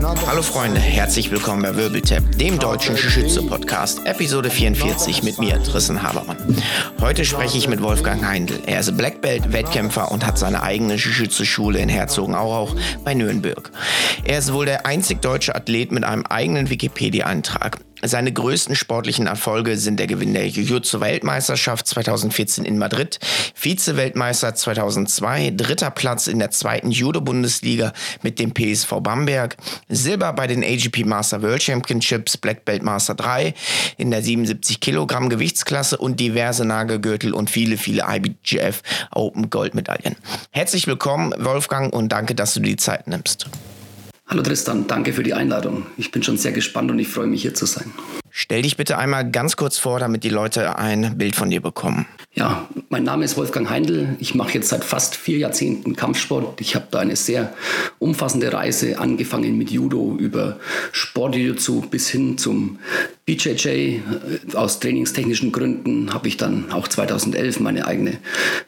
Hallo Freunde, herzlich willkommen bei Wirbeltap, dem deutschen Schütze-Podcast, Episode 44 mit mir, Trissen Habermann. Heute spreche ich mit Wolfgang Heindl. Er ist Black Belt, Wettkämpfer und hat seine eigene Schütze-Schule in Herzogenaurach bei Nürnberg. Er ist wohl der einzig deutsche Athlet mit einem eigenen Wikipedia-Eintrag. Seine größten sportlichen Erfolge sind der Gewinn der Jiu-Jitsu-Weltmeisterschaft 2014 in Madrid, Vize-Weltmeister 2002, dritter Platz in der zweiten Judo-Bundesliga mit dem PSV Bamberg, Silber bei den AGP Master World Championships, Black Belt Master 3 in der 77 Kilogramm Gewichtsklasse und diverse Nagelgürtel und viele, viele IBGF Open Goldmedaillen. Herzlich willkommen, Wolfgang, und danke, dass du die Zeit nimmst. Hallo Tristan, danke für die Einladung. Ich bin schon sehr gespannt und ich freue mich hier zu sein. Stell dich bitte einmal ganz kurz vor, damit die Leute ein Bild von dir bekommen. Ja, mein Name ist Wolfgang Heindl. Ich mache jetzt seit fast vier Jahrzehnten Kampfsport. Ich habe da eine sehr umfassende Reise angefangen mit Judo über Sportjutsu bis hin zum BJJ. Äh, aus trainingstechnischen Gründen habe ich dann auch 2011 meine eigene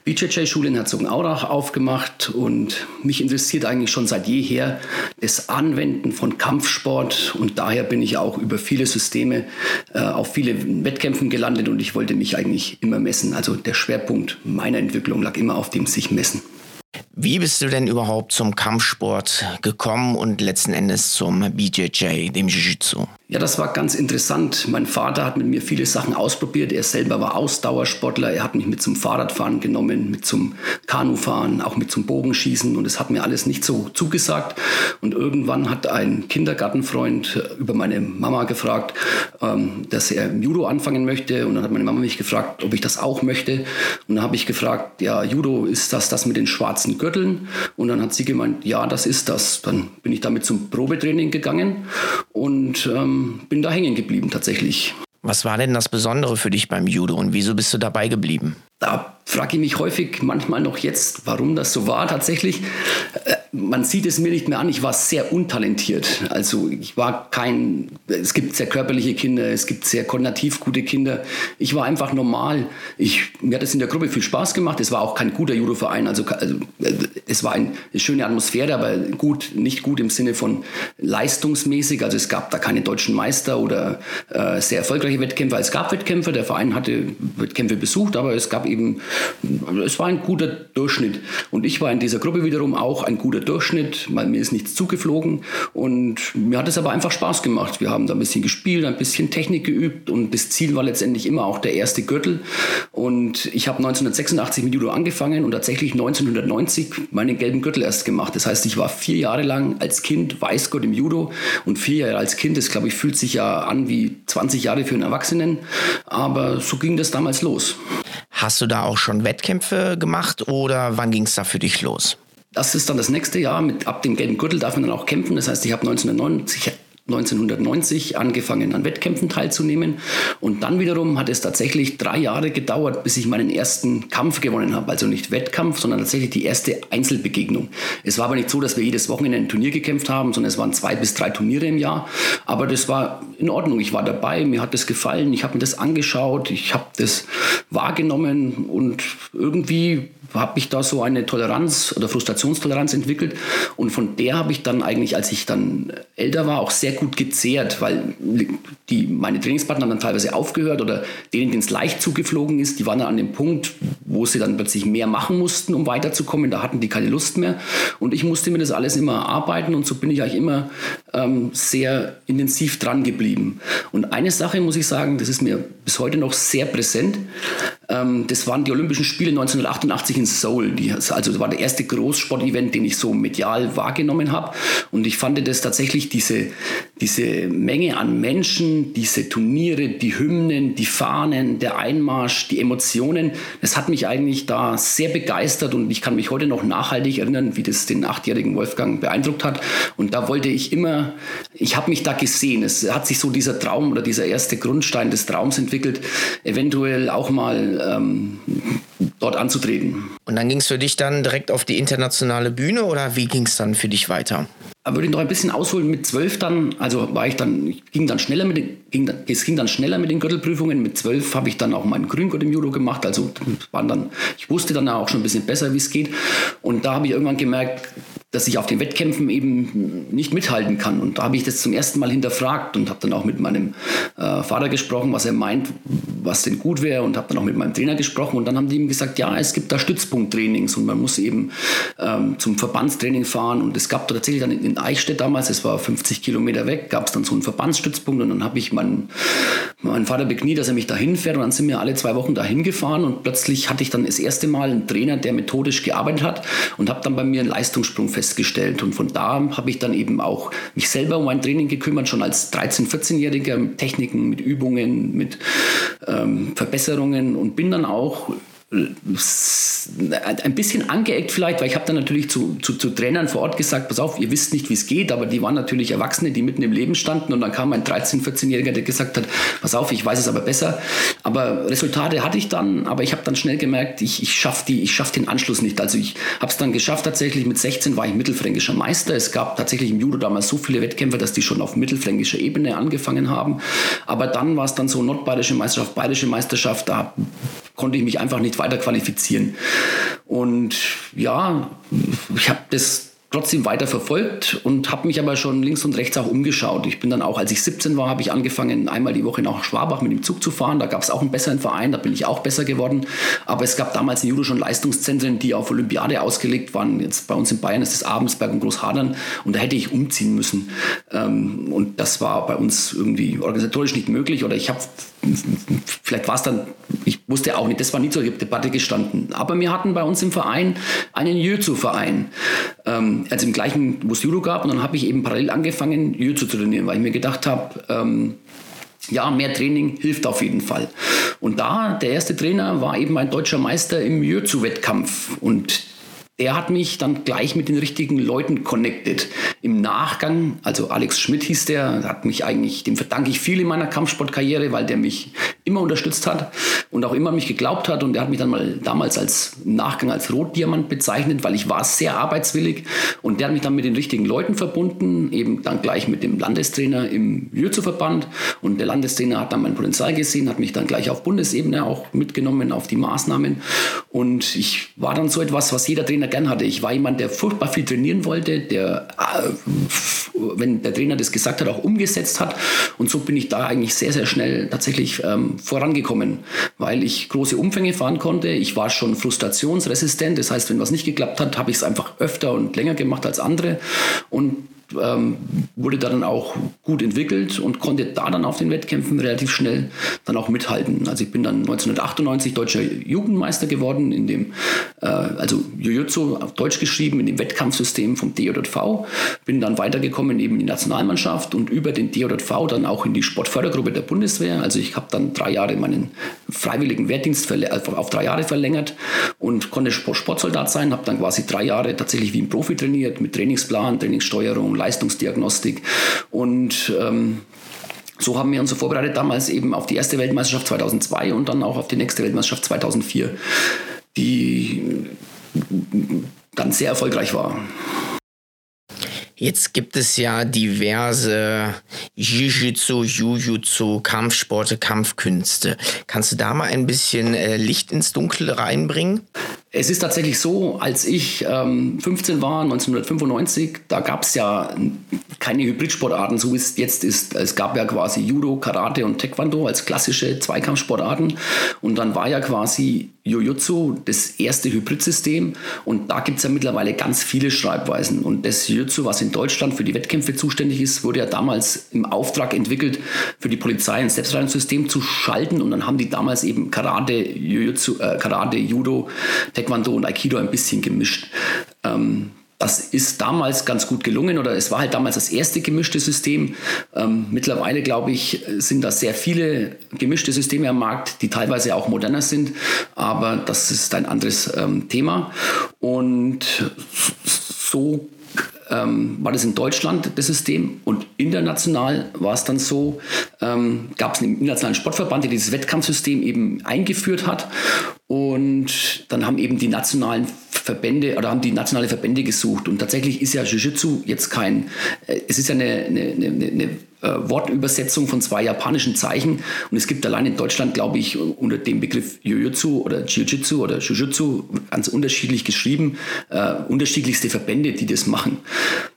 BJJ-Schule in Herzogenaurach aufgemacht und mich interessiert eigentlich schon seit jeher das Anwenden von Kampfsport und daher bin ich auch über viele Systeme auf viele Wettkämpfen gelandet und ich wollte mich eigentlich immer messen. Also der Schwerpunkt meiner Entwicklung lag immer auf dem sich messen. Wie bist du denn überhaupt zum Kampfsport gekommen und letzten Endes zum BJJ, dem Jiu-Jitsu? Ja, das war ganz interessant. Mein Vater hat mit mir viele Sachen ausprobiert. Er selber war Ausdauersportler. Er hat mich mit zum Fahrradfahren genommen, mit zum Kanufahren, auch mit zum Bogenschießen. Und es hat mir alles nicht so zugesagt. Und irgendwann hat ein Kindergartenfreund über meine Mama gefragt, ähm, dass er Judo anfangen möchte. Und dann hat meine Mama mich gefragt, ob ich das auch möchte. Und dann habe ich gefragt, ja, Judo, ist das das mit den schwarzen Gürteln? Und dann hat sie gemeint, ja, das ist das. Dann bin ich damit zum Probetraining gegangen. Und ähm, bin da hängen geblieben tatsächlich. Was war denn das Besondere für dich beim Judo und wieso bist du dabei geblieben? Da frage ich mich häufig, manchmal noch jetzt, warum das so war tatsächlich. Äh, man sieht es mir nicht mehr an, ich war sehr untalentiert. Also ich war kein, es gibt sehr körperliche Kinder, es gibt sehr koordinativ gute Kinder. Ich war einfach normal. Ich, mir hat es in der Gruppe viel Spaß gemacht. Es war auch kein guter Judo-Verein. Also, also, es war eine schöne Atmosphäre, aber gut, nicht gut im Sinne von leistungsmäßig. Also es gab da keine deutschen Meister oder äh, sehr erfolgreiche Wettkämpfer. Es gab Wettkämpfe, der Verein hatte Wettkämpfe besucht, aber es gab eben, es war ein guter Durchschnitt. Und ich war in dieser Gruppe wiederum auch ein guter Durchschnitt, weil mir ist nichts zugeflogen und mir hat es aber einfach Spaß gemacht. Wir haben da ein bisschen gespielt, ein bisschen Technik geübt und das Ziel war letztendlich immer auch der erste Gürtel. Und ich habe 1986 mit Judo angefangen und tatsächlich 1990 meinen gelben Gürtel erst gemacht. Das heißt, ich war vier Jahre lang als Kind Weißgurt im Judo und vier Jahre als Kind, das glaube ich fühlt sich ja an wie 20 Jahre für einen Erwachsenen, aber so ging das damals los. Hast du da auch schon Wettkämpfe gemacht oder wann ging es da für dich los? Das ist dann das nächste Jahr. Mit, ab dem gelben Gürtel darf man dann auch kämpfen. Das heißt, ich habe 1990 1990 angefangen an Wettkämpfen teilzunehmen und dann wiederum hat es tatsächlich drei Jahre gedauert, bis ich meinen ersten Kampf gewonnen habe. Also nicht Wettkampf, sondern tatsächlich die erste Einzelbegegnung. Es war aber nicht so, dass wir jedes Wochenende ein Turnier gekämpft haben, sondern es waren zwei bis drei Turniere im Jahr. Aber das war in Ordnung. Ich war dabei, mir hat das gefallen, ich habe mir das angeschaut, ich habe das wahrgenommen und irgendwie habe ich da so eine Toleranz oder Frustrationstoleranz entwickelt. Und von der habe ich dann eigentlich, als ich dann älter war, auch sehr gut gezehrt, weil die, meine Trainingspartner haben dann teilweise aufgehört oder denen, denen es leicht zugeflogen ist, die waren dann an dem Punkt, wo sie dann plötzlich mehr machen mussten, um weiterzukommen. Da hatten die keine Lust mehr. Und ich musste mir das alles immer erarbeiten und so bin ich eigentlich immer ähm, sehr intensiv dran geblieben. Und eine Sache muss ich sagen, das ist mir bis heute noch sehr präsent. Ähm, das waren die Olympischen Spiele 1988 in Seoul. Also das war der erste Großsportevent, den ich so medial wahrgenommen habe. Und ich fand das tatsächlich diese, diese Menge an Menschen, diese Turniere, die Hymnen, die Fahnen, der Einmarsch, die Emotionen, das hat mich eigentlich da sehr begeistert und ich kann mich heute noch nachhaltig erinnern, wie das den achtjährigen Wolfgang beeindruckt hat. Und da wollte ich immer, ich habe mich da gesehen. Es hat sich so dieser Traum oder dieser erste Grundstein des Traums entwickelt, eventuell auch mal ähm, dort anzutreten. Und dann ging es für dich dann direkt auf die internationale Bühne oder wie ging es dann für dich weiter? Aber würde ich noch ein bisschen ausholen mit zwölf dann, also war ich dann, ging dann schneller mit den, ging dann, es ging dann schneller mit den Gürtelprüfungen. Mit zwölf habe ich dann auch meinen Grüngurt im Judo gemacht. Also waren dann, ich wusste dann auch schon ein bisschen besser, wie es geht. Und da habe ich irgendwann gemerkt, dass ich auf den Wettkämpfen eben nicht mithalten kann. Und da habe ich das zum ersten Mal hinterfragt und habe dann auch mit meinem äh, Vater gesprochen, was er meint, was denn gut wäre und habe dann auch mit meinem Trainer gesprochen. Und dann haben die ihm gesagt, ja, es gibt da Stützpunkttrainings. Und man muss eben ähm, zum Verbandstraining fahren. Und es gab da tatsächlich dann in Eichstätt damals, es war 50 Kilometer weg, gab es dann so einen Verbandsstützpunkt. Und dann habe ich meinen, meinen Vater bekniet, dass er mich dahin fährt. Und dann sind wir alle zwei Wochen dahin gefahren. Und plötzlich hatte ich dann das erste Mal einen Trainer, der methodisch gearbeitet hat. Und habe dann bei mir einen Leistungssprung festgestellt festgestellt. Und von da habe ich dann eben auch mich selber um mein Training gekümmert, schon als 13-, 14-Jähriger mit Techniken, mit Übungen, mit ähm, Verbesserungen und bin dann auch ein bisschen angeeckt vielleicht, weil ich habe dann natürlich zu, zu, zu, Trainern vor Ort gesagt, pass auf, ihr wisst nicht, wie es geht, aber die waren natürlich Erwachsene, die mitten im Leben standen und dann kam ein 13-, 14-Jähriger, der gesagt hat, pass auf, ich weiß es aber besser. Aber Resultate hatte ich dann, aber ich habe dann schnell gemerkt, ich, ich schaffe schaff den Anschluss nicht. Also ich habe es dann geschafft, tatsächlich mit 16 war ich mittelfränkischer Meister. Es gab tatsächlich im Judo damals so viele Wettkämpfer, dass die schon auf mittelfränkischer Ebene angefangen haben. Aber dann war es dann so nordbayerische Meisterschaft, bayerische Meisterschaft, da konnte ich mich einfach nicht weiter qualifizieren. Und ja, ich habe das trotzdem weiter verfolgt und habe mich aber schon links und rechts auch umgeschaut. Ich bin dann auch, als ich 17 war, habe ich angefangen, einmal die Woche nach Schwabach mit dem Zug zu fahren. Da gab es auch einen besseren Verein, da bin ich auch besser geworden. Aber es gab damals in Judo schon Leistungszentren, die auf Olympiade ausgelegt waren. Jetzt bei uns in Bayern ist es Abensberg und Großhadern und da hätte ich umziehen müssen. Ähm, und das war bei uns irgendwie organisatorisch nicht möglich oder ich habe vielleicht war es dann, ich wusste auch nicht, das war nie zur Debatte gestanden. Aber wir hatten bei uns im Verein einen Jiu-Jitsu-Verein. Ähm, also im gleichen, wo es Judo gab. Und dann habe ich eben parallel angefangen, Jiu zu trainieren, weil ich mir gedacht habe, ähm, ja, mehr Training hilft auf jeden Fall. Und da, der erste Trainer war eben ein deutscher Meister im Jiu-Wettkampf. Und der hat mich dann gleich mit den richtigen Leuten connected. Im Nachgang, also Alex Schmidt hieß der, hat mich eigentlich, dem verdanke ich viel in meiner Kampfsportkarriere, weil der mich immer unterstützt hat und auch immer mich geglaubt hat. Und der hat mich dann mal damals als Nachgang als Rotdiamant bezeichnet, weil ich war sehr arbeitswillig. Und der hat mich dann mit den richtigen Leuten verbunden, eben dann gleich mit dem Landestrainer im Jürzu-Verband. Und der Landestrainer hat dann mein Potenzial gesehen, hat mich dann gleich auf Bundesebene auch mitgenommen auf die Maßnahmen. Und ich war dann so etwas, was jeder Trainer gern hatte. Ich war jemand, der furchtbar viel trainieren wollte, der, äh, wenn der Trainer das gesagt hat, auch umgesetzt hat. Und so bin ich da eigentlich sehr, sehr schnell tatsächlich ähm, vorangekommen, weil ich große Umfänge fahren konnte. Ich war schon frustrationsresistent. Das heißt, wenn was nicht geklappt hat, habe ich es einfach öfter und länger gemacht als andere. Und ähm, wurde dann auch gut entwickelt und konnte da dann auf den Wettkämpfen relativ schnell dann auch mithalten. Also ich bin dann 1998 deutscher Jugendmeister geworden, in dem, äh, also Jujutsu auf Deutsch geschrieben, in dem Wettkampfsystem vom DJV. Bin dann weitergekommen eben in die Nationalmannschaft und über den DJV dann auch in die Sportfördergruppe der Bundeswehr. Also ich habe dann drei Jahre meinen freiwilligen Wehrdienst auf drei Jahre verlängert und konnte Sportsoldat sein, habe dann quasi drei Jahre tatsächlich wie ein Profi trainiert mit Trainingsplan, Trainingssteuerung, Leistungsdiagnostik und ähm, so haben wir uns so vorbereitet damals eben auf die erste Weltmeisterschaft 2002 und dann auch auf die nächste Weltmeisterschaft 2004, die dann sehr erfolgreich war. Jetzt gibt es ja diverse Jiu-Jitsu, Jiu-Jitsu, Kampfsporte, Kampfkünste. Kannst du da mal ein bisschen äh, Licht ins Dunkel reinbringen? Es ist tatsächlich so, als ich ähm, 15 war, 1995, da gab es ja keine Hybridsportarten, so wie es jetzt ist. Es gab ja quasi Judo, Karate und Taekwondo als klassische Zweikampfsportarten. Und dann war ja quasi Jujutsu das erste Hybridsystem. Und da gibt es ja mittlerweile ganz viele Schreibweisen. Und das Jujutsu, was in Deutschland für die Wettkämpfe zuständig ist, wurde ja damals im Auftrag entwickelt, für die Polizei ein Selbstverteidigungssystem zu schalten. Und dann haben die damals eben Karate, Jujutsu, äh, Karate, Judo, Taekwondo, Taekwondo und Aikido ein bisschen gemischt. Ähm, das ist damals ganz gut gelungen oder es war halt damals das erste gemischte System. Ähm, mittlerweile, glaube ich, sind da sehr viele gemischte Systeme am Markt, die teilweise auch moderner sind, aber das ist ein anderes ähm, Thema. Und so ähm, war das in Deutschland das System? Und international war es dann so, ähm, gab es einen internationalen Sportverband, der dieses Wettkampfsystem eben eingeführt hat. Und dann haben eben die nationalen Verbände oder haben die nationale Verbände gesucht. Und tatsächlich ist ja Jiu-Jitsu jetzt kein, äh, es ist ja eine, eine, eine, eine äh, Wortübersetzung von zwei japanischen Zeichen. Und es gibt allein in Deutschland, glaube ich, unter dem Begriff Jiu-Jitsu oder Jiu-Jitsu oder Jiu-Jitsu ganz unterschiedlich geschrieben, äh, unterschiedlichste Verbände, die das machen.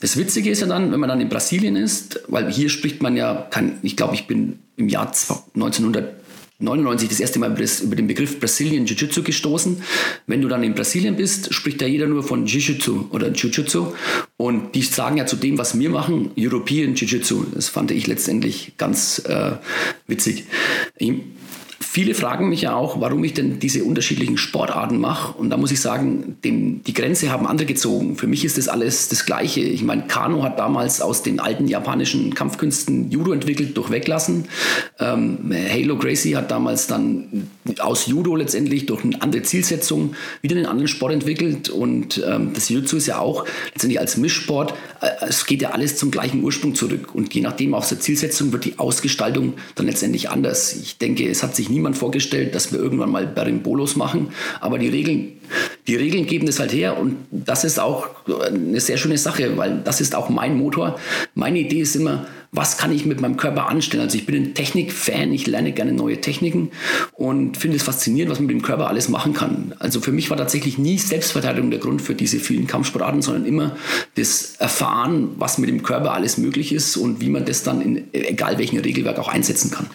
Das Witzige ist ja dann, wenn man dann in Brasilien ist, weil hier spricht man ja, kann, ich glaube, ich bin im Jahr 1900 99 das erste Mal über den Begriff Brazilian Jiu-Jitsu gestoßen. Wenn du dann in Brasilien bist, spricht da jeder nur von Jiu-Jitsu oder Jiu-Jitsu. Und die sagen ja zu dem, was wir machen, European Jiu-Jitsu. Das fand ich letztendlich ganz äh, witzig. Viele fragen mich ja auch, warum ich denn diese unterschiedlichen Sportarten mache. Und da muss ich sagen, den, die Grenze haben andere gezogen. Für mich ist das alles das Gleiche. Ich meine, Kano hat damals aus den alten japanischen Kampfkünsten Judo entwickelt durch Weglassen. Ähm, Halo Gracie hat damals dann aus Judo letztendlich durch eine andere Zielsetzung wieder einen anderen Sport entwickelt. Und ähm, das Jiu-Jitsu ist ja auch letztendlich als Mischsport, äh, es geht ja alles zum gleichen Ursprung zurück. Und je nachdem aus der Zielsetzung wird die Ausgestaltung dann letztendlich anders. Ich denke, es hat sich niemand niemand vorgestellt, dass wir irgendwann mal Berimbolos machen. Aber die Regeln, die Regeln geben es halt her und das ist auch eine sehr schöne Sache, weil das ist auch mein Motor. Meine Idee ist immer, was kann ich mit meinem Körper anstellen? Also ich bin ein Technik-Fan, ich lerne gerne neue Techniken und finde es faszinierend, was man mit dem Körper alles machen kann. Also für mich war tatsächlich nie Selbstverteidigung der Grund für diese vielen Kampfsportarten, sondern immer das Erfahren, was mit dem Körper alles möglich ist und wie man das dann in egal welchem Regelwerk auch einsetzen kann.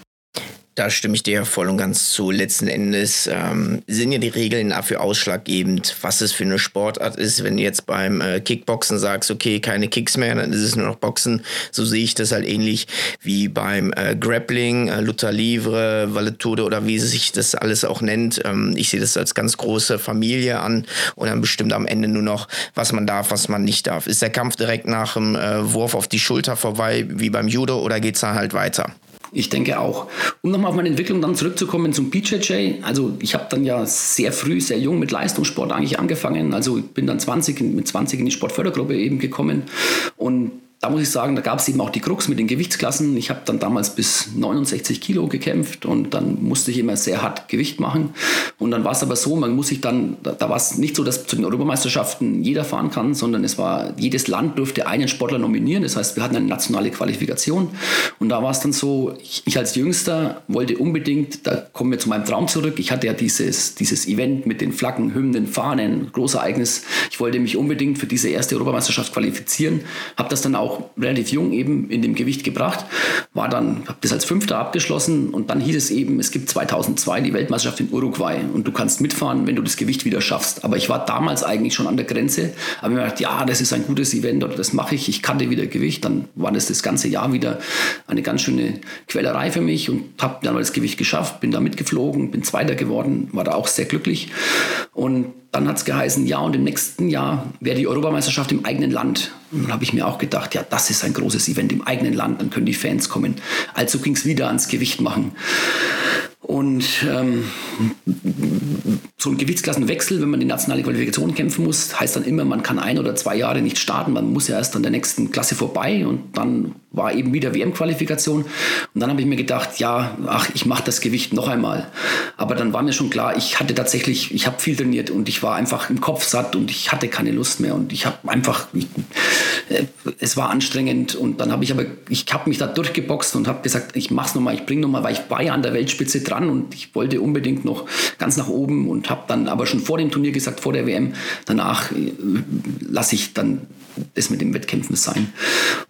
Da stimme ich dir voll und ganz zu. Letzten Endes ähm, sind ja die Regeln dafür ausschlaggebend, was es für eine Sportart ist. Wenn du jetzt beim äh, Kickboxen sagst, okay, keine Kicks mehr, dann ist es nur noch Boxen. So sehe ich das halt ähnlich wie beim äh, Grappling, äh, Luther Livre, Valetude oder wie sich das alles auch nennt. Ähm, ich sehe das als ganz große Familie an und dann bestimmt am Ende nur noch, was man darf, was man nicht darf. Ist der Kampf direkt nach dem äh, Wurf auf die Schulter vorbei, wie beim Judo, oder geht es dann halt weiter? Ich denke auch. Um nochmal auf meine Entwicklung dann zurückzukommen zum BJJ. Also ich habe dann ja sehr früh, sehr jung mit Leistungssport eigentlich angefangen. Also ich bin dann 20, mit 20 in die Sportfördergruppe eben gekommen und da muss ich sagen, da gab es eben auch die Krux mit den Gewichtsklassen. Ich habe dann damals bis 69 Kilo gekämpft und dann musste ich immer sehr hart Gewicht machen. Und dann war es aber so, man muss sich dann, da, da war es nicht so, dass zu den Europameisterschaften jeder fahren kann, sondern es war, jedes Land durfte einen Sportler nominieren. Das heißt, wir hatten eine nationale Qualifikation. Und da war es dann so, ich, ich, als Jüngster wollte unbedingt, da kommen wir zu meinem Traum zurück, ich hatte ja dieses, dieses Event mit den Flaggen, Hymnen, Fahnen, Großereignis. Ich wollte mich unbedingt für diese erste Europameisterschaft qualifizieren, habe das dann auch auch relativ jung eben in dem Gewicht gebracht, war dann, habe das als Fünfter abgeschlossen und dann hieß es eben, es gibt 2002 die Weltmeisterschaft in Uruguay und du kannst mitfahren, wenn du das Gewicht wieder schaffst. Aber ich war damals eigentlich schon an der Grenze, aber mir gedacht, ja, das ist ein gutes Event oder das mache ich, ich kannte wieder Gewicht, dann war das das ganze Jahr wieder eine ganz schöne Quälerei für mich und habe dann mal das Gewicht geschafft, bin da mitgeflogen, bin Zweiter geworden, war da auch sehr glücklich und dann hat es geheißen, ja, und im nächsten Jahr wäre die Europameisterschaft im eigenen Land. Und dann habe ich mir auch gedacht, ja, das ist ein großes Event im eigenen Land, dann können die Fans kommen. Also ging es wieder ans Gewicht machen. Und ähm, so ein Gewichtsklassenwechsel, wenn man die nationale Qualifikation kämpfen muss, heißt dann immer, man kann ein oder zwei Jahre nicht starten. Man muss ja erst an der nächsten Klasse vorbei und dann war eben wieder WM-Qualifikation. Und dann habe ich mir gedacht, ja, ach, ich mache das Gewicht noch einmal. Aber dann war mir schon klar, ich hatte tatsächlich, ich habe viel trainiert und ich war einfach im Kopf satt und ich hatte keine Lust mehr und ich habe einfach, ich, äh, es war anstrengend und dann habe ich aber, ich habe mich da durchgeboxt und habe gesagt, ich mache es nochmal, ich bringe nochmal, weil ich war ja an der Weltspitze dran und ich wollte unbedingt noch ganz nach oben und habe dann aber schon vor dem Turnier gesagt, vor der WM, danach äh, lasse ich dann das mit dem Wettkämpfen sein.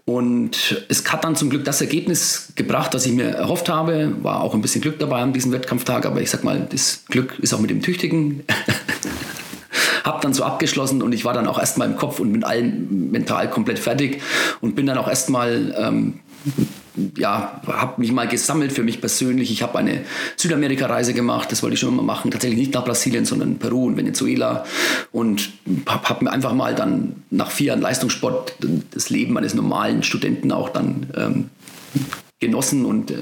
Und es hat dann zum Glück das Ergebnis gebracht, das ich mir erhofft habe. War auch ein bisschen Glück dabei an diesem Wettkampftag, aber ich sag mal, das Glück ist auch mit dem Tüchtigen. hab dann so abgeschlossen und ich war dann auch erstmal im Kopf und mit allem mental komplett fertig und bin dann auch erstmal ähm, ja, habe mich mal gesammelt für mich persönlich. Ich habe eine Südamerika-Reise gemacht, das wollte ich schon immer machen. Tatsächlich nicht nach Brasilien, sondern Peru und Venezuela. Und habe hab mir einfach mal dann nach vier Jahren Leistungssport das Leben eines normalen Studenten auch dann ähm, genossen und äh,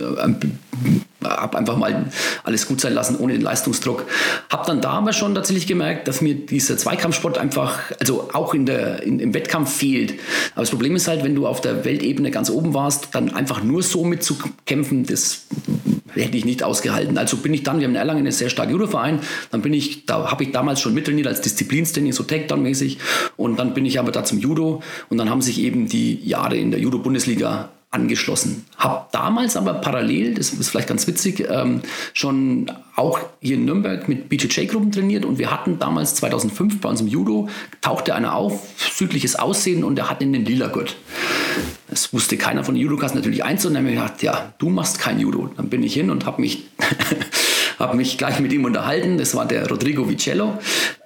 habe einfach mal alles gut sein lassen ohne den Leistungsdruck. Habe dann da aber schon tatsächlich gemerkt, dass mir dieser Zweikampfsport einfach, also auch in der, in, im Wettkampf fehlt. Aber das Problem ist halt, wenn du auf der Weltebene ganz oben warst, dann einfach nur so mitzukämpfen, das hätte ich nicht ausgehalten. Also bin ich dann, wir haben in Erlangen einen sehr starken Judo-Verein, dann bin ich, da habe ich damals schon mittrainiert als Disziplinstraining, so Takedown-mäßig und dann bin ich aber da zum Judo und dann haben sich eben die Jahre in der Judo-Bundesliga angeschlossen. Habe damals aber parallel, das ist vielleicht ganz witzig, ähm, schon auch hier in Nürnberg mit BJJ-Gruppen trainiert und wir hatten damals 2005 bei uns im Judo, tauchte einer auf, südliches Aussehen und er hat in den lila Gurt. Das wusste keiner von den Judokas natürlich eins und dann ich gedacht, ja, du machst kein Judo. Dann bin ich hin und habe mich habe mich gleich mit ihm unterhalten. Das war der Rodrigo Vicello.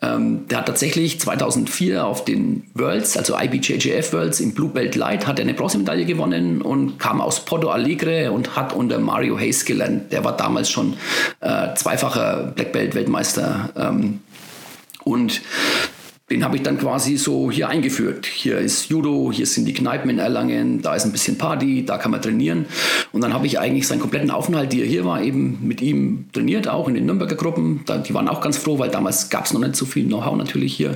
Ähm, der hat tatsächlich 2004 auf den Worlds, also IBJJF Worlds im Blue Belt Light, hat er eine Bronzemedaille gewonnen und kam aus Porto Alegre und hat unter Mario Hayes gelernt. Der war damals schon äh, zweifacher Black Belt Weltmeister. Ähm, und den habe ich dann quasi so hier eingeführt. Hier ist Judo, hier sind die Kneipen in Erlangen, da ist ein bisschen Party, da kann man trainieren. Und dann habe ich eigentlich seinen kompletten Aufenthalt, die er hier war, eben mit ihm trainiert, auch in den Nürnberger Gruppen. die waren auch ganz froh, weil damals gab es noch nicht so viel Know-how natürlich hier.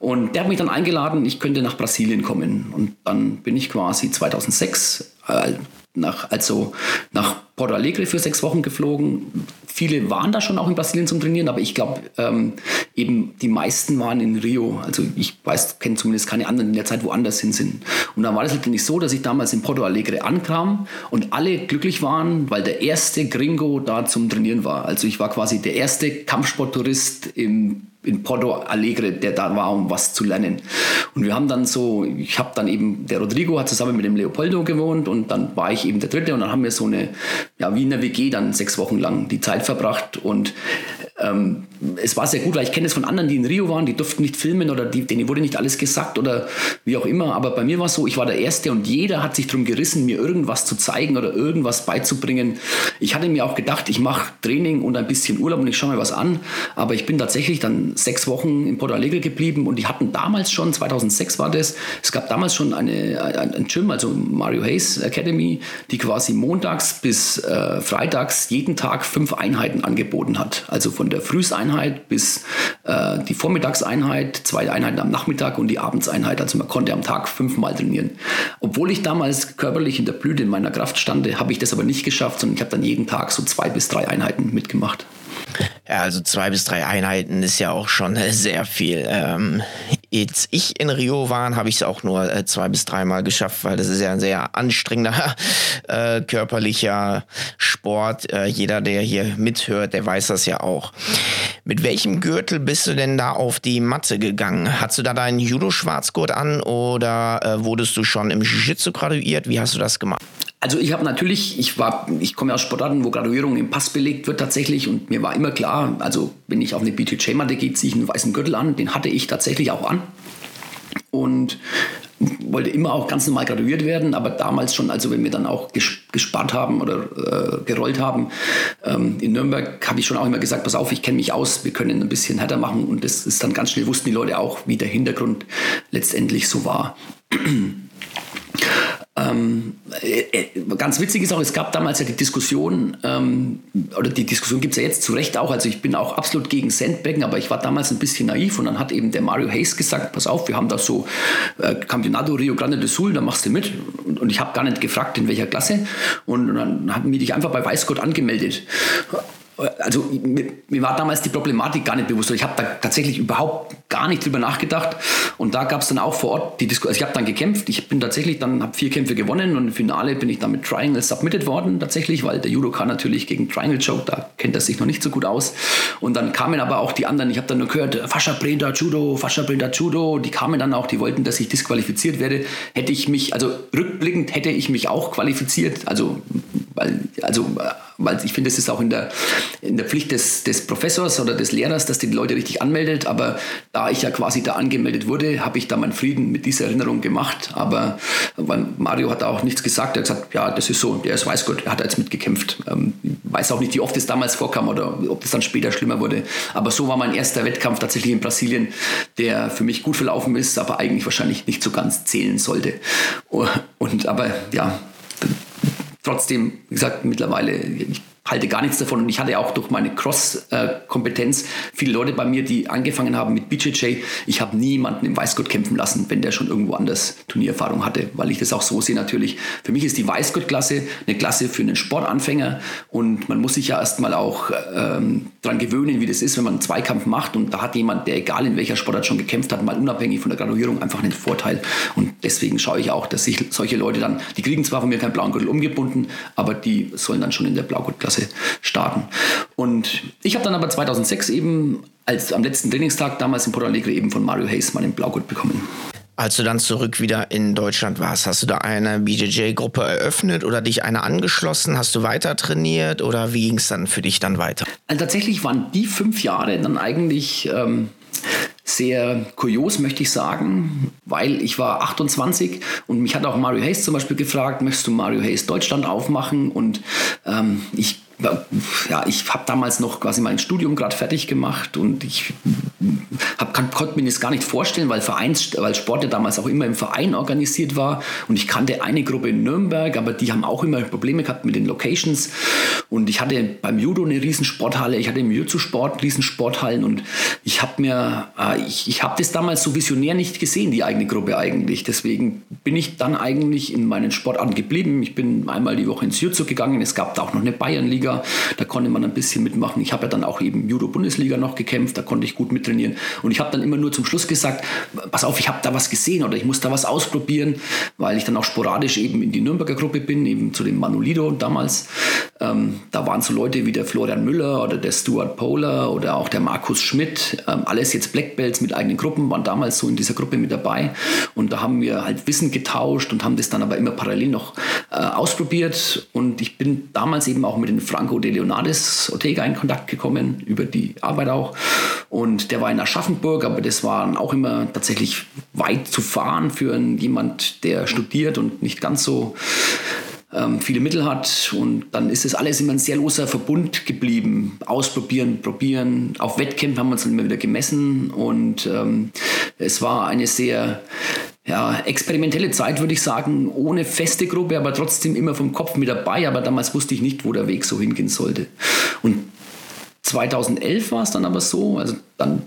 Und der hat mich dann eingeladen, ich könnte nach Brasilien kommen. Und dann bin ich quasi 2006 äh, nach, also nach Porto Alegre für sechs Wochen geflogen. Viele waren da schon auch in Brasilien zum Trainieren, aber ich glaube, ähm, eben die meisten waren in Rio. Also ich weiß, kenne zumindest keine anderen in der Zeit woanders hin sind. Und dann war das letztendlich so, dass ich damals in Porto Alegre ankam und alle glücklich waren, weil der erste Gringo da zum Trainieren war. Also ich war quasi der erste Kampfsporttourist im in Porto Alegre, der da war, um was zu lernen. Und wir haben dann so, ich habe dann eben, der Rodrigo hat zusammen mit dem Leopoldo gewohnt und dann war ich eben der Dritte und dann haben wir so eine, ja, wie in der WG dann sechs Wochen lang die Zeit verbracht und ähm, es war sehr gut, weil ich kenne es von anderen, die in Rio waren, die durften nicht filmen oder die, denen wurde nicht alles gesagt oder wie auch immer. Aber bei mir war es so, ich war der Erste und jeder hat sich darum gerissen, mir irgendwas zu zeigen oder irgendwas beizubringen. Ich hatte mir auch gedacht, ich mache Training und ein bisschen Urlaub und ich schaue mir was an. Aber ich bin tatsächlich dann sechs Wochen in Porto Alegre geblieben und die hatten damals schon, 2006 war das, es gab damals schon eine, ein, ein Gym, also Mario Hayes Academy, die quasi montags bis äh, freitags jeden Tag fünf Einheiten angeboten hat. Also von der Frühseinheit bis äh, die Vormittagseinheit, zwei Einheiten am Nachmittag und die Abendseinheit. Also man konnte am Tag fünfmal trainieren. Obwohl ich damals körperlich in der Blüte in meiner Kraft stande, habe ich das aber nicht geschafft, sondern ich habe dann jeden Tag so zwei bis drei Einheiten mitgemacht. Ja, also zwei bis drei Einheiten ist ja auch schon sehr viel. Ähm, jetzt ich in Rio war, habe ich es auch nur äh, zwei bis dreimal geschafft, weil das ist ja ein sehr anstrengender äh, körperlicher Sport. Äh, jeder, der hier mithört, der weiß das ja auch. Mit welchem Gürtel bist du denn da auf die Matte gegangen? Hast du da deinen Judo-Schwarzgurt an oder äh, wurdest du schon im Jiu-Jitsu graduiert? Wie hast du das gemacht? Also ich habe natürlich, ich war, ich komme aus Sportarten, wo Graduierung im Pass belegt wird tatsächlich und mir war immer klar, also wenn ich auf eine BTJ-Matte gehe, ziehe ich einen weißen Gürtel an, den hatte ich tatsächlich auch an und wollte immer auch ganz normal graduiert werden, aber damals schon, also wenn wir dann auch gespart haben oder äh, gerollt haben, ähm, in Nürnberg habe ich schon auch immer gesagt, pass auf, ich kenne mich aus, wir können ein bisschen härter machen und das ist dann ganz schnell, wussten die Leute auch, wie der Hintergrund letztendlich so war. Ähm, äh, äh, ganz witzig ist auch, es gab damals ja die Diskussion, ähm, oder die Diskussion gibt es ja jetzt zu Recht auch, also ich bin auch absolut gegen Sandbacken, aber ich war damals ein bisschen naiv und dann hat eben der Mario Hayes gesagt, pass auf, wir haben da so äh, Campeonato Rio Grande do Sul, da machst du mit. Und, und ich habe gar nicht gefragt, in welcher Klasse. Und, und dann haben wir dich einfach bei Weißgott angemeldet also mir, mir, war damals die Problematik gar nicht bewusst. Ich habe da tatsächlich überhaupt gar nicht drüber nachgedacht. Und da gab es dann auch vor Ort die Diskussion. Also ich habe dann gekämpft. Ich bin tatsächlich dann habe vier Kämpfe gewonnen und im Finale bin ich dann mit Triangle submitted worden tatsächlich, weil der Judoka natürlich gegen Triangle Choke, da kennt er sich noch nicht so gut aus. Und dann kamen aber auch die anderen. Ich habe dann nur gehört, Fascha Brenda Judo, Fascha Brenda Judo. Die kamen dann auch, die wollten, dass ich disqualifiziert werde. Hätte ich mich, also rückblickend hätte ich mich auch qualifiziert. Also weil, also weil ich finde, es ist auch in der, in der Pflicht des, des Professors oder des Lehrers, dass die Leute richtig anmeldet. Aber da ich ja quasi da angemeldet wurde, habe ich da meinen Frieden mit dieser Erinnerung gemacht. Aber Mario hat da auch nichts gesagt. Er hat gesagt, ja, das ist so, der ist weiß Gott, er hat jetzt mitgekämpft. Ähm, weiß auch nicht, wie oft es damals vorkam oder ob das dann später schlimmer wurde. Aber so war mein erster Wettkampf tatsächlich in Brasilien, der für mich gut verlaufen ist, aber eigentlich wahrscheinlich nicht so ganz zählen sollte. Und aber ja, trotzdem, wie gesagt, mittlerweile, ich halte gar nichts davon. Und ich hatte auch durch meine Cross-Kompetenz viele Leute bei mir, die angefangen haben mit BJJ. Ich habe niemanden im Weißgurt kämpfen lassen, wenn der schon irgendwo anders Turniererfahrung hatte, weil ich das auch so sehe natürlich. Für mich ist die Weißgurt-Klasse eine Klasse für einen Sportanfänger und man muss sich ja erstmal auch ähm, daran gewöhnen, wie das ist, wenn man einen Zweikampf macht und da hat jemand, der egal in welcher Sportart schon gekämpft hat, mal unabhängig von der Graduierung einfach einen Vorteil. Und deswegen schaue ich auch, dass sich solche Leute dann, die kriegen zwar von mir keinen blauen Gürtel umgebunden, aber die sollen dann schon in der Blaugurtklasse starten. Und ich habe dann aber 2006 eben als am letzten Trainingstag damals in Porto Alegre eben von Mario Hayes meinen Blaugurt bekommen. Als du dann zurück wieder in Deutschland warst, hast du da eine BJJ-Gruppe eröffnet oder dich eine angeschlossen? Hast du weiter trainiert oder wie ging es dann für dich dann weiter? Also tatsächlich waren die fünf Jahre dann eigentlich ähm, sehr kurios, möchte ich sagen, weil ich war 28 und mich hat auch Mario Hayes zum Beispiel gefragt, möchtest du Mario Hayes Deutschland aufmachen? Und ähm, ich ja, ich habe damals noch quasi mein Studium gerade fertig gemacht und ich hab, konnte mir das gar nicht vorstellen, weil, Vereins, weil Sport ja damals auch immer im Verein organisiert war und ich kannte eine Gruppe in Nürnberg, aber die haben auch immer Probleme gehabt mit den Locations und ich hatte beim Judo eine riesen Sporthalle, ich hatte im Jiu-Jitsu-Sport riesen Sporthallen und ich habe mir, äh, ich, ich habe das damals so visionär nicht gesehen, die eigene Gruppe eigentlich, deswegen bin ich dann eigentlich in meinen Sportarten geblieben. Ich bin einmal die Woche ins Jiu-Jitsu gegangen, es gab da auch noch eine Bayernliga Bundesliga. Da konnte man ein bisschen mitmachen. Ich habe ja dann auch eben Judo-Bundesliga noch gekämpft, da konnte ich gut mittrainieren. Und ich habe dann immer nur zum Schluss gesagt, pass auf, ich habe da was gesehen oder ich muss da was ausprobieren, weil ich dann auch sporadisch eben in die Nürnberger Gruppe bin, eben zu dem Manulido damals. Ähm, da waren so Leute wie der Florian Müller oder der Stuart Polar oder auch der Markus Schmidt. Ähm, alles jetzt Black Belts mit eigenen Gruppen, waren damals so in dieser Gruppe mit dabei. Und da haben wir halt Wissen getauscht und haben das dann aber immer parallel noch äh, ausprobiert. Und ich bin damals eben auch mit den Franco de Leonardis Ortega in Kontakt gekommen, über die Arbeit auch. Und der war in Aschaffenburg, aber das war auch immer tatsächlich weit zu fahren für jemand, der studiert und nicht ganz so ähm, viele Mittel hat. Und dann ist das alles immer ein sehr loser Verbund geblieben. Ausprobieren, probieren. Auf Wettkämpfen haben wir uns dann immer wieder gemessen. Und ähm, es war eine sehr ja, experimentelle Zeit, würde ich sagen, ohne feste Gruppe, aber trotzdem immer vom Kopf mit dabei. Aber damals wusste ich nicht, wo der Weg so hingehen sollte. Und 2011 war es dann aber so, also dann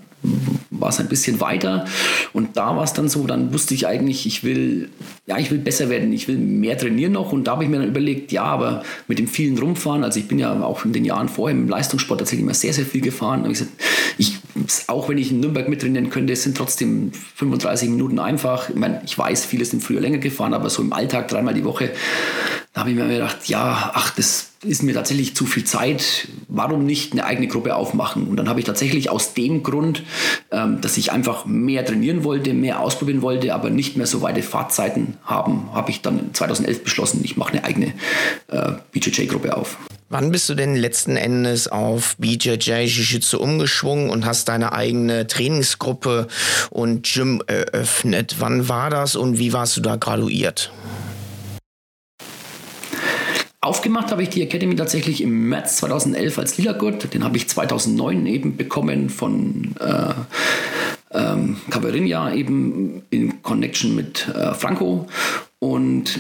war es ein bisschen weiter. Und da war es dann so, dann wusste ich eigentlich, ich will, ja, ich will besser werden, ich will mehr trainieren noch. Und da habe ich mir dann überlegt, ja, aber mit dem vielen Rumfahren, also ich bin ja auch in den Jahren vorher im Leistungssport tatsächlich immer sehr, sehr viel gefahren, ich gesagt, ich, auch wenn ich in Nürnberg mittrainieren könnte, es sind trotzdem 35 Minuten einfach, ich meine, ich weiß, viele sind früher länger gefahren, aber so im Alltag dreimal die Woche, da habe ich mir gedacht, ja, ach, das ist mir tatsächlich zu viel Zeit. Warum nicht eine eigene Gruppe aufmachen? Und dann habe ich tatsächlich aus dem Grund, ähm, dass ich einfach mehr trainieren wollte, mehr ausprobieren wollte, aber nicht mehr so weite Fahrtzeiten haben, habe ich dann 2011 beschlossen, ich mache eine eigene äh, BJJ-Gruppe auf. Wann bist du denn letzten Endes auf BJJ Jiu-Jitsu umgeschwungen und hast deine eigene Trainingsgruppe und Gym eröffnet? Wann war das und wie warst du da graduiert? Aufgemacht habe ich die Academy tatsächlich im März 2011 als Lila-Gurt. Den habe ich 2009 eben bekommen von äh, ähm, Caverinha eben in Connection mit äh, Franco. Und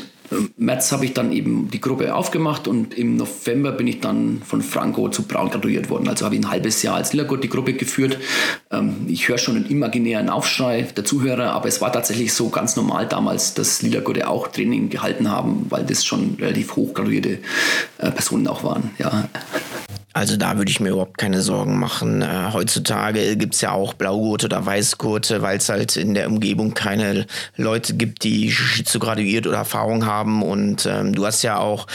März habe ich dann eben die Gruppe aufgemacht und im November bin ich dann von Franco zu Braun gratuliert worden. Also habe ich ein halbes Jahr als Lillergut die Gruppe geführt. Ähm, ich höre schon einen imaginären Aufschrei der Zuhörer, aber es war tatsächlich so ganz normal damals, dass Lillergurte auch Training gehalten haben, weil das schon relativ hochgraduierte äh, Personen auch waren. Ja. Also da würde ich mir überhaupt keine Sorgen machen. Äh, heutzutage gibt es ja auch Blaugurte oder Weißgurte, weil es halt in der Umgebung keine Leute gibt, die Jiu-Jitsu graduiert oder Erfahrung haben. Und ähm, du hast ja auch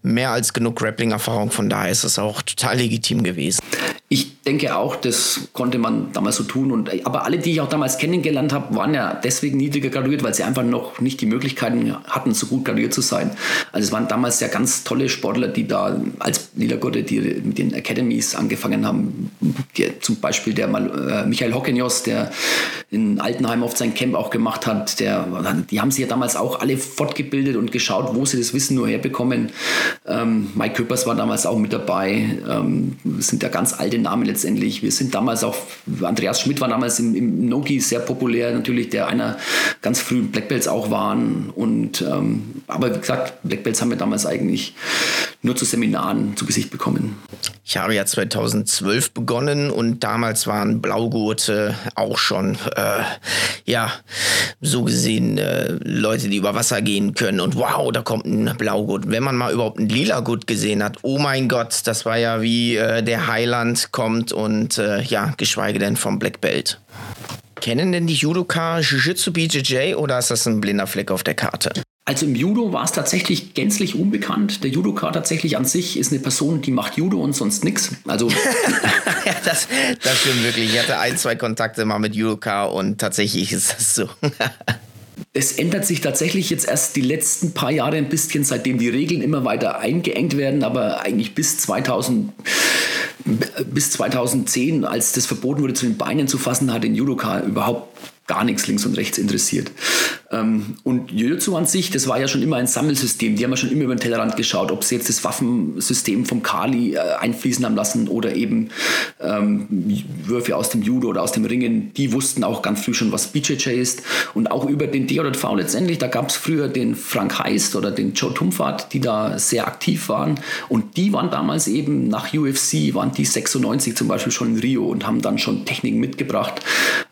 mehr als genug Grappling-Erfahrung, von daher ist es auch total legitim gewesen. Ich denke auch, das konnte man damals so tun. Und, aber alle, die ich auch damals kennengelernt habe, waren ja deswegen niedriger graduiert, weil sie einfach noch nicht die Möglichkeiten hatten, so gut graduiert zu sein. Also es waren damals ja ganz tolle Sportler, die da als Niedergurte, die mit den Academies angefangen haben. Die, zum Beispiel der äh, Michael Hockenjos, der in Altenheim oft sein Camp auch gemacht hat. Der, die haben sich ja damals auch alle fortgebildet und geschaut, wo sie das Wissen nur herbekommen. Ähm, Mike Köpers war damals auch mit dabei. Ähm, sind ja ganz alte Namen letztendlich. Wir sind damals auch, Andreas Schmidt war damals im, im Noki sehr populär, natürlich, der einer ganz frühen Black Belts auch waren. Und ähm, aber wie gesagt, Black Belts haben wir damals eigentlich nur zu Seminaren zu Gesicht bekommen. Ich habe ja 2012 begonnen und damals waren Blaugurte auch schon, äh, ja, so gesehen äh, Leute, die über Wasser gehen können und wow, da kommt ein Blaugurt. Wenn man mal überhaupt ein lila Gurt gesehen hat, oh mein Gott, das war ja wie äh, der Highland kommt und äh, ja, geschweige denn vom Black Belt. Kennen denn die Judoka Jiu-Jitsu BJJ oder ist das ein blinder Fleck auf der Karte? Also im Judo war es tatsächlich gänzlich unbekannt. Der Judoka tatsächlich an sich ist eine Person, die macht Judo und sonst nichts. Also ja, das, das stimmt wirklich. Ich hatte ein, zwei Kontakte mal mit Judoka und tatsächlich ist das so. Es ändert sich tatsächlich jetzt erst die letzten paar Jahre ein bisschen, seitdem die Regeln immer weiter eingeengt werden, aber eigentlich bis 2000 bis 2010, als das verboten wurde, zu den Beinen zu fassen, hat den Judoka überhaupt gar nichts links und rechts interessiert. Ähm, und Jujutsu an sich, das war ja schon immer ein Sammelsystem. Die haben ja schon immer über den Tellerrand geschaut, ob sie jetzt das Waffensystem vom Kali äh, einfließen haben lassen oder eben ähm, Würfe aus dem Judo oder aus dem Ringen. Die wussten auch ganz früh schon, was BJJ ist. Und auch über den DJV letztendlich, da gab es früher den Frank Heist oder den Joe Tumfat, die da sehr aktiv waren. Und die waren damals eben nach UFC, waren die 96 zum Beispiel schon in Rio und haben dann schon Techniken mitgebracht.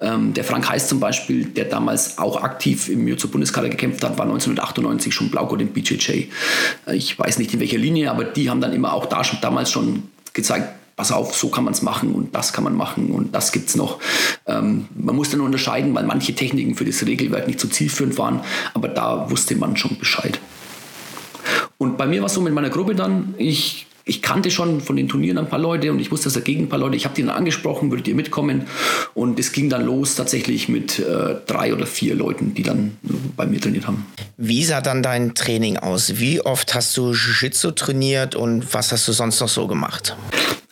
Ähm, der Frank Heist zum Beispiel, der damals auch aktiv im mir zur Bundeskader gekämpft hat, war 1998 schon Blaugurt im BJJ. Äh, ich weiß nicht in welcher Linie, aber die haben dann immer auch da schon, damals schon gezeigt, pass auf, so kann man es machen und das kann man machen und das gibt es noch. Ähm, man muss dann unterscheiden, weil manche Techniken für das Regelwerk nicht so zielführend waren, aber da wusste man schon Bescheid. Und bei mir war es so mit meiner Gruppe dann, ich ich kannte schon von den Turnieren ein paar Leute und ich wusste, dass dagegen ein paar Leute, ich habe die dann angesprochen, würdet ihr mitkommen? Und es ging dann los tatsächlich mit äh, drei oder vier Leuten, die dann bei mir trainiert haben. Wie sah dann dein Training aus? Wie oft hast du Jiu-Jitsu trainiert und was hast du sonst noch so gemacht?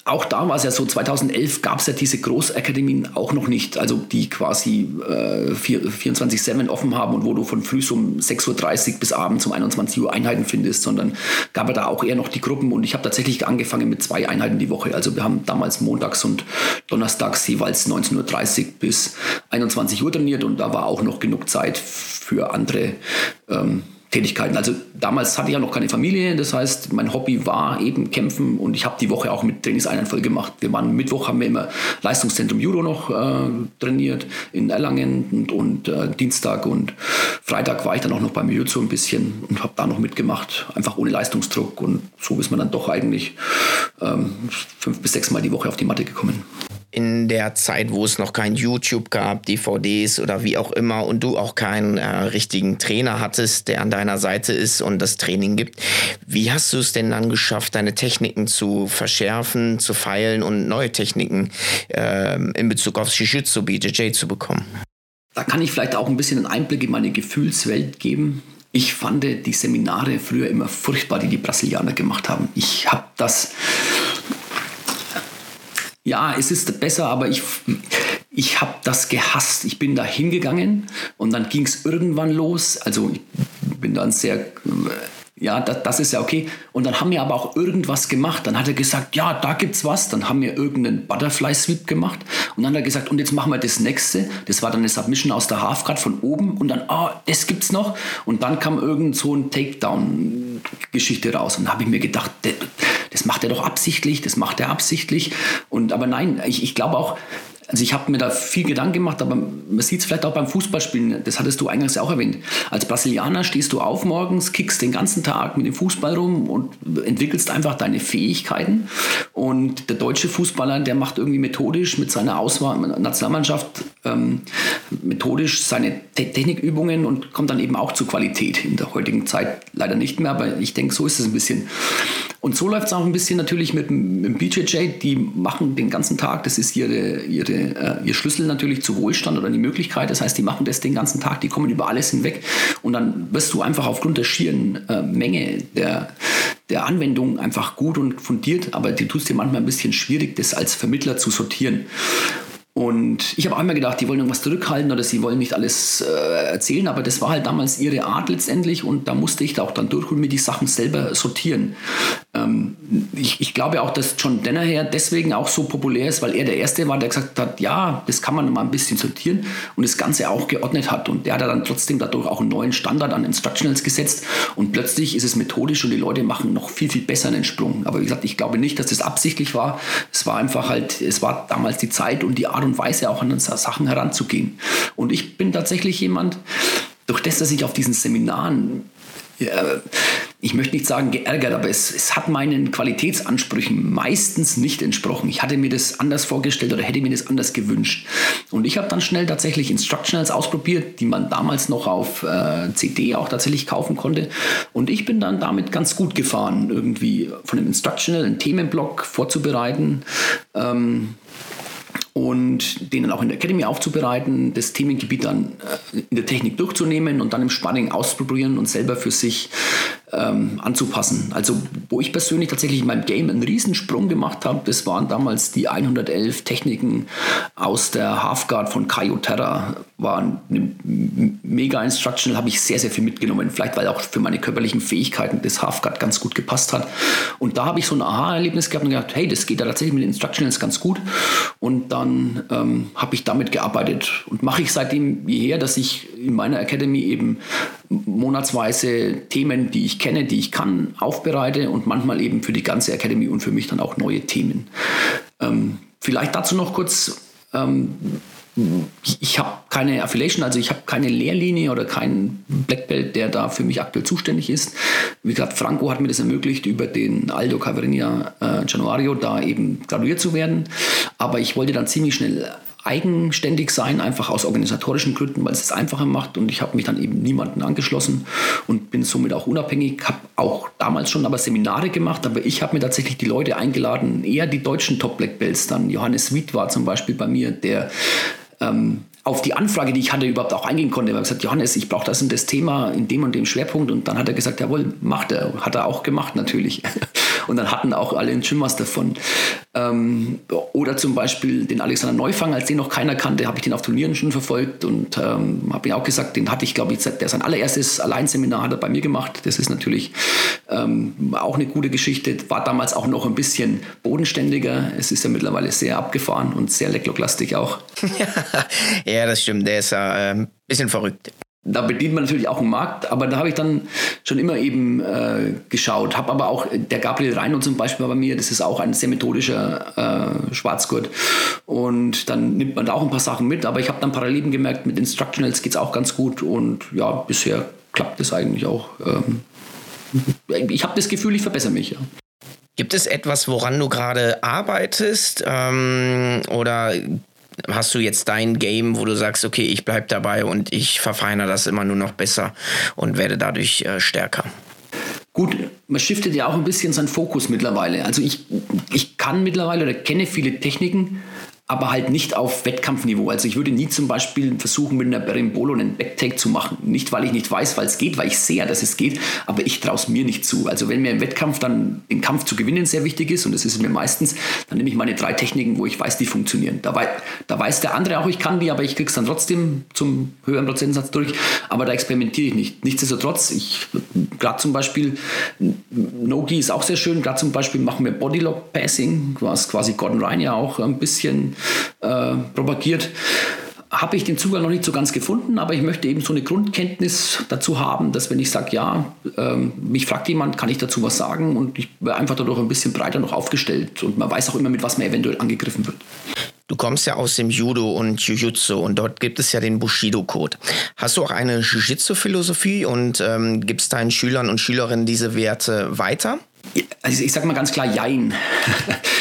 Auch da war es ja so, 2011 gab es ja diese Großakademien auch noch nicht, also die quasi äh, 24-7 offen haben und wo du von früh um 6.30 Uhr bis abends um 21 Uhr Einheiten findest, sondern gab es da auch eher noch die Gruppen und ich habe tatsächlich angefangen mit zwei Einheiten die Woche. Also wir haben damals montags und donnerstags jeweils 19.30 Uhr bis 21 Uhr trainiert und da war auch noch genug Zeit für andere ähm, Tätigkeiten. Also damals hatte ich ja noch keine Familie, das heißt, mein Hobby war eben Kämpfen und ich habe die Woche auch mit Trainingseinheiten voll gemacht. Wir waren Mittwoch haben wir immer Leistungszentrum Judo noch äh, trainiert in Erlangen und, und äh, Dienstag und Freitag war ich dann auch noch beim Jiu-Jitsu ein bisschen und habe da noch mitgemacht, einfach ohne Leistungsdruck und so ist man dann doch eigentlich ähm, fünf bis sechs Mal die Woche auf die Matte gekommen in der Zeit, wo es noch kein YouTube gab, DVDs oder wie auch immer und du auch keinen äh, richtigen Trainer hattest, der an deiner Seite ist und das Training gibt. Wie hast du es denn dann geschafft, deine Techniken zu verschärfen, zu feilen und neue Techniken äh, in Bezug auf Jiu-Jitsu, BJJ zu bekommen? Da kann ich vielleicht auch ein bisschen einen Einblick in meine Gefühlswelt geben. Ich fand die Seminare früher immer furchtbar, die die Brasilianer gemacht haben. Ich habe das ja, es ist besser, aber ich, ich habe das gehasst. Ich bin da hingegangen und dann ging es irgendwann los. Also ich bin dann sehr ja, das, das, ist ja okay. Und dann haben wir aber auch irgendwas gemacht. Dann hat er gesagt, ja, da gibt's was. Dann haben wir irgendeinen Butterfly Sweep gemacht. Und dann hat er gesagt, und jetzt machen wir das nächste. Das war dann eine Submission aus der Halfguard von oben. Und dann, ah, oh, das gibt's noch. Und dann kam irgend so ein Takedown-Geschichte raus. Und da habe ich mir gedacht, das macht er doch absichtlich, das macht er absichtlich. Und aber nein, ich, ich glaube auch, also ich habe mir da viel Gedanken gemacht, aber man sieht es vielleicht auch beim Fußballspielen. Das hattest du eingangs ja auch erwähnt. Als Brasilianer stehst du auf morgens, kickst den ganzen Tag mit dem Fußball rum und entwickelst einfach deine Fähigkeiten. Und der deutsche Fußballer, der macht irgendwie methodisch mit seiner Auswahl, Nationalmannschaft ähm, methodisch seine Technikübungen und kommt dann eben auch zur Qualität. In der heutigen Zeit leider nicht mehr, aber ich denke, so ist es ein bisschen. Und so läuft es auch ein bisschen natürlich mit, mit BJJ. Die machen den ganzen Tag, das ist ihre, ihre, äh, ihr Schlüssel natürlich zu Wohlstand oder die Möglichkeit. Das heißt, die machen das den ganzen Tag, die kommen über alles hinweg. Und dann wirst du einfach aufgrund der schieren äh, Menge der, der Anwendung einfach gut und fundiert, aber du tust dir manchmal ein bisschen schwierig, das als Vermittler zu sortieren. Und ich habe einmal gedacht, die wollen irgendwas zurückhalten oder sie wollen nicht alles äh, erzählen, aber das war halt damals ihre Art letztendlich und da musste ich da auch dann durch und mir die Sachen selber sortieren. Ähm, ich, ich, glaube auch, dass John Dennerher deswegen auch so populär ist, weil er der Erste war, der gesagt hat, ja, das kann man mal ein bisschen sortieren und das Ganze auch geordnet hat. Und der hat dann trotzdem dadurch auch einen neuen Standard an Instructionals gesetzt und plötzlich ist es methodisch und die Leute machen noch viel, viel besser einen Sprung. Aber wie gesagt, ich glaube nicht, dass das absichtlich war. Es war einfach halt, es war damals die Zeit und die Art und Weise auch an Sachen heranzugehen. Und ich bin tatsächlich jemand, durch das, dass ich auf diesen Seminaren ja, ich möchte nicht sagen geärgert, aber es, es, hat meinen Qualitätsansprüchen meistens nicht entsprochen. Ich hatte mir das anders vorgestellt oder hätte mir das anders gewünscht. Und ich habe dann schnell tatsächlich Instructionals ausprobiert, die man damals noch auf äh, CD auch tatsächlich kaufen konnte. Und ich bin dann damit ganz gut gefahren, irgendwie von einem Instructional einen Themenblock vorzubereiten. Ähm, und den dann auch in der Academy aufzubereiten, das Themengebiet dann äh, in der Technik durchzunehmen und dann im Spanning auszuprobieren und selber für sich ähm, anzupassen. Also wo ich persönlich tatsächlich in meinem Game einen Riesensprung gemacht habe, das waren damals die 111 Techniken aus der Halfguard von Kaio Terra. War eine mega Instructional, habe ich sehr, sehr viel mitgenommen. Vielleicht weil auch für meine körperlichen Fähigkeiten das Halfguard ganz gut gepasst hat. Und da habe ich so ein Aha-Erlebnis gehabt und gedacht, hey, das geht ja tatsächlich mit den Instructionals ganz gut. Und dann ähm, habe ich damit gearbeitet und mache ich seitdem jeher, dass ich in meiner Academy eben monatsweise Themen, die ich kenne, die ich kann, aufbereite und manchmal eben für die ganze Academy und für mich dann auch neue Themen. Ähm, vielleicht dazu noch kurz. Ähm, ich habe keine Affiliation, also ich habe keine Lehrlinie oder keinen Black Belt, der da für mich aktuell zuständig ist. Wie gesagt, Franco hat mir das ermöglicht, über den Aldo Caverinia äh, Januario da eben graduiert zu werden. Aber ich wollte dann ziemlich schnell eigenständig sein, einfach aus organisatorischen Gründen, weil es es einfacher macht. Und ich habe mich dann eben niemanden angeschlossen und bin somit auch unabhängig. Habe auch damals schon aber Seminare gemacht, aber ich habe mir tatsächlich die Leute eingeladen, eher die deutschen Top Black Belts dann. Johannes Witt war zum Beispiel bei mir, der ähm, auf die Anfrage, die ich hatte, überhaupt auch eingehen konnte. Er hat gesagt, Johannes, ich brauche das und das Thema in dem und dem Schwerpunkt. Und dann hat er gesagt, jawohl, macht er. Hat er auch gemacht natürlich. Und dann hatten auch alle einen Gym was davon. Ähm, oder zum Beispiel den Alexander Neufang, als den noch keiner kannte, habe ich den auf Turnieren schon verfolgt und ähm, habe mir auch gesagt, den hatte ich, glaube ich, der sein allererstes Alleinseminar hat er bei mir gemacht. Das ist natürlich ähm, auch eine gute Geschichte. War damals auch noch ein bisschen bodenständiger. Es ist ja mittlerweile sehr abgefahren und sehr lecklocklastig auch. ja, das stimmt. Der ist äh, ein bisschen verrückt da bedient man natürlich auch einen Markt, aber da habe ich dann schon immer eben äh, geschaut. Habe aber auch, der Gabriel Reino zum Beispiel bei mir, das ist auch ein sehr methodischer äh, Schwarzgurt. Und dann nimmt man da auch ein paar Sachen mit, aber ich habe dann parallel gemerkt, mit Instructionals geht es auch ganz gut und ja, bisher klappt es eigentlich auch. Ähm, ich habe das Gefühl, ich verbessere mich. Ja. Gibt es etwas, woran du gerade arbeitest? Ähm, oder hast du jetzt dein Game, wo du sagst, okay, ich bleibe dabei und ich verfeinere das immer nur noch besser und werde dadurch äh, stärker? Gut, man shiftet ja auch ein bisschen seinen Fokus mittlerweile. Also ich, ich kann mittlerweile oder kenne viele Techniken, aber halt nicht auf Wettkampfniveau. Also ich würde nie zum Beispiel versuchen, mit einer Berimbolo einen Backtake zu machen. Nicht, weil ich nicht weiß, weil es geht, weil ich sehe, dass es geht, aber ich traue es mir nicht zu. Also wenn mir im Wettkampf dann den Kampf zu gewinnen sehr wichtig ist, und das ist mir meistens, dann nehme ich meine drei Techniken, wo ich weiß, die funktionieren. Da, wei da weiß der andere auch, ich kann die, aber ich kriege es dann trotzdem zum höheren Prozentsatz durch. Aber da experimentiere ich nicht. Nichtsdestotrotz, ich gerade zum Beispiel, Nogi ist auch sehr schön, gerade zum Beispiel machen wir Bodylock Passing, was quasi Gordon Ryan ja auch ein bisschen äh, propagiert habe ich den Zugang noch nicht so ganz gefunden, aber ich möchte eben so eine Grundkenntnis dazu haben, dass wenn ich sage, ja, ähm, mich fragt jemand, kann ich dazu was sagen und ich wäre einfach dadurch ein bisschen breiter noch aufgestellt und man weiß auch immer, mit was man eventuell angegriffen wird. Du kommst ja aus dem Judo und Jiu-Jitsu und dort gibt es ja den Bushido-Code. Hast du auch eine Jiu-Jitsu-Philosophie und ähm, gibst deinen Schülern und Schülerinnen diese Werte weiter? Also ich sage mal ganz klar, jein.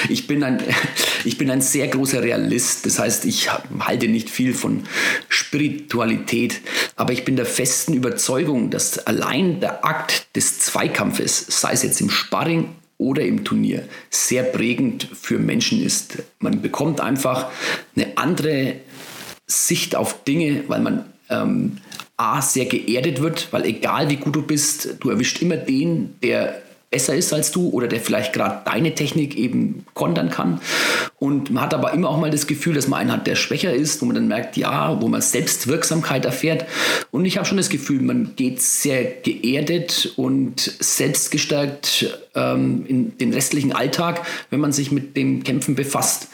Ich bin, ein, ich bin ein sehr großer Realist. Das heißt, ich halte nicht viel von Spiritualität, aber ich bin der festen Überzeugung, dass allein der Akt des Zweikampfes, sei es jetzt im Sparring oder im Turnier, sehr prägend für Menschen ist. Man bekommt einfach eine andere Sicht auf Dinge, weil man ähm, A, sehr geerdet wird, weil egal wie gut du bist, du erwischt immer den, der besser ist als du oder der vielleicht gerade deine Technik eben kontern kann. Und man hat aber immer auch mal das Gefühl, dass man einen hat, der schwächer ist, wo man dann merkt, ja, wo man Selbstwirksamkeit erfährt. Und ich habe schon das Gefühl, man geht sehr geerdet und selbstgestärkt ähm, in den restlichen Alltag, wenn man sich mit dem Kämpfen befasst.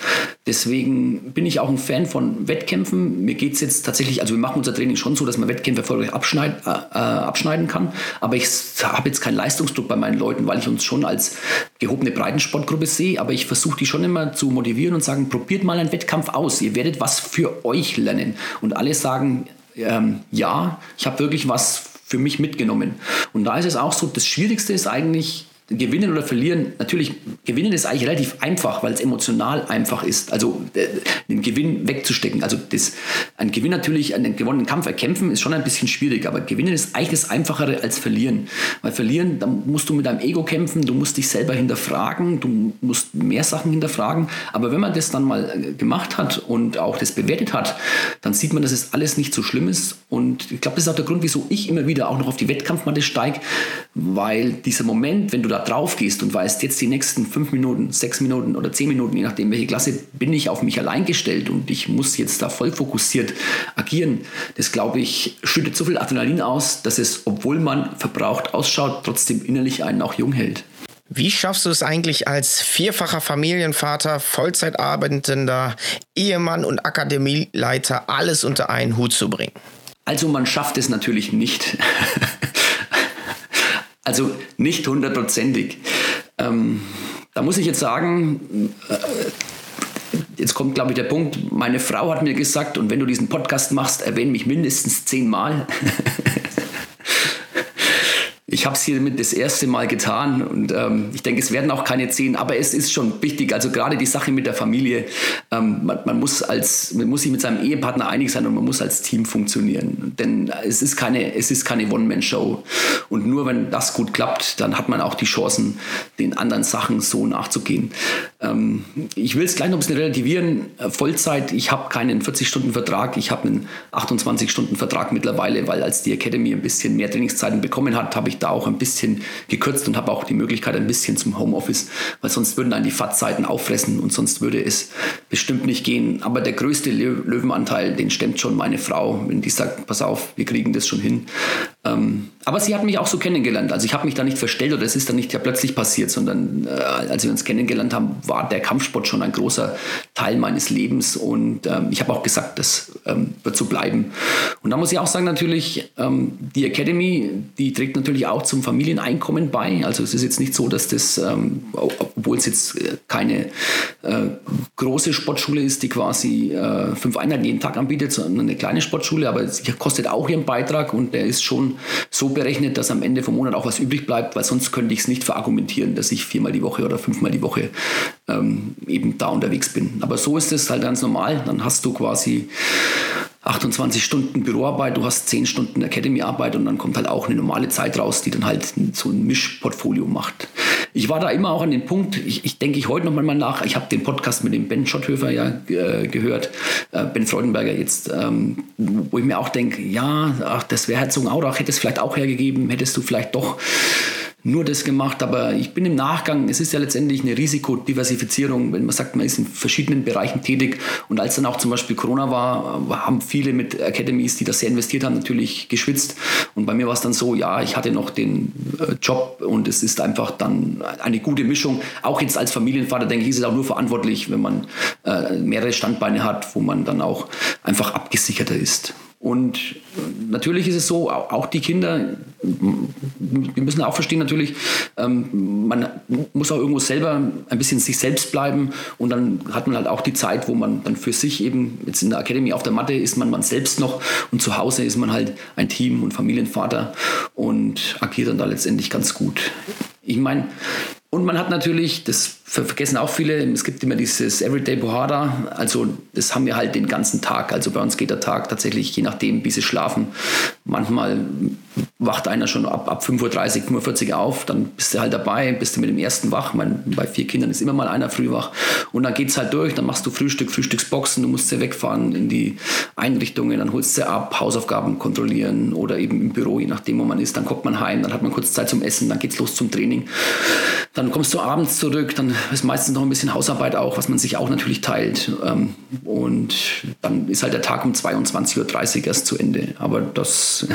Deswegen bin ich auch ein Fan von Wettkämpfen. Mir geht es jetzt tatsächlich, also wir machen unser Training schon so, dass man Wettkämpfe erfolgreich abschneid, äh, äh, abschneiden kann. Aber ich habe jetzt keinen Leistungsdruck bei meinen Leuten, weil ich uns schon als gehobene Breitensportgruppe sehe. Aber ich versuche die schon immer zu motivieren und sagen, probiert mal einen Wettkampf aus. Ihr werdet was für euch lernen. Und alle sagen, ähm, ja, ich habe wirklich was für mich mitgenommen. Und da ist es auch so, das Schwierigste ist eigentlich, Gewinnen oder verlieren, natürlich, gewinnen ist eigentlich relativ einfach, weil es emotional einfach ist. Also äh, den Gewinn wegzustecken. Also das, ein Gewinn natürlich, einen gewonnenen Kampf erkämpfen, ist schon ein bisschen schwierig, aber gewinnen ist eigentlich das Einfachere als verlieren. Weil verlieren, da musst du mit deinem Ego kämpfen, du musst dich selber hinterfragen, du musst mehr Sachen hinterfragen. Aber wenn man das dann mal äh, gemacht hat und auch das bewertet hat, dann sieht man, dass es alles nicht so schlimm ist. Und ich glaube, das ist auch der Grund, wieso ich immer wieder auch noch auf die Wettkampfmatte steige, weil dieser Moment, wenn du da drauf gehst und weißt, jetzt die nächsten fünf Minuten, sechs Minuten oder zehn Minuten, je nachdem welche Klasse, bin ich auf mich allein gestellt und ich muss jetzt da voll fokussiert agieren. Das glaube ich, schüttet so viel Adrenalin aus, dass es, obwohl man verbraucht ausschaut, trotzdem innerlich einen auch jung hält. Wie schaffst du es eigentlich als vierfacher Familienvater, Vollzeit arbeitender Ehemann und Akademieleiter alles unter einen Hut zu bringen? Also man schafft es natürlich nicht. Also nicht hundertprozentig. Ähm, da muss ich jetzt sagen, äh, jetzt kommt, glaube ich, der Punkt, meine Frau hat mir gesagt, und wenn du diesen Podcast machst, erwähne mich mindestens zehnmal. Ich habe es hiermit das erste Mal getan und ähm, ich denke, es werden auch keine zehn, aber es ist schon wichtig. Also gerade die Sache mit der Familie, ähm, man, man, muss als, man muss sich mit seinem Ehepartner einig sein und man muss als Team funktionieren. Denn es ist keine, keine One-Man-Show. Und nur wenn das gut klappt, dann hat man auch die Chancen, den anderen Sachen so nachzugehen. Ähm, ich will es gleich noch ein bisschen relativieren. Vollzeit, ich habe keinen 40-Stunden-Vertrag, ich habe einen 28-Stunden-Vertrag mittlerweile, weil als die Academy ein bisschen mehr Trainingszeiten bekommen hat, habe ich da auch ein bisschen gekürzt und habe auch die Möglichkeit ein bisschen zum Homeoffice, weil sonst würden dann die Fahrtzeiten auffressen und sonst würde es bestimmt nicht gehen. Aber der größte Löwenanteil, den stemmt schon meine Frau, wenn die sagt, pass auf, wir kriegen das schon hin. Ähm, aber sie hat mich auch so kennengelernt. Also ich habe mich da nicht verstellt oder es ist dann nicht ja plötzlich passiert, sondern äh, als wir uns kennengelernt haben, war der Kampfsport schon ein großer Teil meines Lebens und ähm, ich habe auch gesagt, das ähm, wird so bleiben. Und da muss ich auch sagen, natürlich, ähm, die Academy, die trägt natürlich auch zum Familieneinkommen bei. Also es ist jetzt nicht so, dass das, ähm, obwohl es jetzt äh, keine äh, große Sportschule ist, die quasi äh, fünf Einheiten jeden Tag anbietet, sondern eine kleine Sportschule, aber sie kostet auch ihren Beitrag und der ist schon so berechnet, dass am Ende vom Monat auch was übrig bleibt, weil sonst könnte ich es nicht verargumentieren, dass ich viermal die Woche oder fünfmal die Woche ähm, eben da unterwegs bin. Aber so ist es halt ganz normal. Dann hast du quasi 28 Stunden Büroarbeit, du hast 10 Stunden Academy-Arbeit und dann kommt halt auch eine normale Zeit raus, die dann halt so ein Mischportfolio macht. Ich war da immer auch an dem Punkt, ich, ich denke ich heute noch mal nach, ich habe den Podcast mit dem Ben Schotthöfer ja äh, gehört, äh, Ben Freudenberger jetzt, ähm, wo ich mir auch denke, ja, ach, das wäre Herzogenaurach, hätte es vielleicht auch hergegeben, hättest du vielleicht doch nur das gemacht, aber ich bin im Nachgang, es ist ja letztendlich eine Risikodiversifizierung, wenn man sagt, man ist in verschiedenen Bereichen tätig und als dann auch zum Beispiel Corona war, haben viele mit Academies, die da sehr investiert haben, natürlich geschwitzt und bei mir war es dann so, ja, ich hatte noch den äh, Job und es ist einfach dann eine gute Mischung. Auch jetzt als Familienvater, denke ich, ist es auch nur verantwortlich, wenn man äh, mehrere Standbeine hat, wo man dann auch einfach abgesicherter ist. Und natürlich ist es so, auch die Kinder, wir müssen auch verstehen natürlich, ähm, man muss auch irgendwo selber ein bisschen sich selbst bleiben und dann hat man halt auch die Zeit, wo man dann für sich eben, jetzt in der Academy auf der Matte ist man man selbst noch und zu Hause ist man halt ein Team und Familienvater und agiert dann da letztendlich ganz gut. Ich meine, und man hat natürlich, das vergessen auch viele, es gibt immer dieses Everyday Bohada, also das haben wir halt den ganzen Tag. Also bei uns geht der Tag tatsächlich, je nachdem, wie sie schlafen, manchmal wacht einer schon ab, ab 5.30 Uhr, 45 Uhr auf, dann bist du halt dabei, bist du mit dem ersten wach. Mein, bei vier Kindern ist immer mal einer früh wach. Und dann geht es halt durch, dann machst du Frühstück, Frühstücksboxen, du musst sie wegfahren in die Einrichtungen, dann holst du ab, Hausaufgaben kontrollieren oder eben im Büro, je nachdem, wo man ist. Dann kommt man heim, dann hat man kurz Zeit zum Essen, dann geht's los zum Training. Dann kommst du abends zurück, dann ist meistens noch ein bisschen Hausarbeit auch, was man sich auch natürlich teilt. Ähm, und dann ist halt der Tag um 22.30 Uhr erst zu Ende. Aber das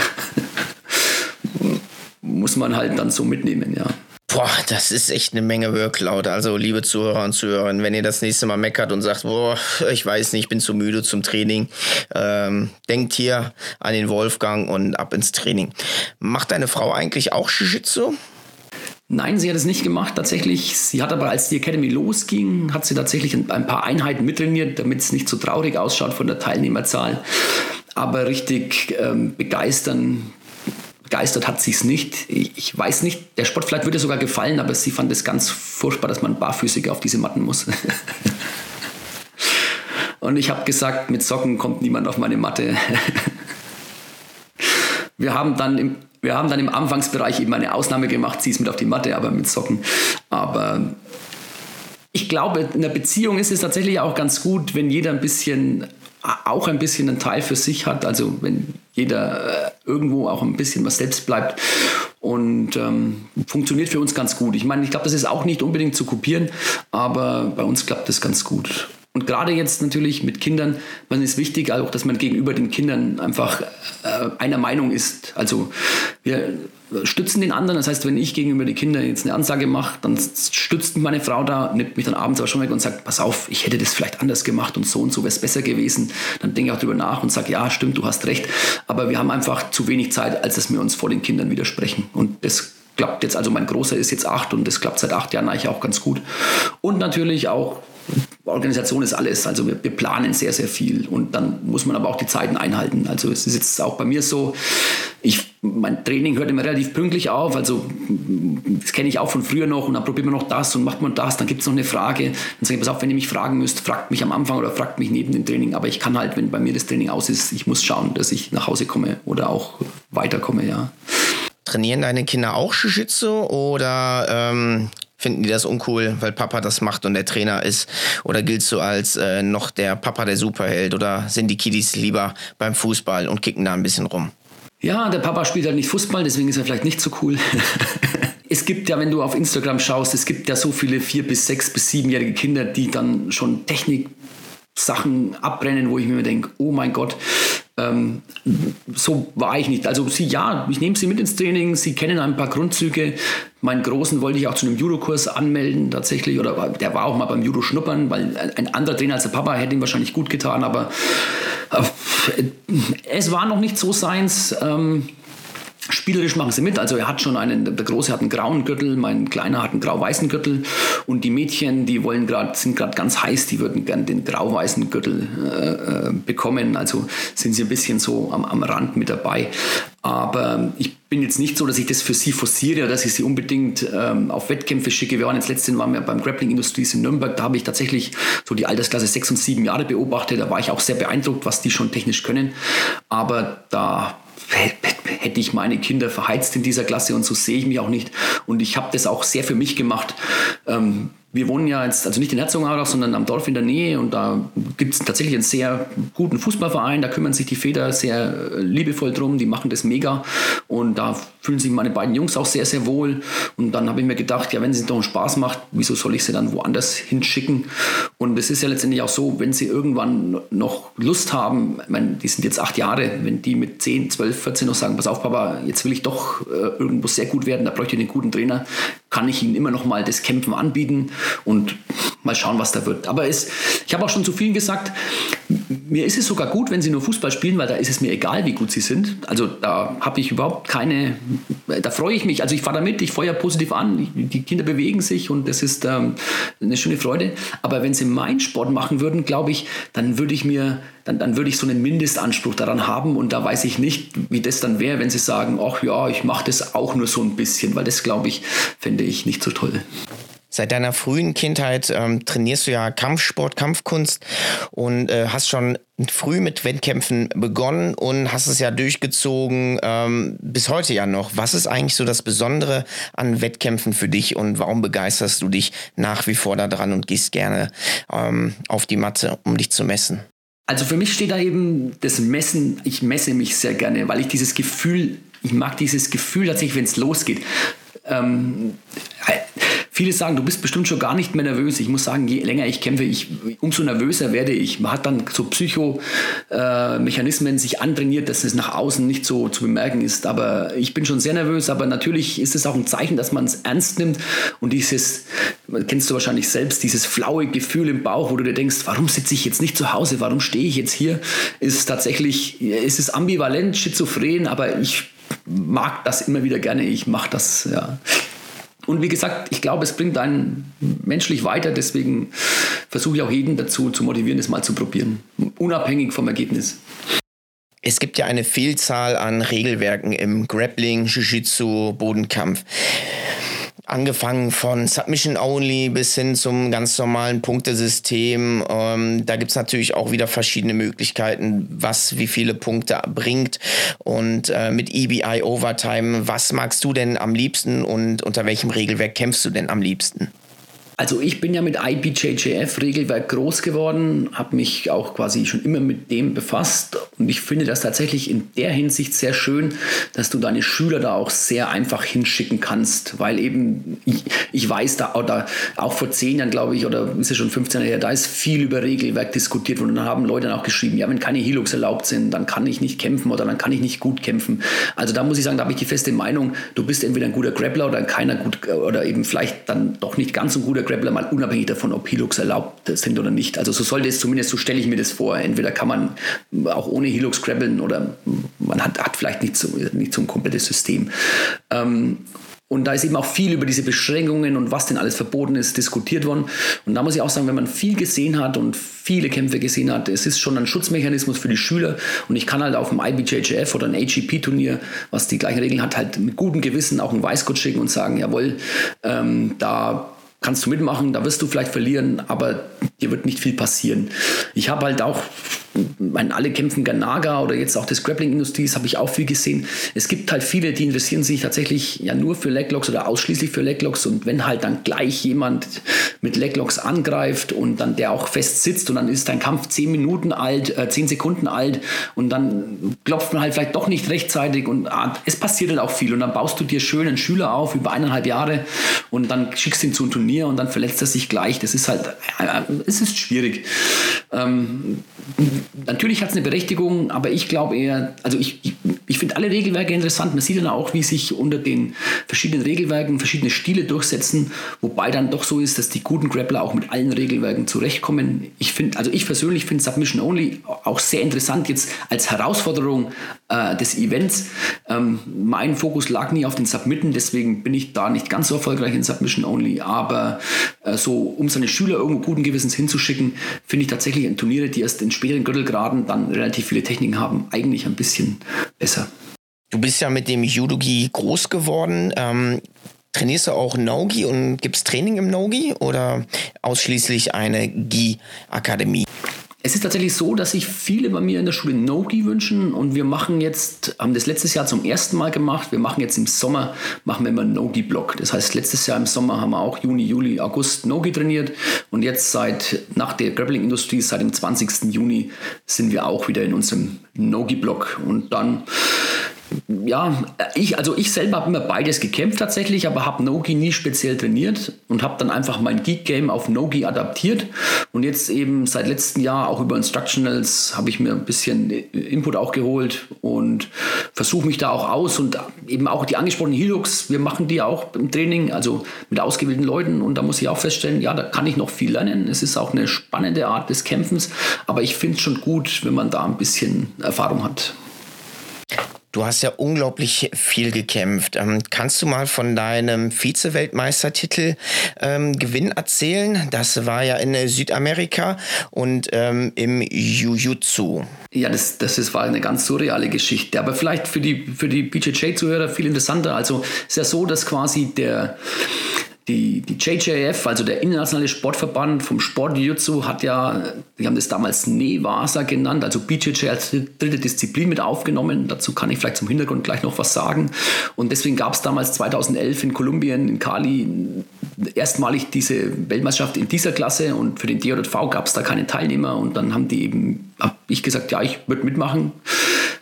muss man halt dann so mitnehmen, ja. Boah, das ist echt eine Menge Workload. Also, liebe Zuhörer und Zuhörerinnen, wenn ihr das nächste Mal meckert und sagt, boah, ich weiß nicht, ich bin zu müde zum Training, ähm, denkt hier an den Wolfgang und ab ins Training. Macht deine Frau eigentlich auch Jiu-Jitsu? Nein, sie hat es nicht gemacht. Tatsächlich, sie hat aber, als die Academy losging, hat sie tatsächlich ein, paar Einheiten mittrainiert, damit es nicht so traurig ausschaut von der Teilnehmerzahl. Aber richtig ähm, begeistern begeistert hat sie es nicht. Ich weiß nicht, der Sport vielleicht würde sogar gefallen, aber sie fand es ganz furchtbar, dass man barfüßig auf diese Matten muss. Und ich habe gesagt, mit Socken kommt niemand auf meine Matte. Wir haben dann im, wir haben dann im Anfangsbereich eben eine Ausnahme gemacht, sie ist mit auf die Matte, aber mit Socken. Aber ich glaube, in der Beziehung ist es tatsächlich auch ganz gut, wenn jeder ein bisschen auch ein bisschen einen Teil für sich hat. Also wenn jeder äh, irgendwo auch ein bisschen was selbst bleibt und ähm, funktioniert für uns ganz gut. Ich meine, ich glaube, das ist auch nicht unbedingt zu kopieren, aber bei uns klappt das ganz gut. Und gerade jetzt natürlich mit Kindern, man ist wichtig auch, dass man gegenüber den Kindern einfach äh, einer Meinung ist. Also wir stützen den anderen. Das heißt, wenn ich gegenüber den Kindern jetzt eine Ansage mache, dann stützt meine Frau da, nimmt mich dann abends aber schon weg und sagt, pass auf, ich hätte das vielleicht anders gemacht und so und so wäre es besser gewesen. Dann denke ich auch darüber nach und sage, ja, stimmt, du hast recht. Aber wir haben einfach zu wenig Zeit, als dass wir uns vor den Kindern widersprechen. Und das klappt jetzt, also mein Großer ist jetzt acht und das klappt seit acht Jahren eigentlich auch ganz gut. Und natürlich auch Organisation ist alles. Also wir, wir, planen sehr, sehr viel und dann muss man aber auch die Zeiten einhalten. Also es ist jetzt auch bei mir so, ich, mein Training hört immer relativ pünktlich auf. Also das kenne ich auch von früher noch und dann probiert man noch das und macht man das. Dann gibt es noch eine Frage. Dann sage ich, pass auf, wenn ihr mich fragen müsst, fragt mich am Anfang oder fragt mich neben dem Training. Aber ich kann halt, wenn bei mir das Training aus ist, ich muss schauen, dass ich nach Hause komme oder auch weiterkomme, ja. Trainieren deine Kinder auch Jiu-Jitsu oder ähm, finden die das uncool, weil Papa das macht und der Trainer ist? Oder giltst du als äh, noch der Papa der Superheld? Oder sind die Kiddies lieber beim Fußball und kicken da ein bisschen rum? Ja, der Papa spielt halt nicht Fußball, deswegen ist er vielleicht nicht so cool. es gibt ja, wenn du auf Instagram schaust, es gibt ja so viele vier bis sechs bis siebenjährige Kinder, die dann schon Technik Sachen abbrennen, wo ich mir denke, oh mein Gott, ähm, so war ich nicht. Also sie, ja, ich nehme sie mit ins Training, sie kennen ein paar Grundzüge. Meinen Großen wollte ich auch zu einem Judokurs anmelden tatsächlich, oder der war auch mal beim Judo schnuppern, weil ein anderer Trainer als der Papa hätte ihm wahrscheinlich gut getan, aber äh, es war noch nicht so seins. Ähm, Spielerisch machen sie mit, also er hat schon einen, der Große hat einen grauen Gürtel, mein Kleiner hat einen grau-weißen Gürtel und die Mädchen, die wollen gerade, sind gerade ganz heiß, die würden gern den grau-weißen Gürtel äh, äh, bekommen, also sind sie ein bisschen so am, am Rand mit dabei. Aber ich bin jetzt nicht so, dass ich das für sie forciere dass ich sie unbedingt ähm, auf Wettkämpfe schicke. Wir waren jetzt letztens waren wir beim Grappling Industries in Nürnberg. Da habe ich tatsächlich so die Altersklasse 6 und 7 Jahre beobachtet. Da war ich auch sehr beeindruckt, was die schon technisch können. Aber da hätte ich meine Kinder verheizt in dieser Klasse und so sehe ich mich auch nicht. Und ich habe das auch sehr für mich gemacht. Ähm, wir wohnen ja jetzt, also nicht in Herzogenaurach, sondern am Dorf in der Nähe und da gibt es tatsächlich einen sehr guten Fußballverein, da kümmern sich die Väter sehr äh, liebevoll drum, die machen das mega. Und da fühlen sich meine beiden Jungs auch sehr, sehr wohl. Und dann habe ich mir gedacht, ja, wenn es doch Spaß macht, wieso soll ich sie dann woanders hinschicken? Und es ist ja letztendlich auch so, wenn sie irgendwann noch Lust haben, ich meine, die sind jetzt acht Jahre, wenn die mit 10, 12, 14 noch sagen, pass auf Papa, jetzt will ich doch äh, irgendwo sehr gut werden, da bräuchte ich einen guten Trainer, kann ich ihnen immer noch mal das Kämpfen anbieten und mal schauen, was da wird. Aber es, ich habe auch schon zu vielen gesagt, mir ist es sogar gut, wenn sie nur Fußball spielen, weil da ist es mir egal, wie gut sie sind. Also da habe ich überhaupt keine, da freue ich mich. Also ich fahre da mit, ich feuer positiv an, die Kinder bewegen sich und das ist ähm, eine schöne Freude. Aber wenn sie meinen Sport machen würden, glaube ich, dann würde ich mir, dann, dann würde ich so einen Mindestanspruch daran haben und da weiß ich nicht, wie das dann wäre, wenn sie sagen, ach ja, ich mache das auch nur so ein bisschen, weil das glaube ich, fände ich nicht so toll. Seit deiner frühen Kindheit ähm, trainierst du ja Kampfsport, Kampfkunst und äh, hast schon früh mit Wettkämpfen begonnen und hast es ja durchgezogen ähm, bis heute ja noch. Was ist eigentlich so das Besondere an Wettkämpfen für dich und warum begeisterst du dich nach wie vor daran und gehst gerne ähm, auf die Matte, um dich zu messen? Also für mich steht da eben das Messen, ich messe mich sehr gerne, weil ich dieses Gefühl, ich mag dieses Gefühl tatsächlich, wenn es losgeht. Ähm, Viele sagen, du bist bestimmt schon gar nicht mehr nervös. Ich muss sagen, je länger ich kämpfe, ich, umso nervöser werde ich. Man hat dann so Psychomechanismen äh, sich antrainiert, dass es nach außen nicht so zu bemerken ist. Aber ich bin schon sehr nervös. Aber natürlich ist es auch ein Zeichen, dass man es ernst nimmt. Und dieses, kennst du wahrscheinlich selbst, dieses flaue Gefühl im Bauch, wo du dir denkst, warum sitze ich jetzt nicht zu Hause? Warum stehe ich jetzt hier? Ist tatsächlich, ist es ambivalent, schizophren, aber ich mag das immer wieder gerne. Ich mache das, ja. Und wie gesagt, ich glaube, es bringt einen menschlich weiter. Deswegen versuche ich auch jeden dazu zu motivieren, es mal zu probieren, unabhängig vom Ergebnis. Es gibt ja eine Vielzahl an Regelwerken im Grappling, Jiu-Jitsu, Bodenkampf angefangen von Submission Only bis hin zum ganz normalen Punktesystem. Ähm, da gibt es natürlich auch wieder verschiedene Möglichkeiten, was wie viele Punkte bringt. Und äh, mit EBI Overtime, was magst du denn am liebsten und unter welchem Regelwerk kämpfst du denn am liebsten? Also ich bin ja mit IPJJF-Regelwerk groß geworden, habe mich auch quasi schon immer mit dem befasst. Und ich finde das tatsächlich in der Hinsicht sehr schön, dass du deine Schüler da auch sehr einfach hinschicken kannst, weil eben ich, ich weiß da oder auch vor zehn Jahren glaube ich oder ist ja schon 15 Jahre her, da ist viel über Regelwerk diskutiert worden. Und dann haben Leute dann auch geschrieben, ja wenn keine Helux erlaubt sind, dann kann ich nicht kämpfen oder dann kann ich nicht gut kämpfen. Also da muss ich sagen, da habe ich die feste Meinung, du bist entweder ein guter Grappler oder keiner gut oder eben vielleicht dann doch nicht ganz so ein guter Grappler, mal unabhängig davon, ob Hilux erlaubt sind oder nicht. Also so sollte es zumindest, so stelle ich mir das vor. Entweder kann man auch ohne Hilux grappeln oder man hat, hat vielleicht nicht so, nicht so ein komplettes System. Ähm, und da ist eben auch viel über diese Beschränkungen und was denn alles verboten ist, diskutiert worden. Und da muss ich auch sagen, wenn man viel gesehen hat und viele Kämpfe gesehen hat, es ist schon ein Schutzmechanismus für die Schüler. Und ich kann halt auf dem IBJJF oder ein AGP-Turnier, was die gleichen Regeln hat, halt mit gutem Gewissen auch einen Weißgott schicken und sagen, jawohl, ähm, da kannst du mitmachen, da wirst du vielleicht verlieren, aber dir wird nicht viel passieren. Ich habe halt auch, meine, alle kämpfen Ganaga oder jetzt auch das Grappling-Industries, habe ich auch viel gesehen. Es gibt halt viele, die interessieren sich tatsächlich ja nur für Leglocks oder ausschließlich für Leglocks und wenn halt dann gleich jemand mit Leglocks angreift und dann der auch fest sitzt und dann ist dein Kampf zehn Minuten alt, äh, zehn Sekunden alt und dann klopft man halt vielleicht doch nicht rechtzeitig und ah, es passiert halt auch viel und dann baust du dir schön einen Schüler auf über eineinhalb Jahre und dann schickst ihn zu einem Turnier und dann verletzt er sich gleich. Das ist halt, äh, es ist schwierig. Ähm, natürlich hat es eine Berechtigung, aber ich glaube eher, also ich, ich, ich finde alle Regelwerke interessant. Man sieht dann auch, wie sich unter den verschiedenen Regelwerken verschiedene Stile durchsetzen, wobei dann doch so ist, dass die guten Grappler auch mit allen Regelwerken zurechtkommen. Ich finde, also ich persönlich finde Submission Only auch sehr interessant jetzt als Herausforderung äh, des Events. Ähm, mein Fokus lag nie auf den Submitten, deswegen bin ich da nicht ganz so erfolgreich in Submission Only, aber äh, so, um seine Schüler irgendwo guten Gewissens hinzuschicken, finde ich tatsächlich in Turniere, die erst in späteren Gürtelgraden dann relativ viele Techniken haben, eigentlich ein bisschen besser. Du bist ja mit dem Judogi groß geworden. Ähm, trainierst du auch Nogi und gibst Training im Nogi oder ausschließlich eine Gi-Akademie? Es ist tatsächlich so, dass sich viele bei mir in der Schule Nogi wünschen und wir machen jetzt, haben das letztes Jahr zum ersten Mal gemacht. Wir machen jetzt im Sommer, machen wir immer Nogi-Block. Das heißt, letztes Jahr im Sommer haben wir auch Juni, Juli, August Nogi trainiert und jetzt seit, nach der Grappling-Industrie, seit dem 20. Juni sind wir auch wieder in unserem Nogi-Block und dann ja, ich, also ich selber habe immer beides gekämpft tatsächlich, aber habe Nogi nie speziell trainiert und habe dann einfach mein Geek-Game auf Nogi adaptiert. Und jetzt eben seit letztem Jahr auch über Instructionals habe ich mir ein bisschen Input auch geholt und versuche mich da auch aus und eben auch die angesprochenen Hilux, wir machen die auch im Training, also mit ausgewählten Leuten und da muss ich auch feststellen, ja, da kann ich noch viel lernen. Es ist auch eine spannende Art des Kämpfens, aber ich finde es schon gut, wenn man da ein bisschen Erfahrung hat. Du hast ja unglaublich viel gekämpft. Ähm, kannst du mal von deinem Vize-Weltmeistertitel ähm, Gewinn erzählen? Das war ja in Südamerika und ähm, im Jiu-Jitsu. Ja, das, das ist, war eine ganz surreale Geschichte. Aber vielleicht für die, für die BJJ-Zuhörer viel interessanter. Also es ist ja so, dass quasi der die, die JJF, also der internationale Sportverband vom Sport Jiu-Jitsu, hat ja, die haben das damals Nevasa genannt, also BJJ als dritte Disziplin mit aufgenommen. Dazu kann ich vielleicht zum Hintergrund gleich noch was sagen. Und deswegen gab es damals 2011 in Kolumbien, in Cali, erstmalig diese Weltmeisterschaft in dieser Klasse und für den DJV gab es da keine Teilnehmer und dann haben die eben, habe ich gesagt, ja, ich würde mitmachen.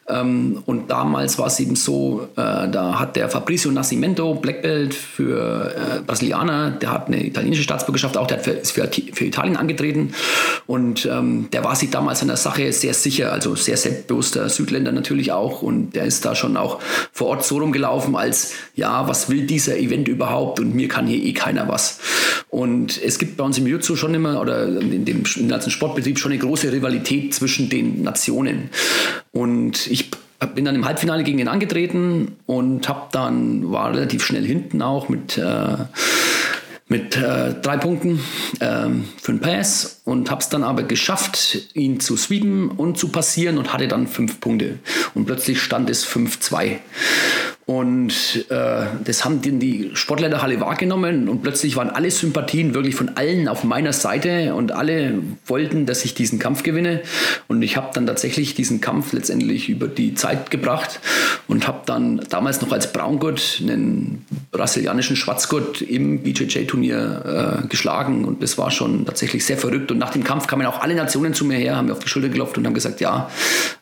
Ähm, und damals war es eben so, äh, da hat der Fabrizio Nascimento, Black Belt für äh, Brasilianer, der hat eine italienische Staatsbürgerschaft auch, der für, ist für, für Italien angetreten und ähm, der war sich damals an der Sache sehr sicher, also sehr selbstbewusster Südländer natürlich auch und der ist da schon auch vor Ort so rumgelaufen als, ja, was will dieser Event überhaupt und mir kann hier eh keiner was. Und es gibt bei uns im Jiu-Jitsu schon immer, oder in dem ganzen Sportbetrieb schon eine große Rivalität zwischen den Nationen. Und ich bin dann im Halbfinale gegen ihn angetreten und habe dann war relativ schnell hinten auch mit äh, mit äh, drei Punkten ähm, für den Pass und habe es dann aber geschafft, ihn zu sweepen und zu passieren und hatte dann fünf Punkte. Und plötzlich stand es 5-2. Und äh, das haben die, die Sportler der Halle wahrgenommen und plötzlich waren alle Sympathien wirklich von allen auf meiner Seite und alle wollten, dass ich diesen Kampf gewinne. Und ich habe dann tatsächlich diesen Kampf letztendlich über die Zeit gebracht und habe dann damals noch als Braungurt einen brasilianischen Schwarzgurt im BJJ-Turnier äh, geschlagen. Und das war schon tatsächlich sehr verrückt. Und nach dem Kampf kamen auch alle Nationen zu mir her, haben mir auf die Schulter geklopft und haben gesagt, ja,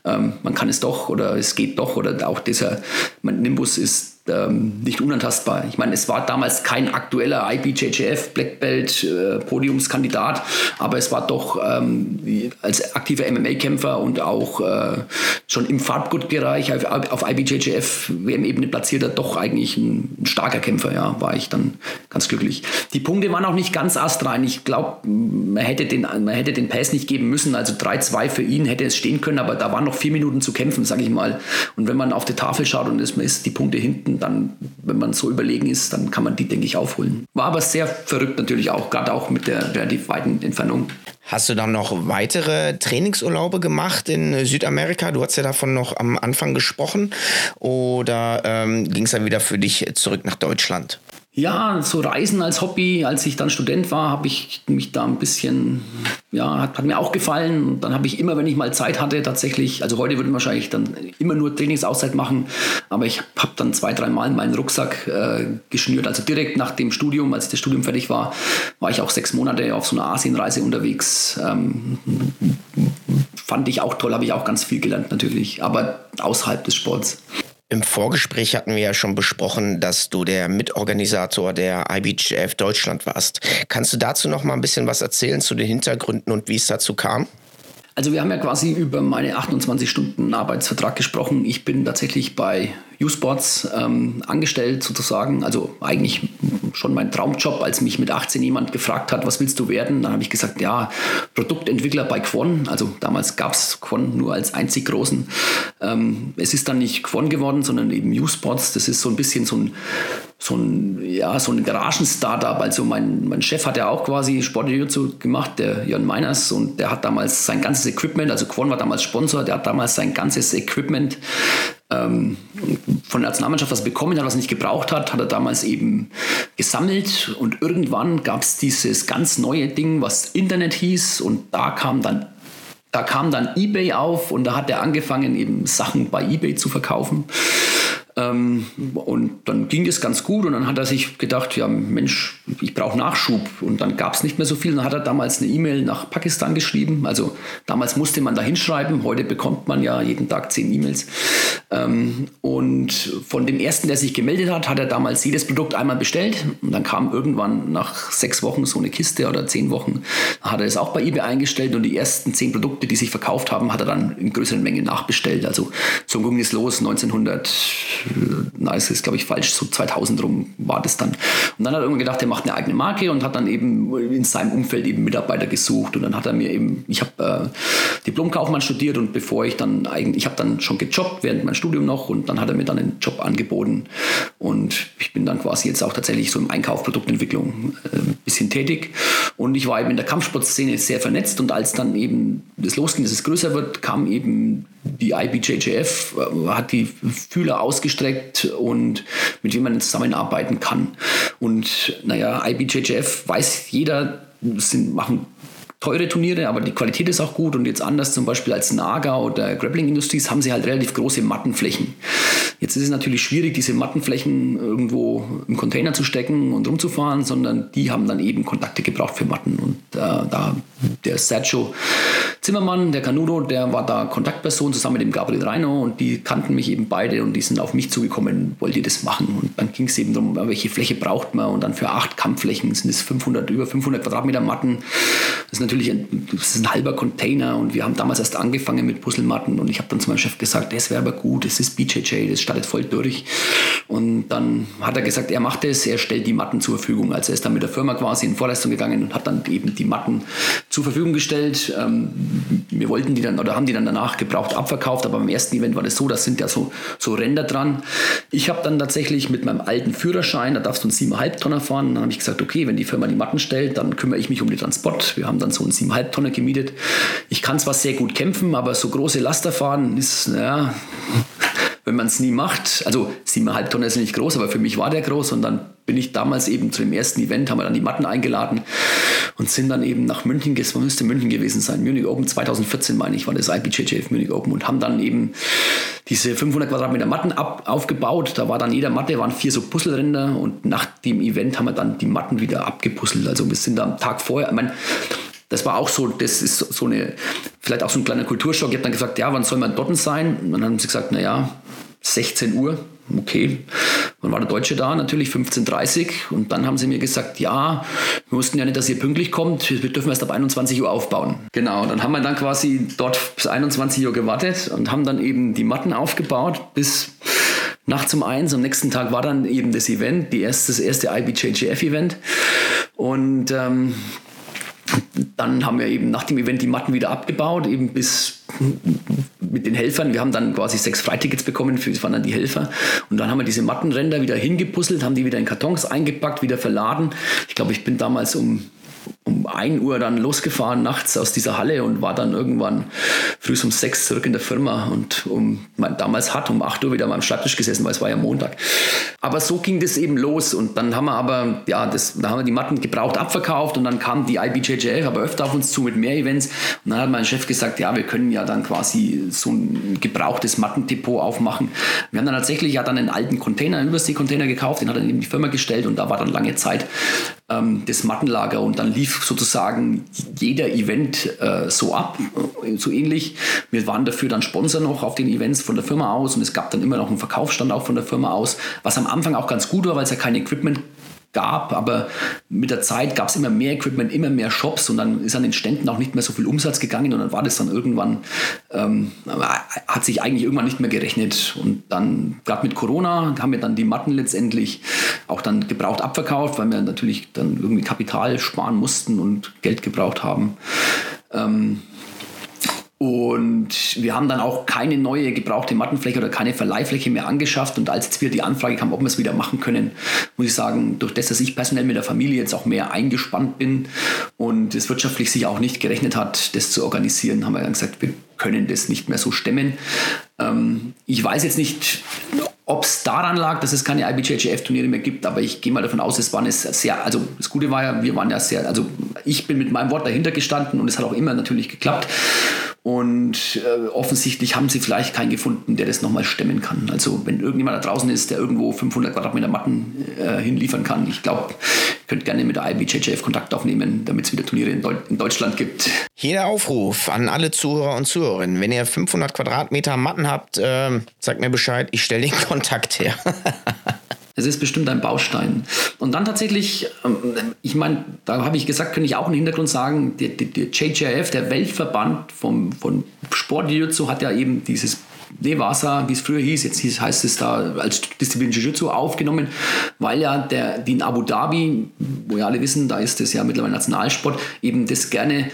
ähm, man kann es doch oder es geht doch. Oder auch dieser Nimbus ist ähm, nicht unantastbar. Ich meine, es war damals kein aktueller IBJJF Black Belt äh, Podiumskandidat, aber es war doch ähm, als aktiver MMA-Kämpfer und auch äh, schon im Farbgutbereich auf, auf IBJJF WM-Ebene platzierter doch eigentlich ein, ein, starker Kämpfer. Ja, war ich dann ganz glücklich. Die Punkte waren auch nicht ganz astrein. Ich glaube, man hätte den man hätte den Pass nicht geben müssen. Also 3-2 für ihn hätte es stehen können, aber da waren noch vier Minuten zu kämpfen, sage ich mal. Und wenn man auf die Tafel schaut und es ist die Punkte hinten dann, wenn man so überlegen ist, dann kann man die, denke ich, aufholen. War aber sehr verrückt natürlich auch, gerade auch mit der relativ weiten Entfernung. Hast du dann noch weitere Trainingsurlaube gemacht in Südamerika? Du hast ja davon noch am Anfang gesprochen. Oder ähm, ging es dann wieder für dich zurück nach Deutschland? Ja, so Reisen als Hobby, als ich dann Student war, habe ich mich da ein bisschen, ja, hat, hat mir auch gefallen. Und dann habe ich immer, wenn ich mal Zeit hatte, tatsächlich, also heute würde ich wahrscheinlich dann immer nur Trainingsauszeit machen, aber ich habe dann zwei, drei Mal meinen Rucksack äh, geschnürt. Also direkt nach dem Studium, als das Studium fertig war, war ich auch sechs Monate auf so einer Asienreise unterwegs. Ähm, fand ich auch toll, habe ich auch ganz viel gelernt natürlich, aber außerhalb des Sports. Im Vorgespräch hatten wir ja schon besprochen, dass du der Mitorganisator der IBGF Deutschland warst. Kannst du dazu noch mal ein bisschen was erzählen zu den Hintergründen und wie es dazu kam? Also wir haben ja quasi über meine 28 Stunden Arbeitsvertrag gesprochen. Ich bin tatsächlich bei U-Sports ähm, angestellt sozusagen. Also eigentlich schon mein Traumjob, als mich mit 18 jemand gefragt hat, was willst du werden? Dann habe ich gesagt, ja, Produktentwickler bei Quon. Also damals gab es Quon nur als einzig großen. Ähm, es ist dann nicht Quon geworden, sondern eben U-Sports. Das ist so ein bisschen so ein so ein, ja, so ein Garagen-Startup. Also mein, mein Chef hat ja auch quasi Sport gemacht, der Jörn Meiners, und der hat damals sein ganzes Equipment, also Quon war damals Sponsor, der hat damals sein ganzes Equipment ähm, von der Nationalmannschaft was bekommen hat, was er nicht gebraucht hat, hat er damals eben gesammelt. Und irgendwann gab es dieses ganz neue Ding, was Internet hieß. Und da kam dann da kam dann eBay auf. Und da hat er angefangen, eben Sachen bei eBay zu verkaufen. Ähm, und dann ging es ganz gut und dann hat er sich gedacht, ja Mensch, ich brauche Nachschub. Und dann gab es nicht mehr so viel. Dann hat er damals eine E-Mail nach Pakistan geschrieben. Also damals musste man da hinschreiben. Heute bekommt man ja jeden Tag zehn E-Mails. Ähm, und von dem ersten, der sich gemeldet hat, hat er damals jedes Produkt einmal bestellt. Und dann kam irgendwann nach sechs Wochen so eine Kiste oder zehn Wochen, hat er es auch bei eBay eingestellt und die ersten zehn Produkte, die sich verkauft haben, hat er dann in größeren Mengen nachbestellt. Also so ging es los 1900 na, es ist glaube ich falsch, so 2000 rum war das dann. Und dann hat er irgendwann gedacht, er macht eine eigene Marke und hat dann eben in seinem Umfeld eben Mitarbeiter gesucht. Und dann hat er mir eben, ich habe äh, Diplomkaufmann studiert und bevor ich dann eigentlich, ich habe dann schon gejobbt während meinem Studium noch und dann hat er mir dann einen Job angeboten. Und ich bin dann quasi jetzt auch tatsächlich so im Einkauf, Produktentwicklung äh, ein bisschen tätig. Und ich war eben in der Kampfsportszene sehr vernetzt und als dann eben das losging, dass es größer wird, kam eben die IBJJF äh, hat die Fühler ausgestreckt und mit wem man zusammenarbeiten kann. Und naja, IBJJF weiß jeder, sind, machen teure Turniere, aber die Qualität ist auch gut und jetzt anders zum Beispiel als Naga oder Grappling Industries haben sie halt relativ große Mattenflächen. Jetzt ist es natürlich schwierig, diese Mattenflächen irgendwo im Container zu stecken und rumzufahren, sondern die haben dann eben Kontakte gebraucht für Matten und äh, da der Sergio Zimmermann, der Canudo, der war da Kontaktperson zusammen mit dem Gabriel Reino und die kannten mich eben beide und die sind auf mich zugekommen, wollt ihr das machen? Und dann ging es eben darum, welche Fläche braucht man und dann für acht Kampfflächen sind es 500, über 500 Quadratmeter Matten. Das ist natürlich ein, das ist ein halber Container und wir haben damals erst angefangen mit Puzzlematten und ich habe dann zu meinem Chef gesagt, das wäre aber gut, das ist BJJ, das startet voll durch. Und dann hat er gesagt, er macht es, er stellt die Matten zur Verfügung. Also er ist dann mit der Firma quasi in Vorleistung gegangen und hat dann eben die Matten zur Verfügung gestellt. Ähm, wir wollten die dann oder haben die dann danach gebraucht abverkauft, aber beim ersten Event war das so, da sind ja so, so Ränder dran. Ich habe dann tatsächlich mit meinem alten Führerschein, da darfst du einen 7,5 Tonner fahren, dann habe ich gesagt, okay, wenn die Firma die Matten stellt, dann kümmere ich mich um den Transport. Wir haben dann so einen 7,5 Tonner gemietet. Ich kann zwar sehr gut kämpfen, aber so große Laster fahren ist, naja, wenn man es nie macht, also 7,5 Tonnen ist nicht groß, aber für mich war der groß und dann bin ich damals eben zu dem ersten Event, haben wir dann die Matten eingeladen und sind dann eben nach München, es müsste München gewesen sein, Munich Open 2014 meine ich, war das IBJJF Munich Open und haben dann eben diese 500 Quadratmeter Matten ab, aufgebaut. Da war dann jeder Matte, waren vier so Puzzleränder und nach dem Event haben wir dann die Matten wieder abgepuzzelt. Also wir sind am Tag vorher, ich meine, das war auch so, das ist so eine, vielleicht auch so ein kleiner Kulturschock. Ich habe dann gesagt, ja, wann soll man dort sein? Und dann haben sie gesagt, naja, 16 Uhr, okay. Wann war der Deutsche da? Natürlich 15.30 Uhr. Und dann haben sie mir gesagt, ja, wir wussten ja nicht, dass ihr pünktlich kommt. Wir dürfen erst ab 21 Uhr aufbauen. Genau, dann haben wir dann quasi dort bis 21 Uhr gewartet und haben dann eben die Matten aufgebaut bis nachts um eins. Am nächsten Tag war dann eben das Event, die erste, das erste IBJJF-Event. Und ähm, dann haben wir eben nach dem Event die Matten wieder abgebaut, eben bis mit den Helfern. Wir haben dann quasi sechs Freitickets bekommen, für, das waren dann die Helfer. Und dann haben wir diese Mattenränder wieder hingepuzzelt, haben die wieder in Kartons eingepackt, wieder verladen. Ich glaube, ich bin damals um um 1 Uhr dann losgefahren nachts aus dieser Halle und war dann irgendwann früh um 6 zurück in der Firma und um, damals hat um 8 Uhr wieder am Schreibtisch gesessen, weil es war ja Montag. Aber so ging das eben los und dann haben wir aber, ja, das, da haben wir die Matten gebraucht abverkauft und dann kam die IBJJF aber öfter auf uns zu mit mehr Events und dann hat mein Chef gesagt, ja, wir können ja dann quasi so ein gebrauchtes Mattendepot aufmachen. Wir haben dann tatsächlich ja dann einen alten Container, einen Überseekontainer gekauft, den hat dann eben die Firma gestellt und da war dann lange Zeit ähm, das Mattenlager und dann lief sozusagen jeder Event äh, so ab, äh, so ähnlich. Wir waren dafür dann Sponsor noch auf den Events von der Firma aus und es gab dann immer noch einen Verkaufsstand auch von der Firma aus, was am Anfang auch ganz gut war, weil es ja kein Equipment gab, aber mit der Zeit gab es immer mehr Equipment, immer mehr Shops und dann ist an den Ständen auch nicht mehr so viel Umsatz gegangen und dann war das dann irgendwann, ähm, hat sich eigentlich irgendwann nicht mehr gerechnet und dann, gerade mit Corona, haben wir dann die Matten letztendlich auch dann gebraucht abverkauft, weil wir natürlich dann irgendwie Kapital sparen mussten und Geld gebraucht haben. Ähm, und wir haben dann auch keine neue gebrauchte Mattenfläche oder keine Verleihfläche mehr angeschafft. Und als jetzt wieder die Anfrage kam, ob wir es wieder machen können, muss ich sagen, durch das, dass ich personell mit der Familie jetzt auch mehr eingespannt bin und es wirtschaftlich sich auch nicht gerechnet hat, das zu organisieren, haben wir dann gesagt, wir können das nicht mehr so stemmen. Ähm, ich weiß jetzt nicht, ob es daran lag, dass es keine IBJJF-Turniere mehr gibt, aber ich gehe mal davon aus, es waren es sehr, also das Gute war ja, wir waren ja sehr, also ich bin mit meinem Wort dahinter gestanden und es hat auch immer natürlich geklappt. Und äh, offensichtlich haben sie vielleicht keinen gefunden, der das nochmal stemmen kann. Also wenn irgendjemand da draußen ist, der irgendwo 500 Quadratmeter Matten äh, hinliefern kann, ich glaube, ihr könnt gerne mit der IBJJF Kontakt aufnehmen, damit es wieder Turniere in, Deu in, Deutschland gibt. Hier der Aufruf an alle Zuhörer und Zuhörerinnen. Wenn ihr 500 Quadratmeter Matten habt, äh, sagt mir Bescheid, ich stelle den Kontakt her. Es ist bestimmt ein Baustein. Und dann tatsächlich, ähm, ich meine, da habe ich gesagt, könnte ich auch einen Hintergrund sagen, der, der, JJF, der Weltverband vom, von Sport Jiu-Jitsu, hat ja eben dieses Nevasa, wie es früher hieß, jetzt hieß, heißt es da als Disziplin Jiu-Jitsu aufgenommen, weil ja der, die in Abu Dhabi, wo ja alle wissen, da ist es ja mittlerweile Nationalsport, eben das gerne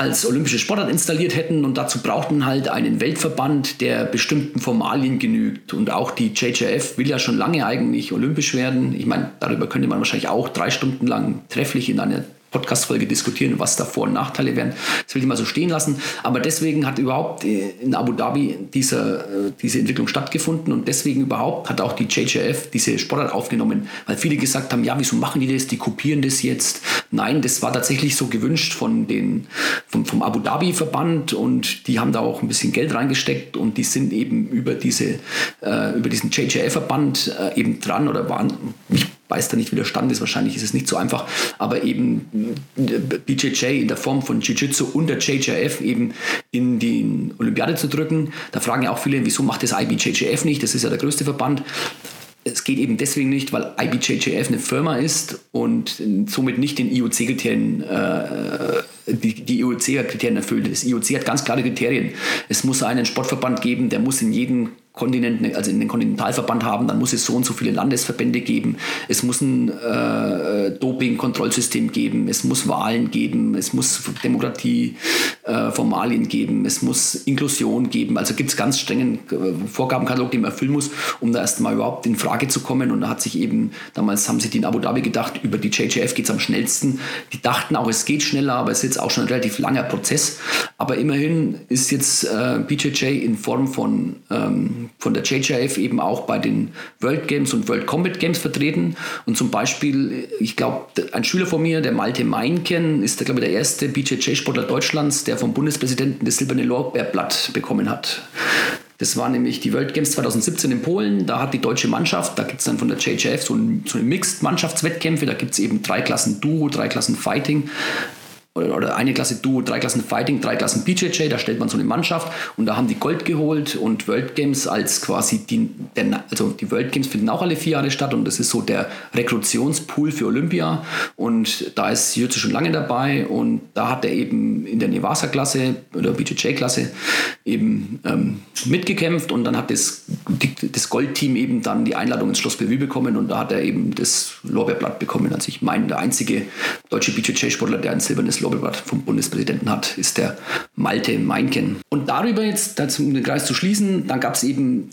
als olympische Sportart installiert hätten und dazu brauchten halt einen Weltverband, der bestimmten Formalien genügt. Und auch die JJF will ja schon lange eigentlich olympisch werden. Ich meine, darüber könnte man wahrscheinlich auch drei Stunden lang trefflich in einer Podcast-Folge diskutieren, was da Vor- und Nachteile wären. Das will ich mal so stehen lassen. Aber deswegen hat überhaupt äh, in Abu Dhabi diese, äh, diese Entwicklung stattgefunden und deswegen überhaupt hat auch die JJF diese Sportart aufgenommen, weil viele gesagt haben, ja, wieso machen die das? Die kopieren das jetzt. Nein, das war tatsächlich so gewünscht von den, vom, vom Abu Dhabi-Verband und die haben da auch ein bisschen Geld reingesteckt und die sind eben über, diese, äh, über diesen JJF-Verband äh, eben dran oder waren, ich weiß da nicht, wie der Stand ist, wahrscheinlich ist es nicht so einfach, aber eben BJJ in der Form von Jiu-Jitsu und der JJF eben in die Olympiade zu drücken. Da fragen ja auch viele, wieso macht das IBJJF nicht? Das ist ja der größte Verband. Es geht eben deswegen nicht, weil IBJJF eine Firma ist und somit nicht den IOC-Kriterien, äh, die, die IOC-Kriterien erfüllt. Das IOC hat ganz klare Kriterien. Es muss einen Sportverband geben, der muss in jedem Kontinenten, also in den Kontinentalverband haben, dann muss es so und so viele Landesverbände geben, es muss ein äh, Doping-Kontrollsystem geben, es muss Wahlen geben, es muss Demokratieformalien äh, geben, es muss Inklusion geben. Also gibt es ganz strengen äh, Vorgabenkatalog, den man erfüllen muss, um da erstmal überhaupt in Frage zu kommen. Und da hat sich eben, damals haben sie die in Abu Dhabi gedacht, über die JJF geht es am schnellsten. Die dachten auch, es geht schneller, aber es ist jetzt auch schon ein relativ langer Prozess. Aber immerhin ist jetzt äh, BJJ in Form von ähm, von der JJF eben auch bei den World Games und World Combat Games vertreten. Und zum Beispiel, ich glaube, ein Schüler von mir, der Malte Meinken, ist, glaube ich, der erste BJJ-Sportler Deutschlands, der vom Bundespräsidenten das silberne Lorbeerblatt bekommen hat. Das war nämlich die World Games 2017 in Polen. Da hat die deutsche Mannschaft, da gibt es dann von der JJF so, ein, so eine Mixed-Mannschaftswettkämpfe. Da gibt es eben drei Klassen Duo, drei Klassen Fighting oder eine Klasse Duo, drei Klassen Fighting, drei Klassen BJJ, da stellt man so eine Mannschaft und da haben die Gold geholt und World Games als quasi die, also die World Games finden auch alle vier Jahre statt und das ist so der Rekrutationspool für Olympia und da ist Jürze schon lange dabei und da hat er eben in der Nevasa-Klasse oder BJJ-Klasse eben ähm, mitgekämpft und dann hat das, das Goldteam eben dann die Einladung ins Schloss Bellevue bekommen und da hat er eben das Lorbeerblatt bekommen. Also ich meine, der einzige deutsche BJJ-Sportler, der ein silbernes Lobeblatt vom Bundespräsidenten hat, ist der Malte Meinken. Und darüber jetzt, dazu, um den Kreis zu schließen, dann gab es eben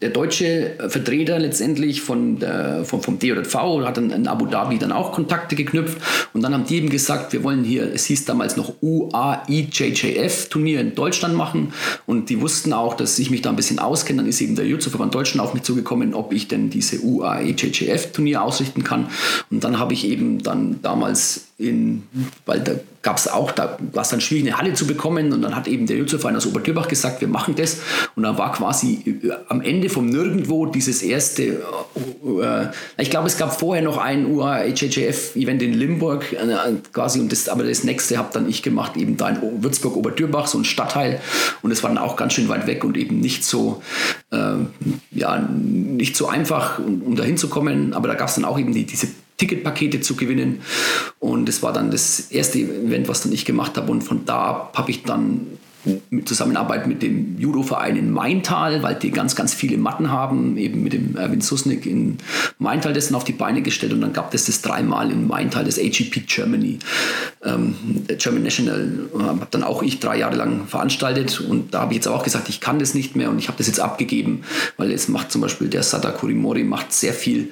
der deutsche Vertreter letztendlich von der, vom, vom DJV, hat dann in Abu Dhabi dann auch Kontakte geknüpft. Und dann haben die eben gesagt, wir wollen hier, es hieß damals noch UAIJJF Turnier in Deutschland machen. Und die wussten auch, dass ich mich da ein bisschen auskenne, dann ist eben der Jiu-Jitsu-Verband Deutschland auf mich zugekommen, ob ich denn diese UAIJJF Turnier ausrichten kann. Und dann habe ich eben dann damals in, weil da gab es auch, da war es dann schwierig, eine Halle zu bekommen und dann hat eben der Jutsu-Verein aus Obertürbach gesagt, wir machen das. Und dann war quasi äh, am Ende vom Nirgendwo dieses erste, äh, äh ich glaube, es gab vorher noch ein UAHJF-Event in Limburg äh, quasi und das, aber das nächste habe dann ich gemacht, eben da in Würzburg-Obertürbach, so ein Stadtteil. Und es war dann auch ganz schön weit weg und eben nicht so, äh, ja, nicht so einfach, um, um da hinzukommen, aber da gab es dann auch eben die, diese Ticketpakete zu gewinnen. Und es war dann das erste Event, was dann ich gemacht habe. Und von da habe ich dann Zusammenarbeit mit dem Judo-Verein in Maintal, weil die ganz, ganz viele Matten haben, eben mit dem Erwin Susnik in Maintal dessen auf die Beine gestellt und dann gab es das dreimal in Maintal, das AGP Germany, ähm, German National, habe dann auch ich drei Jahre lang veranstaltet und da habe ich jetzt auch gesagt, ich kann das nicht mehr und ich habe das jetzt abgegeben, weil es macht zum Beispiel der Sada Kurimori macht sehr viel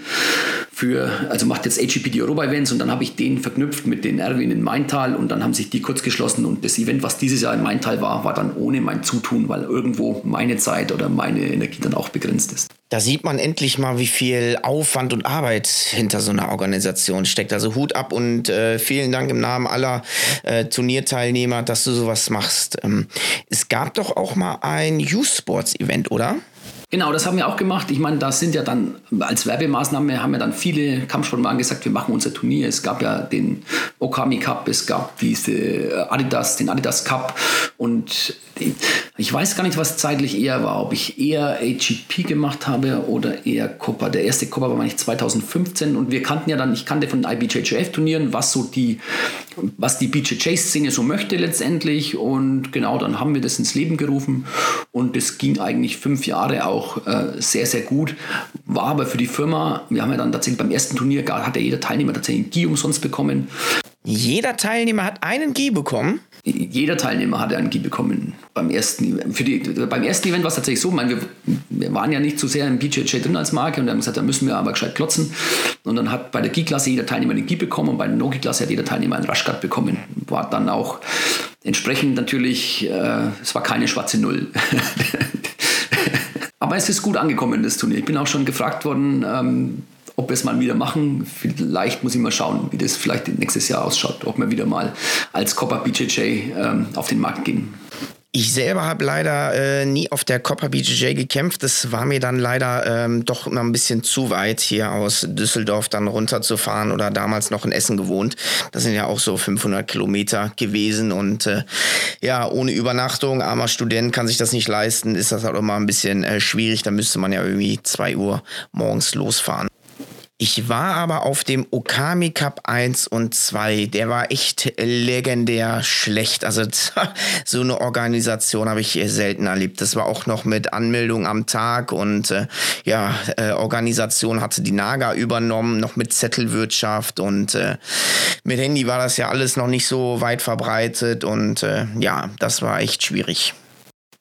für, also macht jetzt AGP die Europa-Events und dann habe ich den verknüpft mit den Erwin in Maintal und dann haben sich die kurz geschlossen und das Event, was dieses Jahr in Maintal war, war dann ohne mein Zutun, weil irgendwo meine Zeit oder meine Energie dann auch begrenzt ist. Da sieht man endlich mal, wie viel Aufwand und Arbeit hinter so einer Organisation steckt. Also Hut ab und äh, vielen Dank im Namen aller äh, Turnierteilnehmer, dass du sowas machst. Ähm, es gab doch auch mal ein Youth Sports Event, oder? Genau, das haben wir auch gemacht. Ich meine, da sind ja dann als Werbemaßnahme haben ja dann viele Kampfsportwagen gesagt, wir machen unser Turnier. Es gab ja den Okami Cup, es gab diese Adidas, den Adidas Cup und ich weiß gar nicht, was zeitlich eher war, ob ich eher AGP gemacht habe oder eher Copa. Der erste Copa war eigentlich 2015 und wir kannten ja dann, ich kannte von IBJJF Turnieren, was so die, was die BJJ-Szene so möchte letztendlich und genau dann haben wir das ins Leben gerufen und es ging eigentlich fünf Jahre auch äh, sehr, sehr gut. War aber für die Firma, wir haben ja dann tatsächlich beim ersten Turnier, hat ja jeder Teilnehmer tatsächlich ein Gi umsonst bekommen. Jeder Teilnehmer hat einen Gi bekommen? Jeder Teilnehmer hatte ein Gi bekommen beim ersten für die beim ersten Event war es tatsächlich so, meine, wir, wir, waren ja nicht so sehr im BJJ drin als Marke und haben gesagt, da müssen wir aber gescheit klotzen und dann hat bei der Gi-Klasse jeder Teilnehmer einen Gi bekommen und bei der No-Gi-Klasse hat jeder Teilnehmer einen Rushguard bekommen. War dann auch entsprechend natürlich, äh, es war keine schwarze Null. aber es ist gut angekommen, das Turnier. Ich bin auch schon gefragt worden, ähm, ob wir es mal wieder machen. Vielleicht muss ich mal schauen, wie das vielleicht nächstes Jahr ausschaut, ob wir wieder mal als Copper BJJ ähm, auf den Markt gehen. Ich selber habe leider äh, nie auf der Copper BJJ gekämpft. Das war mir dann leider ähm, doch immer ein bisschen zu weit, hier aus Düsseldorf dann runterzufahren oder damals noch in Essen gewohnt. Das sind ja auch so 500 Kilometer gewesen und äh, ja, ohne Übernachtung, armer Student kann sich das nicht leisten, ist das halt auch mal ein bisschen äh, schwierig. Da müsste man ja irgendwie 2 Uhr morgens losfahren. Ich war aber auf dem Okami Cup 1 und 2. Der war echt legendär schlecht. Also so eine Organisation habe ich selten erlebt. Das war auch noch mit Anmeldung am Tag und äh, ja, äh, Organisation hatte die Naga übernommen, noch mit Zettelwirtschaft und äh, mit Handy war das ja alles noch nicht so weit verbreitet und äh, ja, das war echt schwierig.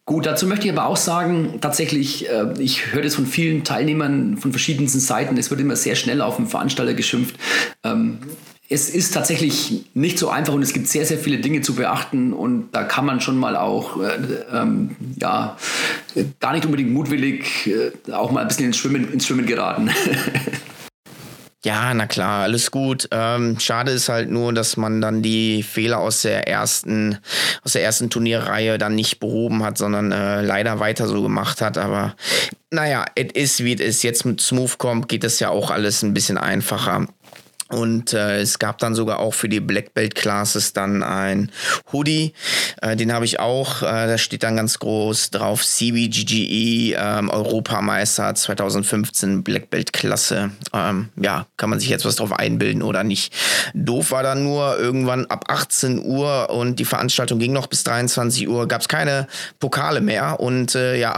Gut, dazu möchte ich aber auch sagen, tatsächlich, äh, ich höre das von vielen Teilnehmern von verschiedensten Seiten, es wird immer sehr schnell auf den Veranstalter geschimpft. Ähm, es ist tatsächlich nicht so einfach und es gibt sehr, sehr viele Dinge zu beachten und da kann man schon mal auch, äh, ähm, ja, gar nicht unbedingt mutwillig äh, auch mal ein bisschen ins Schwimmen, ins Schwimmen geraten. Ja, na klar, alles gut. Ähm, schade ist halt nur, dass man dann die Fehler aus der ersten, aus der ersten Turnierreihe dann nicht behoben hat, sondern äh, leider weiter so gemacht hat. Aber naja, es ist wie es ist. Jetzt mit Smooth kommt, geht das ja auch alles ein bisschen einfacher. Und äh, es gab dann sogar auch für die Black Belt Classes dann ein Hoodie. Äh, den habe ich auch. Äh, da steht dann ganz groß drauf CBGGE ähm, Europameister 2015 Black Belt Klasse. Ähm, ja, kann man sich jetzt was drauf einbilden oder nicht. Doof war dann nur irgendwann ab 18 Uhr und die Veranstaltung ging noch bis 23 Uhr. Gab es keine Pokale mehr und äh, ja,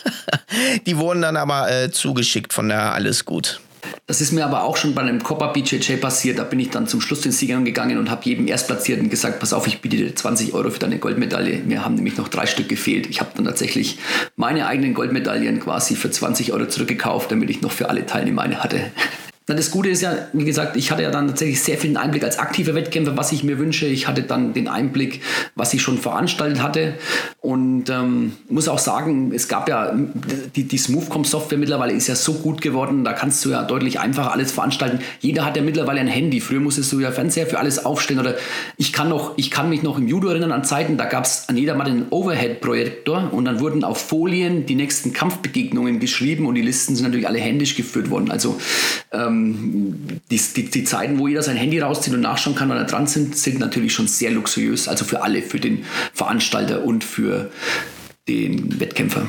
die wurden dann aber äh, zugeschickt von der Alles gut. Das ist mir aber auch schon bei einem Copper BJJ passiert. Da bin ich dann zum Schluss den Siegern gegangen und habe jedem Erstplatzierten gesagt, pass auf, ich biete dir 20 Euro für deine Goldmedaille. Mir haben nämlich noch drei Stück gefehlt. Ich habe dann tatsächlich meine eigenen Goldmedaillen quasi für 20 Euro zurückgekauft, damit ich noch für alle Teilnehmer eine hatte. Das Gute ist ja, wie gesagt, ich hatte ja dann tatsächlich sehr viel Einblick als aktiver Wettkämpfer, was ich mir wünsche. Ich hatte dann den Einblick, was ich schon veranstaltet hatte. Und ähm, muss auch sagen, es gab ja, die, die Smoothcom-Software mittlerweile ist ja so gut geworden, da kannst du ja deutlich einfacher alles veranstalten. Jeder hat ja mittlerweile ein Handy. Früher musstest du ja Fernseher für alles aufstellen. Oder ich kann, noch, ich kann mich noch im Judo erinnern an Zeiten, da gab es an jeder mal einen Overhead-Projektor und dann wurden auf Folien die nächsten Kampfbegegnungen geschrieben und die Listen sind natürlich alle händisch geführt worden. Also ähm, die, die, die, Zeiten, wo jeder sein Handy rauszieht und nachschauen kann, wann er dran sind, sind natürlich schon sehr luxuriös. Also für alle, für den Veranstalter und für den Wettkämpfer.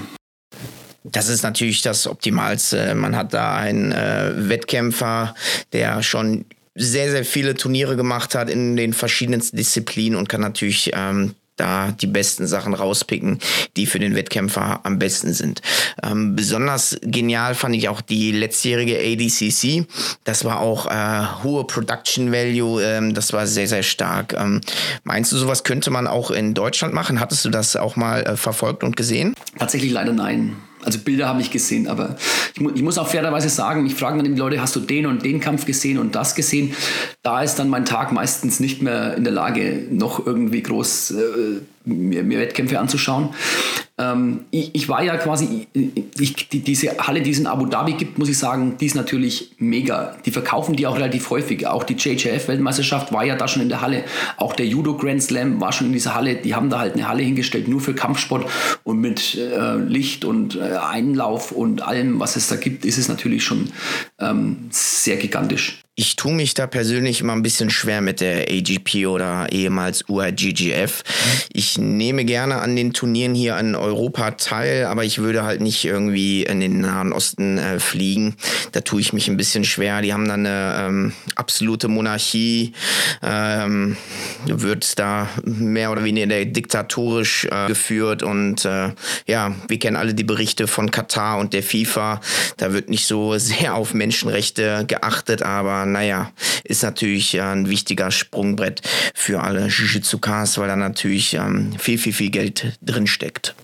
Das ist natürlich das Optimalste. Man hat da einen äh, Wettkämpfer, der schon sehr, sehr viele Turniere gemacht hat in den verschiedensten Disziplinen und kann natürlich ähm, da die besten Sachen rauspicken, die für den Wettkämpfer am besten sind. Ähm, besonders genial fand ich auch die letztjährige ADCC. Das war auch äh, hohe Production Value. Ähm, das war sehr, sehr stark. Ähm, meinst du, sowas könnte man auch in Deutschland machen? Hattest du das auch mal äh, verfolgt und gesehen? Tatsächlich leider nein. Also Bilder habe ich gesehen, aber ich, mu ich, muss auch fairerweise sagen, ich frage dann die Leute, hast du den und den Kampf gesehen und das gesehen? Da ist dann mein Tag meistens nicht mehr in der Lage, noch irgendwie groß äh, mir, mir Wettkämpfe anzuschauen. Ähm, ich, ich, war ja quasi, ich, die, diese Halle, die es in Abu Dhabi gibt, muss ich sagen, die ist natürlich mega. Die verkaufen die auch relativ häufig. Auch die JJF-Weltmeisterschaft war ja da schon in der Halle. Auch der Judo Grand Slam war schon in dieser Halle. Die haben da halt eine Halle hingestellt, nur für Kampfsport und mit äh, Licht und äh, Einlauf und allem, was es da gibt, ist es natürlich schon ähm, sehr gigantisch. Ich tue mich da persönlich immer ein bisschen schwer mit der AGP oder ehemals URGGF. Ich nehme gerne an den Turnieren hier in Europa teil, aber ich würde halt nicht irgendwie in den Nahen Osten äh, fliegen. Da tue ich mich ein bisschen schwer. Die haben dann eine ähm, absolute Monarchie, ähm, wird da mehr oder weniger diktatorisch äh, geführt und äh, ja, wir kennen alle die Berichte von Katar und der FIFA. Da wird nicht so sehr auf Menschenrechte geachtet, aber naja, ist natürlich äh, ein wichtiger Sprungbrett für alle Jiu-Jitsu-Cars, weil da natürlich ähm, viel, viel, viel Geld drin steckt.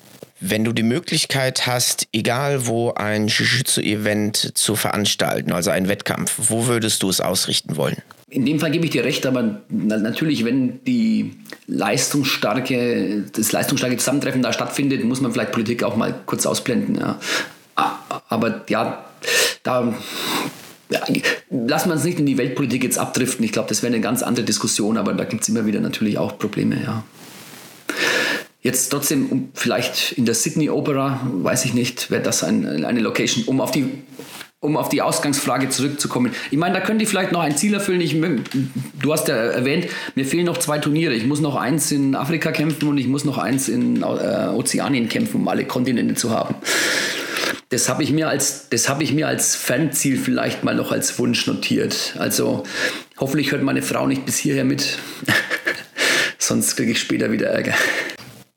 Wenn du die Möglichkeit hast, egal wo ein Jiu-Jitsu-Event zu veranstalten, also einen Wettkampf, wo würdest du es ausrichten wollen? In dem Fall gebe ich dir recht, aber natürlich, wenn die leistungsstarke, das leistungsstarke Zusammentreffen da stattfindet, muss man vielleicht Politik auch mal kurz ausblenden. Ja. Aber ja, da lassen wir uns nicht in die Weltpolitik jetzt abdriften. Ich glaube, das wäre eine ganz andere Diskussion, aber da gibt es immer wieder natürlich auch Probleme, ja. Jetzt trotzdem, vielleicht in der Sydney Opera, weiß ich nicht, wäre das ein, eine Location, um auf die um auf die Ausgangsfrage zurückzukommen. Ich meine, da könnte ich vielleicht noch ein Ziel erfüllen. Ich, du hast ja erwähnt, mir fehlen noch zwei Turniere. Ich muss noch eins in Afrika kämpfen und ich muss noch eins in äh, Ozeanien kämpfen, um alle Kontinente zu haben. Das habe ich mir als, das habe ich mir als Fanziel vielleicht mal noch als Wunsch notiert. Also hoffentlich hört meine Frau nicht bis hierher mit. Sonst kriege ich später wieder Ärger.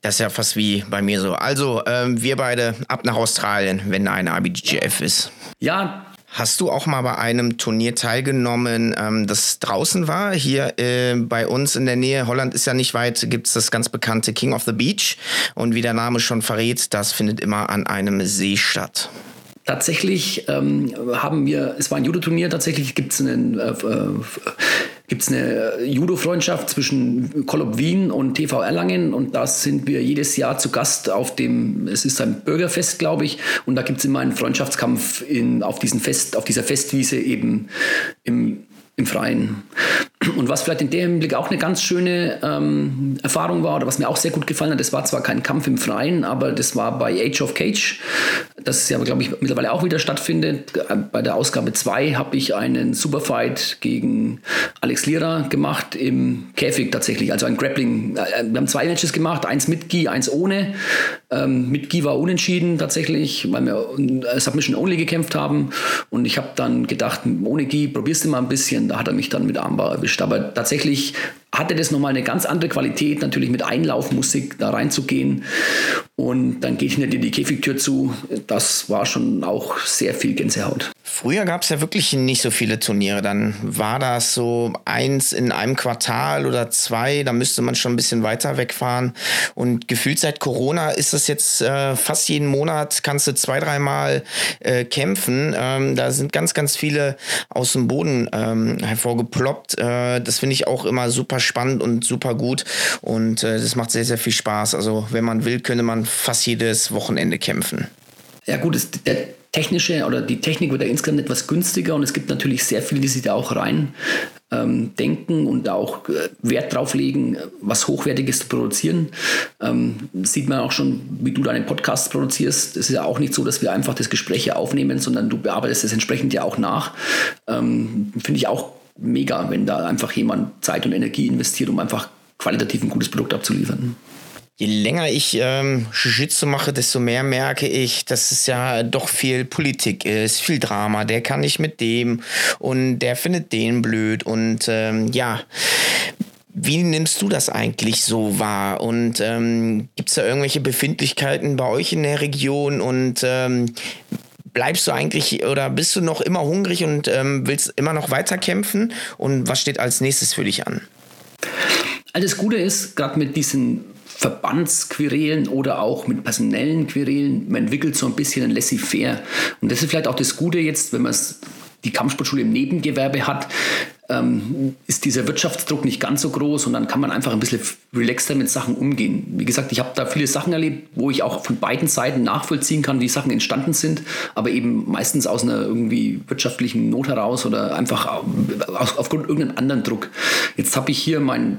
Das ist ja fast wie bei mir so. Also, ähm, wir beide ab nach Australien, wenn eine IBGF ist. Ja. Hast du auch mal bei einem Turnier teilgenommen, ähm, das draußen war? Hier äh, bei uns in der Nähe, Holland ist ja nicht weit, gibt es das ganz bekannte King of the Beach. Und wie der Name schon verrät, das findet immer an einem See statt. Tatsächlich ähm, haben wir, es war ein Judo-Turnier, tatsächlich gibt es einen äh, äh gibt es eine Judo-Freundschaft zwischen Kolop Wien und TV Erlangen und da sind wir jedes Jahr zu Gast auf dem, es ist ein Bürgerfest, glaube ich, und da gibt es immer einen Freundschaftskampf in, auf, diesen Fest, auf dieser Festwiese eben im, im Freien. Und was vielleicht in dem Hinblick auch eine ganz schöne ähm, Erfahrung war, oder was mir auch sehr gut gefallen hat, das war zwar kein Kampf im Freien, aber das war bei Age of Cage. Das ja, glaube ich, mittlerweile auch wieder stattfindet. Bei der Ausgabe 2 habe ich einen Superfight gegen Alex Lira gemacht im Käfig tatsächlich. Also ein Grappling. Äh, wir haben zwei Matches gemacht, eins mit Gi, eins ohne. Ähm, mit Gi war unentschieden tatsächlich, weil wir äh, Submission Only gekämpft haben. Und ich habe dann gedacht, ohne Gi probierst du mal ein bisschen. Da hat er mich dann mit Armbar erwischt. Aber tatsächlich hatte das nochmal eine ganz andere Qualität, natürlich mit Einlaufmusik da reinzugehen. Und dann geht hinter dir die Käfigtür zu. Das war schon auch sehr viel Gänsehaut. Früher gab es ja wirklich nicht so viele Turniere. Dann war das so eins in einem Quartal oder zwei. Da müsste man schon ein bisschen weiter wegfahren. Und gefühlt seit Corona ist das jetzt äh, fast jeden Monat, kannst du zwei, dreimal äh, kämpfen. Ähm, da sind ganz, ganz viele aus dem Boden ähm, hervorgeploppt. Äh, das finde ich auch immer super spannend und super gut. Und äh, das macht sehr, sehr viel Spaß. Also wenn man will, könnte man fast jedes Wochenende kämpfen. Ja gut, das, der technische oder die Technik wird ja insgesamt etwas günstiger und es gibt natürlich sehr viele, die sich da auch rein ähm, denken und auch äh, Wert drauf legen, was Hochwertiges zu produzieren. Ähm, sieht man auch schon, wie du deinen Podcast produzierst. Es ist ja auch nicht so, dass wir einfach das Gespräch hier aufnehmen, sondern du bearbeitest es entsprechend ja auch nach. Ähm, Finde ich auch mega, wenn da einfach jemand Zeit und Energie investiert, um einfach qualitativ ein gutes Produkt abzuliefern je länger ich ähm, Jiu-Jitsu mache, desto mehr merke ich, dass es ja doch viel Politik ist, viel Drama. Der kann nicht mit dem und der findet den blöd und ähm, ja. Wie nimmst du das eigentlich so wahr? Und ähm, gibt es da irgendwelche Befindlichkeiten bei euch in der Region? Und ähm, bleibst du eigentlich oder bist du noch immer hungrig und ähm, willst immer noch weiter kämpfen? Und was steht als nächstes für dich an? Das Gute ist, gerade mit diesen Verbandsquerelen oder auch mit personellen Querelen. Man entwickelt so ein bisschen ein Laissez-faire. Und das ist vielleicht auch das Gute jetzt, wenn man die Kampfsportschule im Nebengewerbe hat, ähm, ist dieser Wirtschaftsdruck nicht ganz so groß und dann kann man einfach ein bisschen relaxter mit Sachen umgehen. Wie gesagt, ich habe da viele Sachen erlebt, wo ich auch von beiden Seiten nachvollziehen kann, wie Sachen entstanden sind, aber eben meistens aus einer irgendwie wirtschaftlichen Not heraus oder einfach aufgrund irgendeinem anderen Druck. Jetzt habe ich hier mein,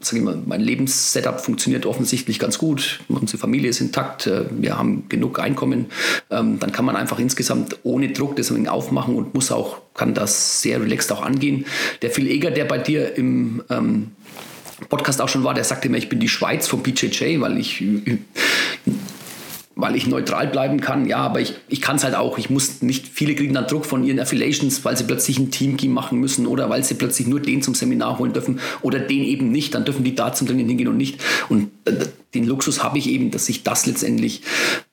sag ich mal, mein Lebenssetup funktioniert offensichtlich ganz gut. Unsere Familie ist intakt, äh, wir haben genug Einkommen. Ähm, dann kann man einfach insgesamt ohne Druck das aufmachen und muss auch kann das sehr relaxed auch angehen. Der Phil Eger, der bei dir im ähm, Podcast auch schon war, der sagte mir, ich bin die Schweiz vom BJJ, weil ich weil ich neutral bleiben kann. Ja, aber ich, ich kann es halt auch. Ich muss nicht, viele kriegen dann Druck von ihren Affiliations, weil sie plötzlich ein Team machen müssen oder weil sie plötzlich nur den zum Seminar holen dürfen oder den eben nicht. Dann dürfen die da zum Training hingehen und nicht. Und äh, den Luxus habe ich eben, dass ich das letztendlich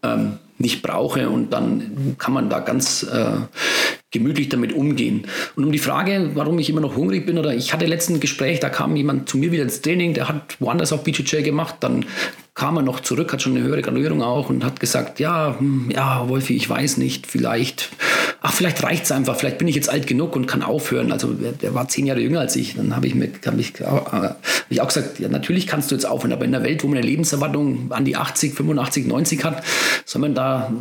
ähm, nicht brauche und dann kann man da ganz äh, gemütlich damit umgehen. Und um die Frage, warum ich immer noch hungrig bin, oder ich hatte letzten Gespräch, da kam jemand zu mir wieder ins Training, der hat woanders auch BJJ gemacht, dann kam er noch zurück, hat schon eine höhere Graduierung auch und hat gesagt, ja, hm, ja, Wolfi, ich weiß nicht, vielleicht, ach, vielleicht reicht es einfach, vielleicht bin ich jetzt alt genug und kann aufhören. Also der, der war zehn Jahre jünger als ich. Dann habe ich, mir, hab ich, hab ich auch gesagt, ja, natürlich kannst du jetzt aufhören, aber in der Welt, wo man eine Lebenserwartung an die 80, 85, 90 hat, soll man da,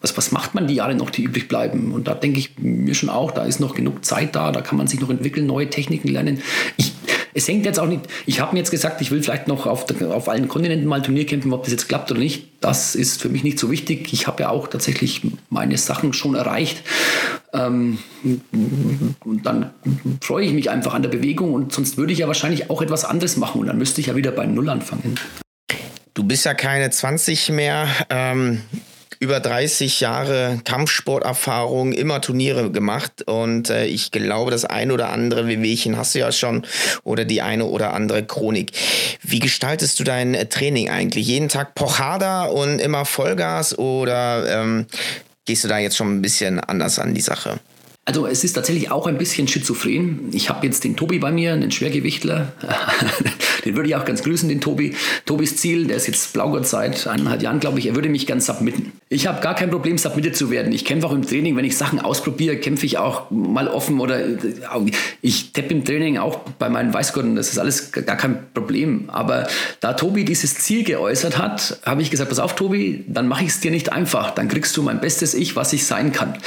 was, was macht man die Jahre noch, die übrig bleiben? Und da denke ich mir schon auch, da ist noch genug Zeit da, da kann man sich noch entwickeln, neue Techniken lernen. Ich es hängt jetzt auch nicht, ich habe mir jetzt gesagt, ich will vielleicht noch auf, auf allen Kontinenten mal Turnier kämpfen, ob das jetzt klappt oder nicht. Das ist für mich nicht so wichtig. Ich habe ja auch tatsächlich meine Sachen schon erreicht. Ähm, und dann freue ich mich einfach an der Bewegung und sonst würde ich ja wahrscheinlich auch etwas anderes machen und dann müsste ich ja wieder bei Null anfangen. Du bist ja keine 20 mehr. Ähm, über 30 Jahre Kampfsporterfahrung, immer Turniere gemacht und äh, ich glaube, das eine oder andere Wehwehchen hast du ja schon oder die eine oder andere Chronik. Wie gestaltest du dein äh, Training eigentlich? Jeden Tag Pochada und immer Vollgas oder ähm, gehst du da jetzt schon ein bisschen anders an die Sache? Also es ist tatsächlich auch ein bisschen schizophren. Ich habe jetzt den Tobi bei mir, einen Schwergewichtler. den würde ich auch ganz grüßen, den Tobi. Tobis Ziel, der ist jetzt Blaugott seit eineinhalb Jahren, glaube ich, er würde mich ganz submitten. Ich habe gar kein Problem, submitted zu werden. Ich kämpfe auch im Training, wenn ich Sachen ausprobiere, kämpfe ich auch mal offen oder ich tappe im Training auch bei meinen Weißgurten. Das ist alles gar kein Problem. Aber da Tobi dieses Ziel geäußert hat, habe ich gesagt, pass auf Tobi, dann mache ich es dir nicht einfach. Dann kriegst du mein bestes Ich, was ich sein kann.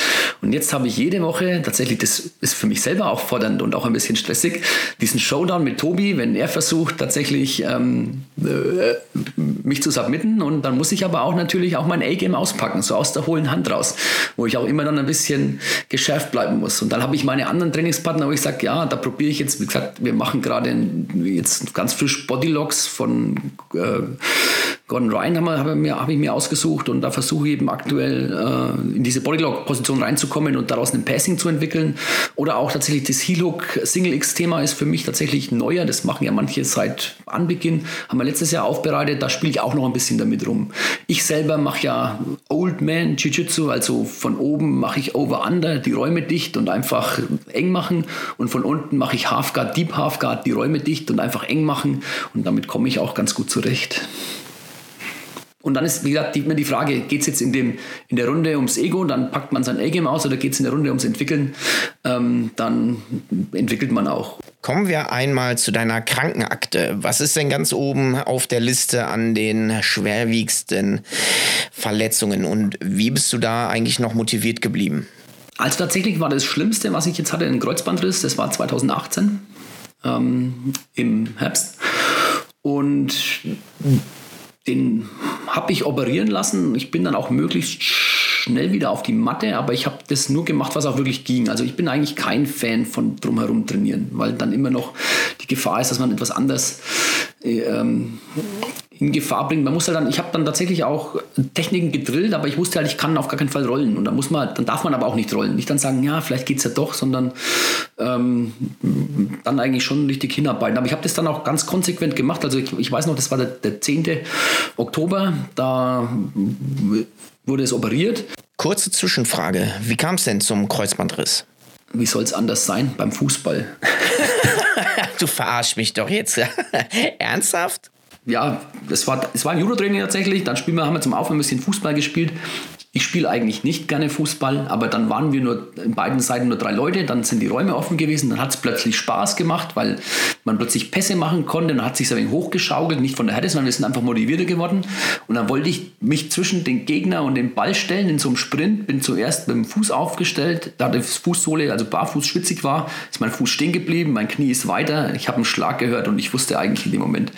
Und jetzt habe ich jede Woche tatsächlich, das ist für mich selber auch fordernd und auch ein bisschen stressig, diesen Showdown mit Tobi, wenn er versucht tatsächlich ähm, äh, mich zu submitten und dann muss ich aber auch natürlich auch mein A-Game auspacken, so aus der hohlen Hand raus, wo ich auch immer dann ein bisschen geschärft bleiben muss. Und dann habe ich meine anderen Trainingspartner, wo ich sage, ja, da probiere ich jetzt, wie gesagt, wir machen gerade jetzt ganz frisch Bodylocks von äh, Gordon Ryan habe hab hab ich mir ausgesucht und da versuche ich eben aktuell äh, in diese Bodylock-Position reinzukommen und daraus ein Passing zu entwickeln. Oder auch tatsächlich das Heel-Hook Single-X-Thema ist für mich tatsächlich neuer. Das machen ja manche seit Anbeginn. Haben wir letztes Jahr aufbereitet. Da spiele ich auch noch ein bisschen damit rum. Ich selber mache ja Old Man Jiu-Jitsu, also von oben mache ich Over-Under, die Räume dicht und einfach eng machen. Und von unten mache ich Half-Guard, Deep Half-Guard, die Räume dicht und einfach eng machen. Und damit komme ich auch ganz gut zurecht. Und dann ist, wie gesagt, immer die Frage, geht es jetzt in, dem, in der Runde ums Ego, dann packt man sein A-Game aus oder geht es in der Runde ums Entwickeln, ähm, dann entwickelt man auch. Kommen wir einmal zu deiner Krankenakte. Was ist denn ganz oben auf der Liste an den schwerwiegendsten Verletzungen und wie bist du da eigentlich noch motiviert geblieben? Also tatsächlich war das Schlimmste, was ich jetzt hatte, ein Kreuzbandriss, das war 2018 ähm, im Herbst. Und den habe ich operieren lassen. Ich bin dann auch möglichst schnell wieder auf die Matte, aber ich habe das nur gemacht, was auch wirklich ging. Also ich bin eigentlich kein Fan von drumherum trainieren, weil dann immer noch die Gefahr ist, dass man etwas anders ähm, in Gefahr bringt. Man muss halt dann, ich habe dann tatsächlich auch Techniken gedrillt, aber ich wusste halt, ich kann auf gar keinen Fall rollen. Und dann muss man, dann darf man aber auch nicht rollen. Nicht dann sagen, ja, vielleicht geht es ja doch, sondern ähm, dann eigentlich schon richtig hinarbeiten. Aber ich habe das dann auch ganz konsequent gemacht. Also ich, ich weiß noch, das war der, der 10. Oktober, da wurde es operiert. Kurze Zwischenfrage, wie kam es denn zum Kreuzbandriss? Wie soll es anders sein beim Fußball? du verarsch mich doch jetzt. Ernsthaft? ja, es war, es war ein Judo-Training tatsächlich. Dann spielen wir, haben wir zum Aufwärmen ein bisschen Fußball gespielt. Ich spiele eigentlich nicht gerne Fußball, aber dann waren wir nur in beiden Seiten nur drei Leute, dann sind die Räume offen gewesen, dann hat es plötzlich Spaß gemacht, weil man plötzlich Pässe machen konnte, dann hat sich ein wenig hochgeschaukelt, nicht von der Härte, sondern wir sind einfach motivierter geworden. Und dann wollte ich mich zwischen den Gegner und den Ball stellen in so einem Sprint, bin zuerst mit dem Fuß aufgestellt, da die Fußsohle, also barfuß schwitzig war, ist mein Fuß stehen geblieben, mein Knie ist weiter, ich habe einen Schlag gehört und ich wusste eigentlich in dem Moment,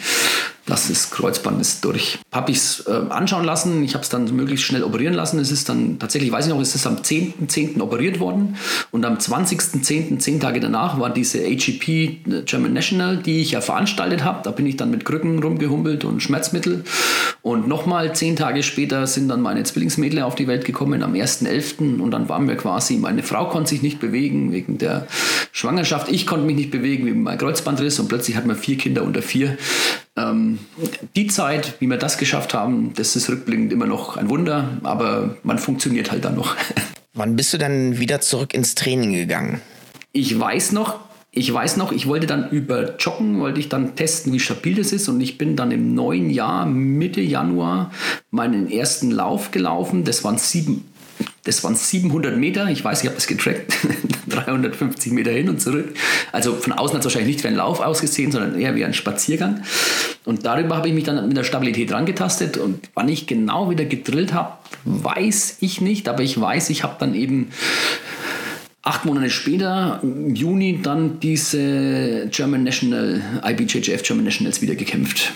das ist Kreuzband ist durch. Habe ich es äh, anschauen lassen, ich habe es dann möglichst schnell operieren lassen. Es ist dann tatsächlich, weiß ich noch, es ist am 10.10. .10. operiert worden und am 20.10., zehn Tage danach, war diese AGP äh, German National, die ich ja veranstaltet habe. Da bin ich dann mit Krücken rumgehumpelt und Schmerzmittel. Und nochmal zehn Tage später sind dann meine Zwillingsmädler auf die Welt gekommen, am 1.11. Und dann waren wir quasi, meine Frau konnte sich nicht bewegen wegen der Schwangerschaft. Ich konnte mich nicht bewegen wegen meinem Kreuzbandriss und plötzlich hatten wir vier Kinder unter vier. Ähm, die Zeit, wie wir das geschafft haben, das ist rückblickend immer noch ein Wunder, aber man funktioniert halt dann noch. Wann bist du dann wieder zurück ins Training gegangen? Ich weiß noch, ich weiß noch, ich wollte dann über Joggen, wollte ich dann testen, wie stabil das ist. Und ich bin dann im neuen Jahr, Mitte Januar, meinen ersten Lauf gelaufen. Das waren sieben, das waren 700 Meter. Ich weiß, ich habe das getrackt. 350 Meter hin und zurück. Also von außen hat es wahrscheinlich nicht wie ein Lauf ausgesehen, sondern eher wie ein Spaziergang. Und darüber habe ich mich dann mit der Stabilität rangetastet. Und wann ich genau wieder gedrillt habe, weiß ich nicht. Aber ich weiß, ich habe dann eben acht Monate später, im Juni, dann diese German National, IBJJF German Nationals wieder gekämpft.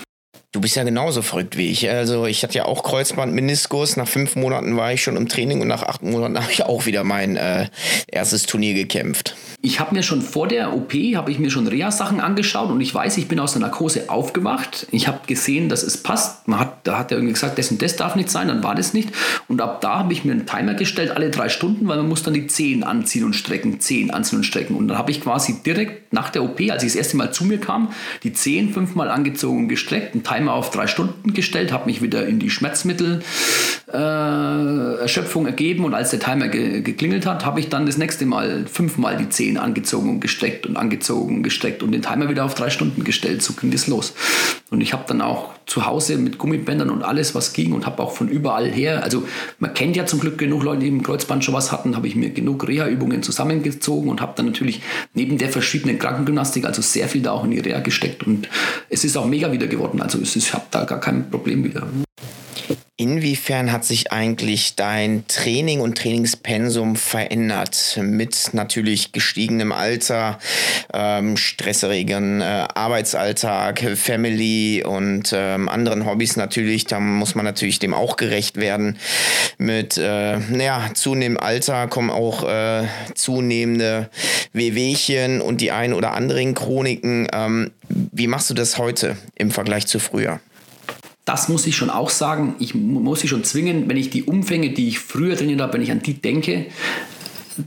Du bist ja genauso verrückt wie ich. Also ich hatte ja auch Kreuzbandmeniskus. Nach fünf Monaten war ich schon im Training und nach acht Monaten habe ich auch wieder mein äh, erstes Turnier gekämpft. Ich habe mir schon vor der OP, habe ich mir schon Reha-Sachen angeschaut und ich weiß, ich bin aus der Narkose aufgewacht. Ich habe gesehen, dass es passt. Man hat, da hat er irgendwie gesagt, das und das darf nicht sein, dann war das nicht. Und ab da habe ich mir einen Timer gestellt, alle drei Stunden, weil man muss dann die Zehen anziehen und strecken, Zehen anziehen und strecken. Und dann habe ich quasi direkt nach der OP, als ich das erste Mal zu mir kam, die Zehen fünfmal angezogen und gestreckt, einen Timer auf drei Stunden gestellt, habe mich wieder in die Schmerzmittel-Erschöpfung äh, ergeben und als der Timer ge geklingelt hat, habe ich dann das nächste Mal fünfmal die Zehen angezogen und gestreckt und angezogen und gestreckt und den Timer wieder auf drei Stunden gestellt. So ging das los. Und ich habe dann auch zu Hause mit Gummibändern und alles, was ging und habe auch von überall her, also man kennt ja zum Glück genug Leute, die im Kreuzband schon was hatten, habe ich mir genug Reha-Übungen zusammengezogen und habe dann natürlich neben der verschiedenen Krankengymnastik also sehr viel da auch in die Reha gesteckt und es ist auch mega wieder geworden. Also ist, ich habe da gar kein Problem wieder. Inwiefern hat sich eigentlich dein Training und Trainingspensum verändert mit natürlich gestiegenem Alter, ähm, stresserregern äh, Arbeitsalltag, Family und ähm, anderen Hobbys natürlich? Da muss man natürlich dem auch gerecht werden. Mit äh, naja, zunehmendem Alter kommen auch äh, zunehmende Wehwehchen und die ein oder anderen Chroniken. Ähm, wie machst du das heute im Vergleich zu früher? Das muss ich schon auch sagen, ich muss sie schon zwingen, wenn ich die Umfänge, die ich früher trainiert habe, wenn ich an die denke,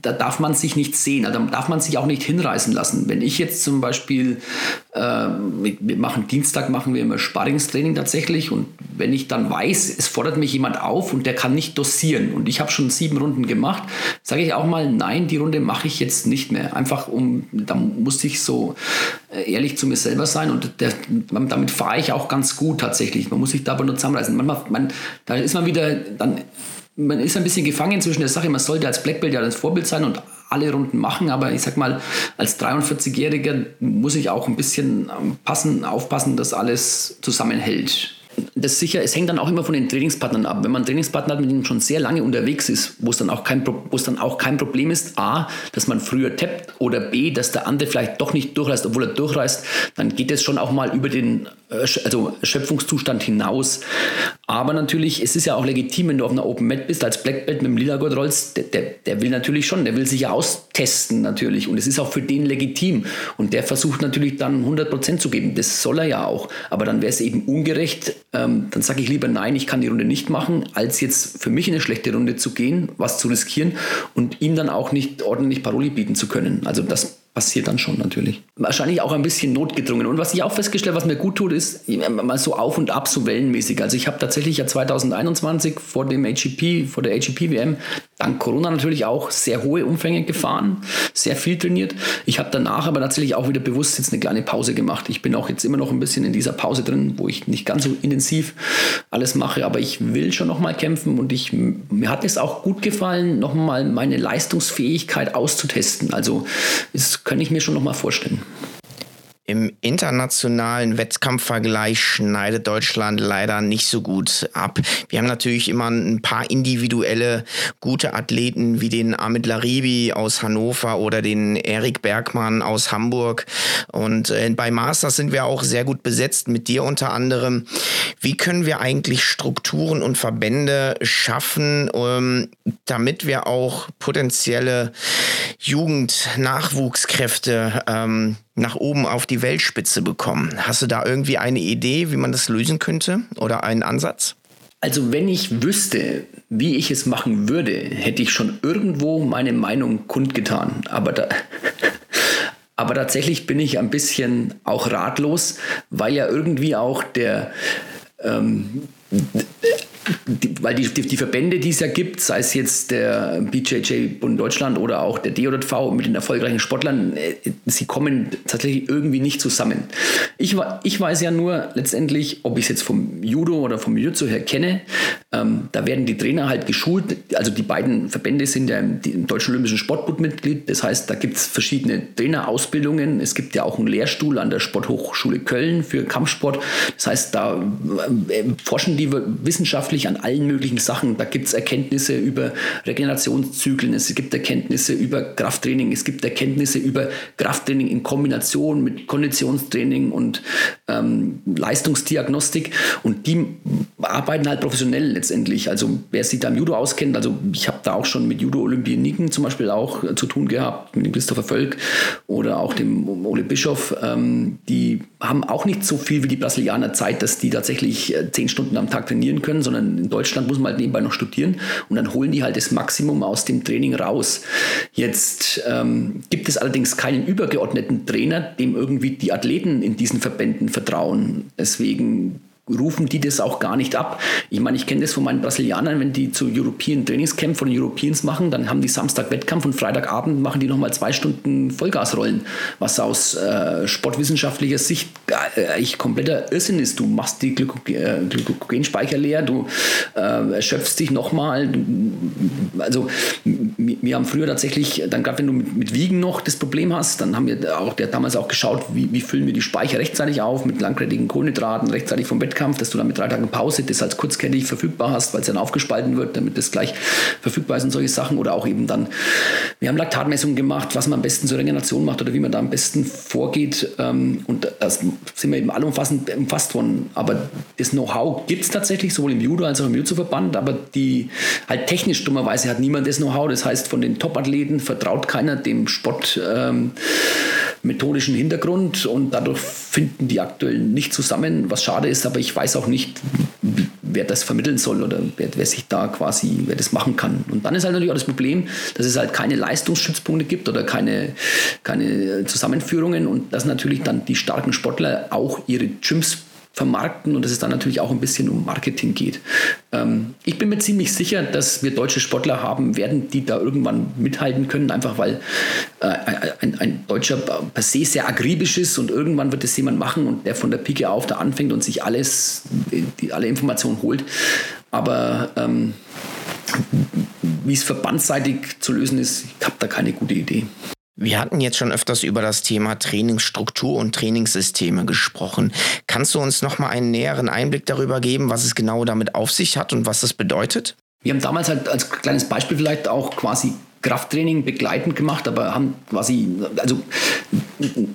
da darf man sich nicht sehen, also da darf man sich auch nicht hinreißen lassen. Wenn ich jetzt zum Beispiel, äh, wir machen Dienstag, machen wir immer Sparringstraining tatsächlich und wenn ich dann weiß, es fordert mich jemand auf und der kann nicht dosieren und ich habe schon sieben Runden gemacht, sage ich auch mal, nein, die Runde mache ich jetzt nicht mehr. Einfach um, da muss ich so äh, ehrlich zu mir selber sein und der, damit fahre ich auch ganz gut tatsächlich. Man muss sich da aber nur zusammenreißen. Manchmal, man, da ist man wieder, dann man ist ein bisschen gefangen zwischen der Sache, man sollte als Black Belt ja das Vorbild sein und alle Runden machen, aber ich sag mal, als 43-Jähriger muss ich auch ein bisschen ähm, passen, aufpassen, dass alles zusammenhält das sicher, es hängt dann auch immer von den Trainingspartnern ab. Wenn man einen Trainingspartner hat, mit dem schon sehr lange unterwegs ist, wo es dann auch kein, wo es dann auch kein Problem ist, A, dass man früher tappt oder B, dass der andere vielleicht doch nicht durchreist, obwohl er durchreist, dann geht es schon auch mal über den äh, also Schöpfungszustand hinaus. Aber natürlich, es ist ja auch legitim, wenn du auf einer Open Mat bist, als Black Belt mit dem Lila Gurt rollst, der, der, der will natürlich schon, der will sich ja austesten natürlich und es ist auch für den legitim und der versucht natürlich dann 100% zu geben. Das soll er ja auch. Aber dann wäre es eben ungerecht, ähm, dann sage ich lieber nein, ich kann die Runde nicht machen, als jetzt für mich in eine schlechte Runde zu gehen, was zu riskieren und ihm dann auch nicht ordentlich Paroli bieten zu können. Also das passiert dann schon natürlich. Wahrscheinlich auch ein bisschen notgedrungen. Und was ich auch festgestellt was mir gut tut, ist mal so auf und ab, so wellenmäßig. Also ich habe tatsächlich ja 2021 vor dem AGP, vor der AGP-WM, dank Corona natürlich auch sehr hohe Umfänge gefahren, sehr viel trainiert. Ich habe danach aber tatsächlich auch wieder bewusst jetzt eine kleine Pause gemacht. Ich bin auch jetzt immer noch ein bisschen in dieser Pause drin, wo ich nicht ganz so intensiv alles mache, aber ich will schon nochmal kämpfen und ich, mir hat es auch gut gefallen, nochmal meine Leistungsfähigkeit auszutesten. Also es kann ich mir schon noch mal vorstellen. Im internationalen Wettkampfvergleich schneidet Deutschland leider nicht so gut ab. Wir haben natürlich immer ein paar individuelle gute Athleten wie den Amit Laribi aus Hannover oder den Erik Bergmann aus Hamburg. Und äh, bei Masters sind wir auch sehr gut besetzt, mit dir unter anderem. Wie können wir eigentlich Strukturen und Verbände schaffen, ähm, damit wir auch potenzielle Jugendnachwuchskräfte ähm, nach oben auf die Weltspitze bekommen. Hast du da irgendwie eine Idee, wie man das lösen könnte oder einen Ansatz? Also wenn ich wüsste, wie ich es machen würde, hätte ich schon irgendwo meine Meinung kundgetan. Aber, da, aber tatsächlich bin ich ein bisschen auch ratlos, weil ja irgendwie auch der, ähm, die, weil die, die, die, Verbände, die es ja gibt, sei es jetzt der BJJ Bund Deutschland oder auch der DOV mit den erfolgreichen Sportlern, äh, sie kommen tatsächlich irgendwie nicht zusammen. Ich, ich weiß ja nur letztendlich, ob ich es jetzt vom Judo oder vom Jiu-Jitsu her kenne, ähm, da werden die Trainer halt geschult. Also die beiden Verbände sind ja im, im Deutschen Olympischen Sportbund Mitglied. Das heißt, da gibt es verschiedene Trainerausbildungen. Es gibt ja auch einen Lehrstuhl an der Sporthochschule Köln für Kampfsport. Das heißt, da äh, forschen die wissenschaftlich an allen möglichen Sachen. Da gibt es Erkenntnisse über Regenerationszyklen, es gibt Erkenntnisse über Krafttraining, es gibt Erkenntnisse über Krafttraining in Kombination mit Konditionstraining und ähm, Leistungsdiagnostik. Und die arbeiten halt professionell letztendlich. Also wer sich da im Judo auskennt, also ich habe da auch schon mit Judo-Olympioniken zum Beispiel auch äh, zu tun gehabt, mit dem Christopher Völk oder auch dem Ole Bischof, ähm, die haben auch nicht so viel wie die Brasilianer Zeit, dass die tatsächlich äh, zehn Stunden am Tag trainieren können, sondern in Deutschland muss man halt nebenbei noch studieren und dann holen die halt das Maximum aus dem Training raus. Jetzt ähm, gibt es allerdings keinen übergeordneten Trainer, dem irgendwie die Athleten in diesen Verbänden vertrauen. Deswegen rufen die das auch gar nicht ab. Ich meine, ich kenne das von meinen Brasilianern, wenn die zu European Trainingscamp von Europeans machen, dann haben die Samstag Wettkampf und Freitagabend machen die nochmal zwei Stunden Vollgasrollen, was aus äh, sportwissenschaftlicher Sicht äh, eigentlich kompletter Irrsinn ist. Du machst die Glyko äh, Glykogenspeicher leer, du äh, erschöpfst dich nochmal. Also wir haben früher tatsächlich, dann gerade wenn du mit, mit, Wiegen noch das Problem hast, dann haben wir auch der damals auch geschaut, wie, wie füllen wir die Speicher rechtzeitig auf mit langkettigen Kohlenhydraten, rechtzeitig vom Wettkampf Wettkampf, dass du dann mit drei Tagen Pause das als kurzkettig verfügbar hast, weil es dann aufgespalten wird, damit das gleich verfügbar ist und solche Sachen. Oder auch eben dann, wir haben Laktatmessungen gemacht, was man am besten zur Regeneration macht oder wie man da am besten vorgeht. Ähm, und das sind wir eben allumfassend umfasst worden. Aber das Know-how gibt es tatsächlich, sowohl im Judo als auch im Jiu-Jitsu-Verband. Aber die halt technisch dummerweise hat niemand das Know-how. Das heißt, von den Top-Athleten vertraut keiner dem Sport. Ähm, methodischen Hintergrund und dadurch finden die aktuell nicht zusammen, was schade ist, aber ich weiß auch nicht, wer das vermitteln soll oder wer, wer, sich da quasi, wer das machen kann. Und dann ist halt natürlich auch das Problem, dass es halt keine Leistungsstützpunkte gibt oder keine, keine Zusammenführungen und dass natürlich dann die starken Sportler auch ihre Gyms vermarkten und dass es dann natürlich auch ein bisschen um Marketing geht. Ähm, ich bin mir ziemlich sicher, dass wir deutsche Sportler haben werden, die da irgendwann mithalten können, einfach weil äh, ein, ein, Deutscher per se sehr akribisch ist und irgendwann wird es jemand machen und der von der Pike auf da anfängt und sich alles, die, alle Informationen holt. Aber ähm, wie es verbandsseitig zu lösen ist, ich habe da keine gute Idee. Wir hatten jetzt schon öfters über das Thema Trainingsstruktur und Trainingssysteme gesprochen. Kannst du uns noch mal einen näheren Einblick darüber geben, was es genau damit auf sich hat und was das bedeutet? Wir haben damals halt als kleines Beispiel vielleicht auch quasi Krafttraining begleitend gemacht, aber haben quasi, also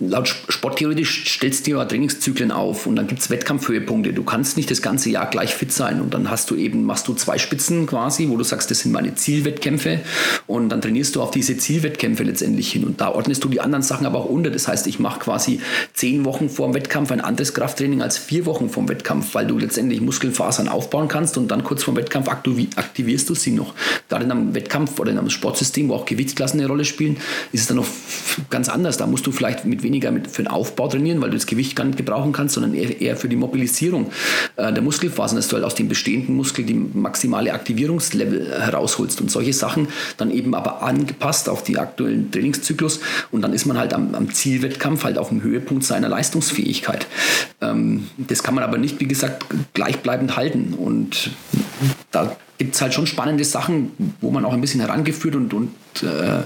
laut sporttheoretisch stellst du ja Trainingszyklen auf und dann gibt es Wettkampfhöhepunkte. Du kannst nicht das ganze Jahr gleich fit sein und dann hast du eben, machst du zwei Spitzen quasi, wo du sagst, das sind meine Zielwettkämpfe und dann trainierst du auf diese Zielwettkämpfe letztendlich hin und da ordnest du die anderen Sachen aber auch unter. Das heißt, ich mache quasi zehn Wochen vor dem Wettkampf ein anderes Krafttraining als vier Wochen vor dem Wettkampf, weil du letztendlich Muskelfasern aufbauen kannst und dann kurz vor dem Wettkampf aktivierst du sie noch. Gerade in einem Wettkampf oder in einem Sportsystem System, wo auch Gewichtsklassen eine Rolle spielen, ist es dann noch ganz anders. Da musst du vielleicht mit weniger mit, für den Aufbau trainieren, weil du das Gewicht gar nicht gebrauchen kannst, sondern eher, eher für die Mobilisierung äh, der Muskelfasern, dass du halt aus dem bestehenden Muskel die maximale Aktivierungslevel herausholst und solche Sachen dann eben aber angepasst auf die aktuellen Trainingszyklus und dann ist man halt am, am Zielwettkampf halt auf dem Höhepunkt seiner Leistungsfähigkeit. Ähm, das kann man aber nicht, wie gesagt, gleichbleibend halten und da gibt es halt schon spannende Sachen, wo man auch ein bisschen herangeführt und, und äh,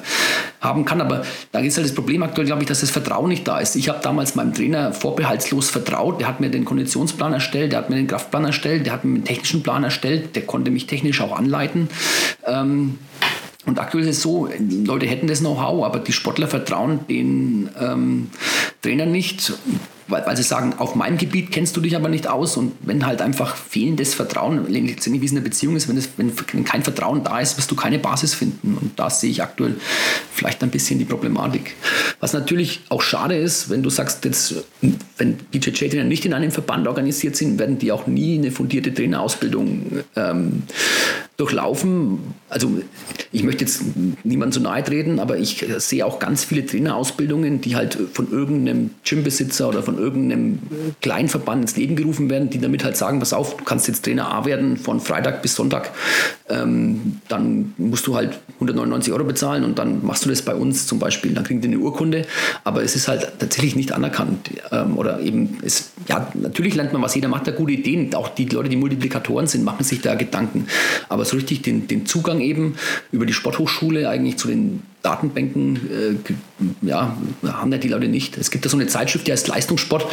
haben kann. Aber da ist halt das Problem aktuell, glaube ich, dass das Vertrauen nicht da ist. Ich habe damals meinem Trainer vorbehaltslos vertraut. Der hat mir den Konditionsplan erstellt, der hat mir den Kraftplan erstellt, der hat mir den technischen Plan erstellt, der konnte mich technisch auch anleiten. Ähm, und aktuell ist es so, Leute hätten das Know-how, aber die Sportler vertrauen den ähm, Trainern nicht weil, weil sie sagen, auf meinem Gebiet kennst du dich aber nicht aus und wenn halt einfach fehlendes Vertrauen, wie es in einer Beziehung ist, wenn, es, wenn kein Vertrauen da ist, wirst du keine Basis finden und da sehe ich aktuell vielleicht ein bisschen die Problematik. Was natürlich auch schade ist, wenn du sagst, jetzt, wenn BJJ-Trainer nicht in einem Verband organisiert sind, werden die auch nie eine fundierte Trainerausbildung ähm, durchlaufen. Also ich möchte jetzt niemand zu nahe treten, aber ich sehe auch ganz viele Trainerausbildungen, die halt von irgendeinem Gymbesitzer oder von irgendeinem Kleinverband ins Leben gerufen werden, die damit halt sagen, pass auf, du kannst jetzt Trainer A werden von Freitag bis Sonntag. Ähm, dann musst du halt 199 Euro bezahlen und dann machst du das bei uns zum Beispiel. Dann kriegen die eine Urkunde, aber es ist halt tatsächlich nicht anerkannt. Ähm, oder eben, es, ja, natürlich lernt man was, jeder macht da gute Ideen. Auch die Leute, die Multiplikatoren sind, machen sich da Gedanken. Aber so richtig den, den Zugang eben über die Sporthochschule eigentlich zu den Datenbanken äh, ja, haben ja die Leute nicht. Es gibt da so eine Zeitschrift, die heißt Leistungssport,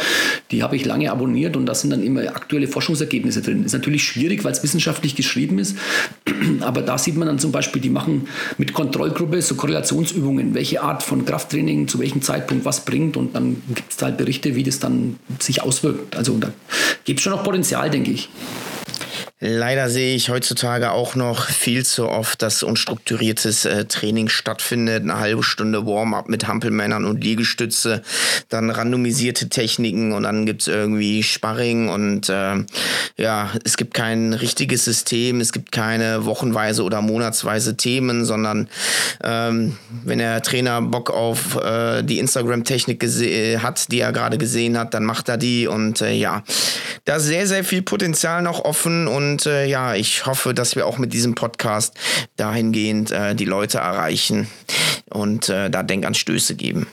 die habe ich lange abonniert und da sind dann immer aktuelle Forschungsergebnisse drin. Ist natürlich schwierig, weil es wissenschaftlich geschrieben ist, aber da sieht man dann zum Beispiel, die machen mit Kontrollgruppe so Korrelationsübungen, welche Art von Krafttraining zu welchem Zeitpunkt was bringt und dann gibt es halt Berichte, wie das dann sich auswirkt. Also da gibt es schon noch Potenzial, denke ich. Leider sehe ich heutzutage auch noch viel zu oft, dass unstrukturiertes äh, Training stattfindet. Eine halbe Stunde Warm-up mit Hampelmännern und Liegestütze, dann randomisierte Techniken und dann gibt's irgendwie Sparring und äh, ja, es gibt kein richtiges System, es gibt keine wochenweise oder monatsweise Themen, sondern ähm, wenn der Trainer Bock auf äh, die Instagram-Technik hat, die er gerade gesehen hat, dann macht er die und äh, ja, da ist sehr, sehr viel Potenzial noch offen und äh, ja, ich hoffe, dass wir auch mit diesem Podcast dahingehend äh, die Leute erreichen und äh, da Denkanstöße geben.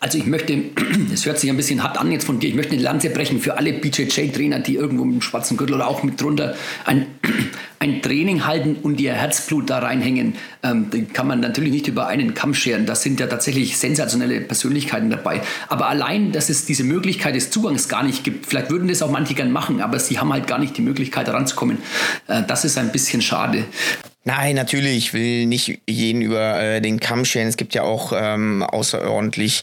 Also ich möchte, es hört sich ein bisschen hart an jetzt von dir, ich möchte eine Lanze brechen für alle BJJ-Trainer, die irgendwo mit dem schwarzen Gürtel oder auch mit drunter ein, ein Training halten und ihr Herzblut da reinhängen. Ähm, die kann man natürlich nicht über einen Kamm scheren. Da sind ja tatsächlich sensationelle Persönlichkeiten dabei. Aber allein, dass es diese Möglichkeit des Zugangs gar nicht gibt, vielleicht würden das auch manche gern machen, aber sie haben halt gar nicht die Möglichkeit heranzukommen. Äh, das ist ein bisschen schade. Nein, natürlich, ich will nicht jeden über äh, den Kamm scheren. Es gibt ja auch ähm, außerordentlich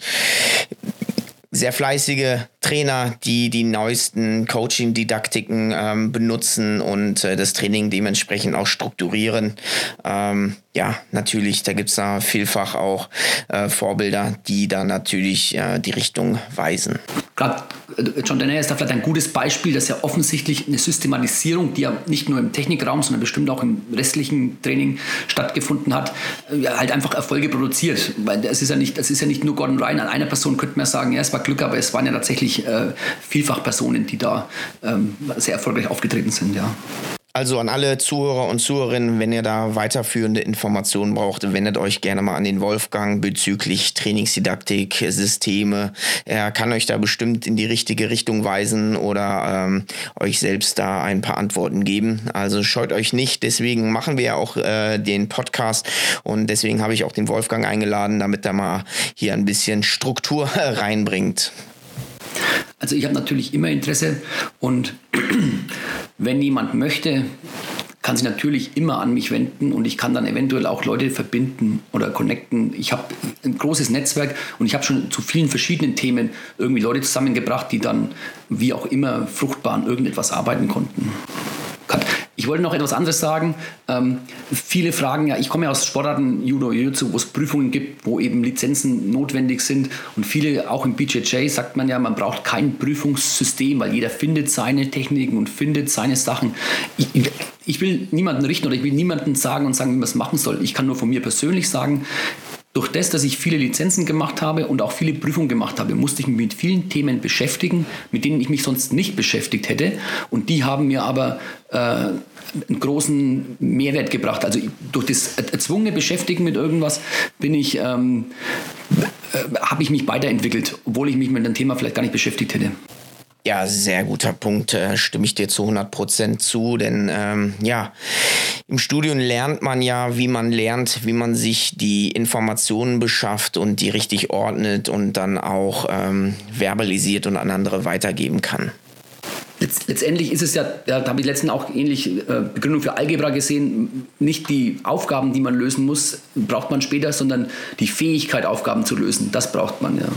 sehr fleißige Trainer, die die neuesten Coaching-Didaktiken ähm, benutzen und äh, das Training dementsprechend auch strukturieren. Ähm, ja, natürlich, da gibt es da vielfach auch äh, Vorbilder, die da natürlich äh, die Richtung weisen. Gerade äh, John Danaher ist da vielleicht ein gutes Beispiel, dass ja offensichtlich eine Systematisierung, die ja nicht nur im Technikraum, sondern bestimmt auch im restlichen Training stattgefunden hat, äh, halt einfach Erfolge produziert. Weil es ist ja nicht, das ist ja nicht nur Gordon Ryan, an einer Person könnte man sagen, ja, es war Glück, aber es waren ja tatsächlich äh, vielfach Personen, die da ähm, sehr erfolgreich aufgetreten sind, ja. Also an alle Zuhörer und Zuhörerinnen, wenn ihr da weiterführende Informationen braucht, wendet euch gerne mal an den Wolfgang bezüglich Trainingsdidaktik, Systeme. Er kann euch da bestimmt in die richtige Richtung weisen oder ähm, euch selbst da ein paar Antworten geben. Also scheut euch nicht. Deswegen machen wir ja auch äh, den Podcast und deswegen habe ich auch den Wolfgang eingeladen, damit er mal hier ein bisschen Struktur reinbringt. Also ich habe natürlich immer Interesse und wenn jemand möchte, kann sich natürlich immer an mich wenden und ich kann dann eventuell auch Leute verbinden oder connecten. Ich habe ein großes Netzwerk und ich habe schon zu vielen verschiedenen Themen irgendwie Leute zusammengebracht, die dann wie auch immer fruchtbar an irgendetwas arbeiten konnten. Ich wollte noch etwas anderes sagen. Ähm, viele fragen ja, ich komme ja aus Sportarten Judo, Jiu-Jitsu, wo es Prüfungen gibt, wo eben Lizenzen notwendig sind. Und viele, auch im BJJ, sagt man ja, man braucht kein Prüfungssystem, weil jeder findet seine Techniken und findet seine Sachen. Ich, ich will niemanden richten oder ich will niemanden sagen und sagen, wie man es machen soll. Ich kann nur von mir persönlich sagen, durch das, dass ich viele Lizenzen gemacht habe und auch viele Prüfungen gemacht habe, musste ich mich mit vielen Themen beschäftigen, mit denen ich mich sonst nicht beschäftigt hätte. Und die haben mir aber äh, einen großen Mehrwert gebracht. Also durch das erzwungene Beschäftigen mit irgendwas bin ich, ähm, äh, habe ich mich weiterentwickelt, obwohl ich mich mit dem Thema vielleicht gar nicht beschäftigt hätte. Ja, sehr guter Punkt, äh, stimme ich dir zu 100 Prozent zu, denn ähm, ja, im Studium lernt man ja, wie man lernt, wie man sich die Informationen beschafft und die richtig ordnet und dann auch ähm, verbalisiert und an andere weitergeben kann. Letztendlich ist es ja, da habe ich letztens auch ähnlich äh, Begründung für Algebra gesehen, nicht die Aufgaben, die man lösen muss, braucht man später, sondern die Fähigkeit, Aufgaben zu lösen. Das braucht man ja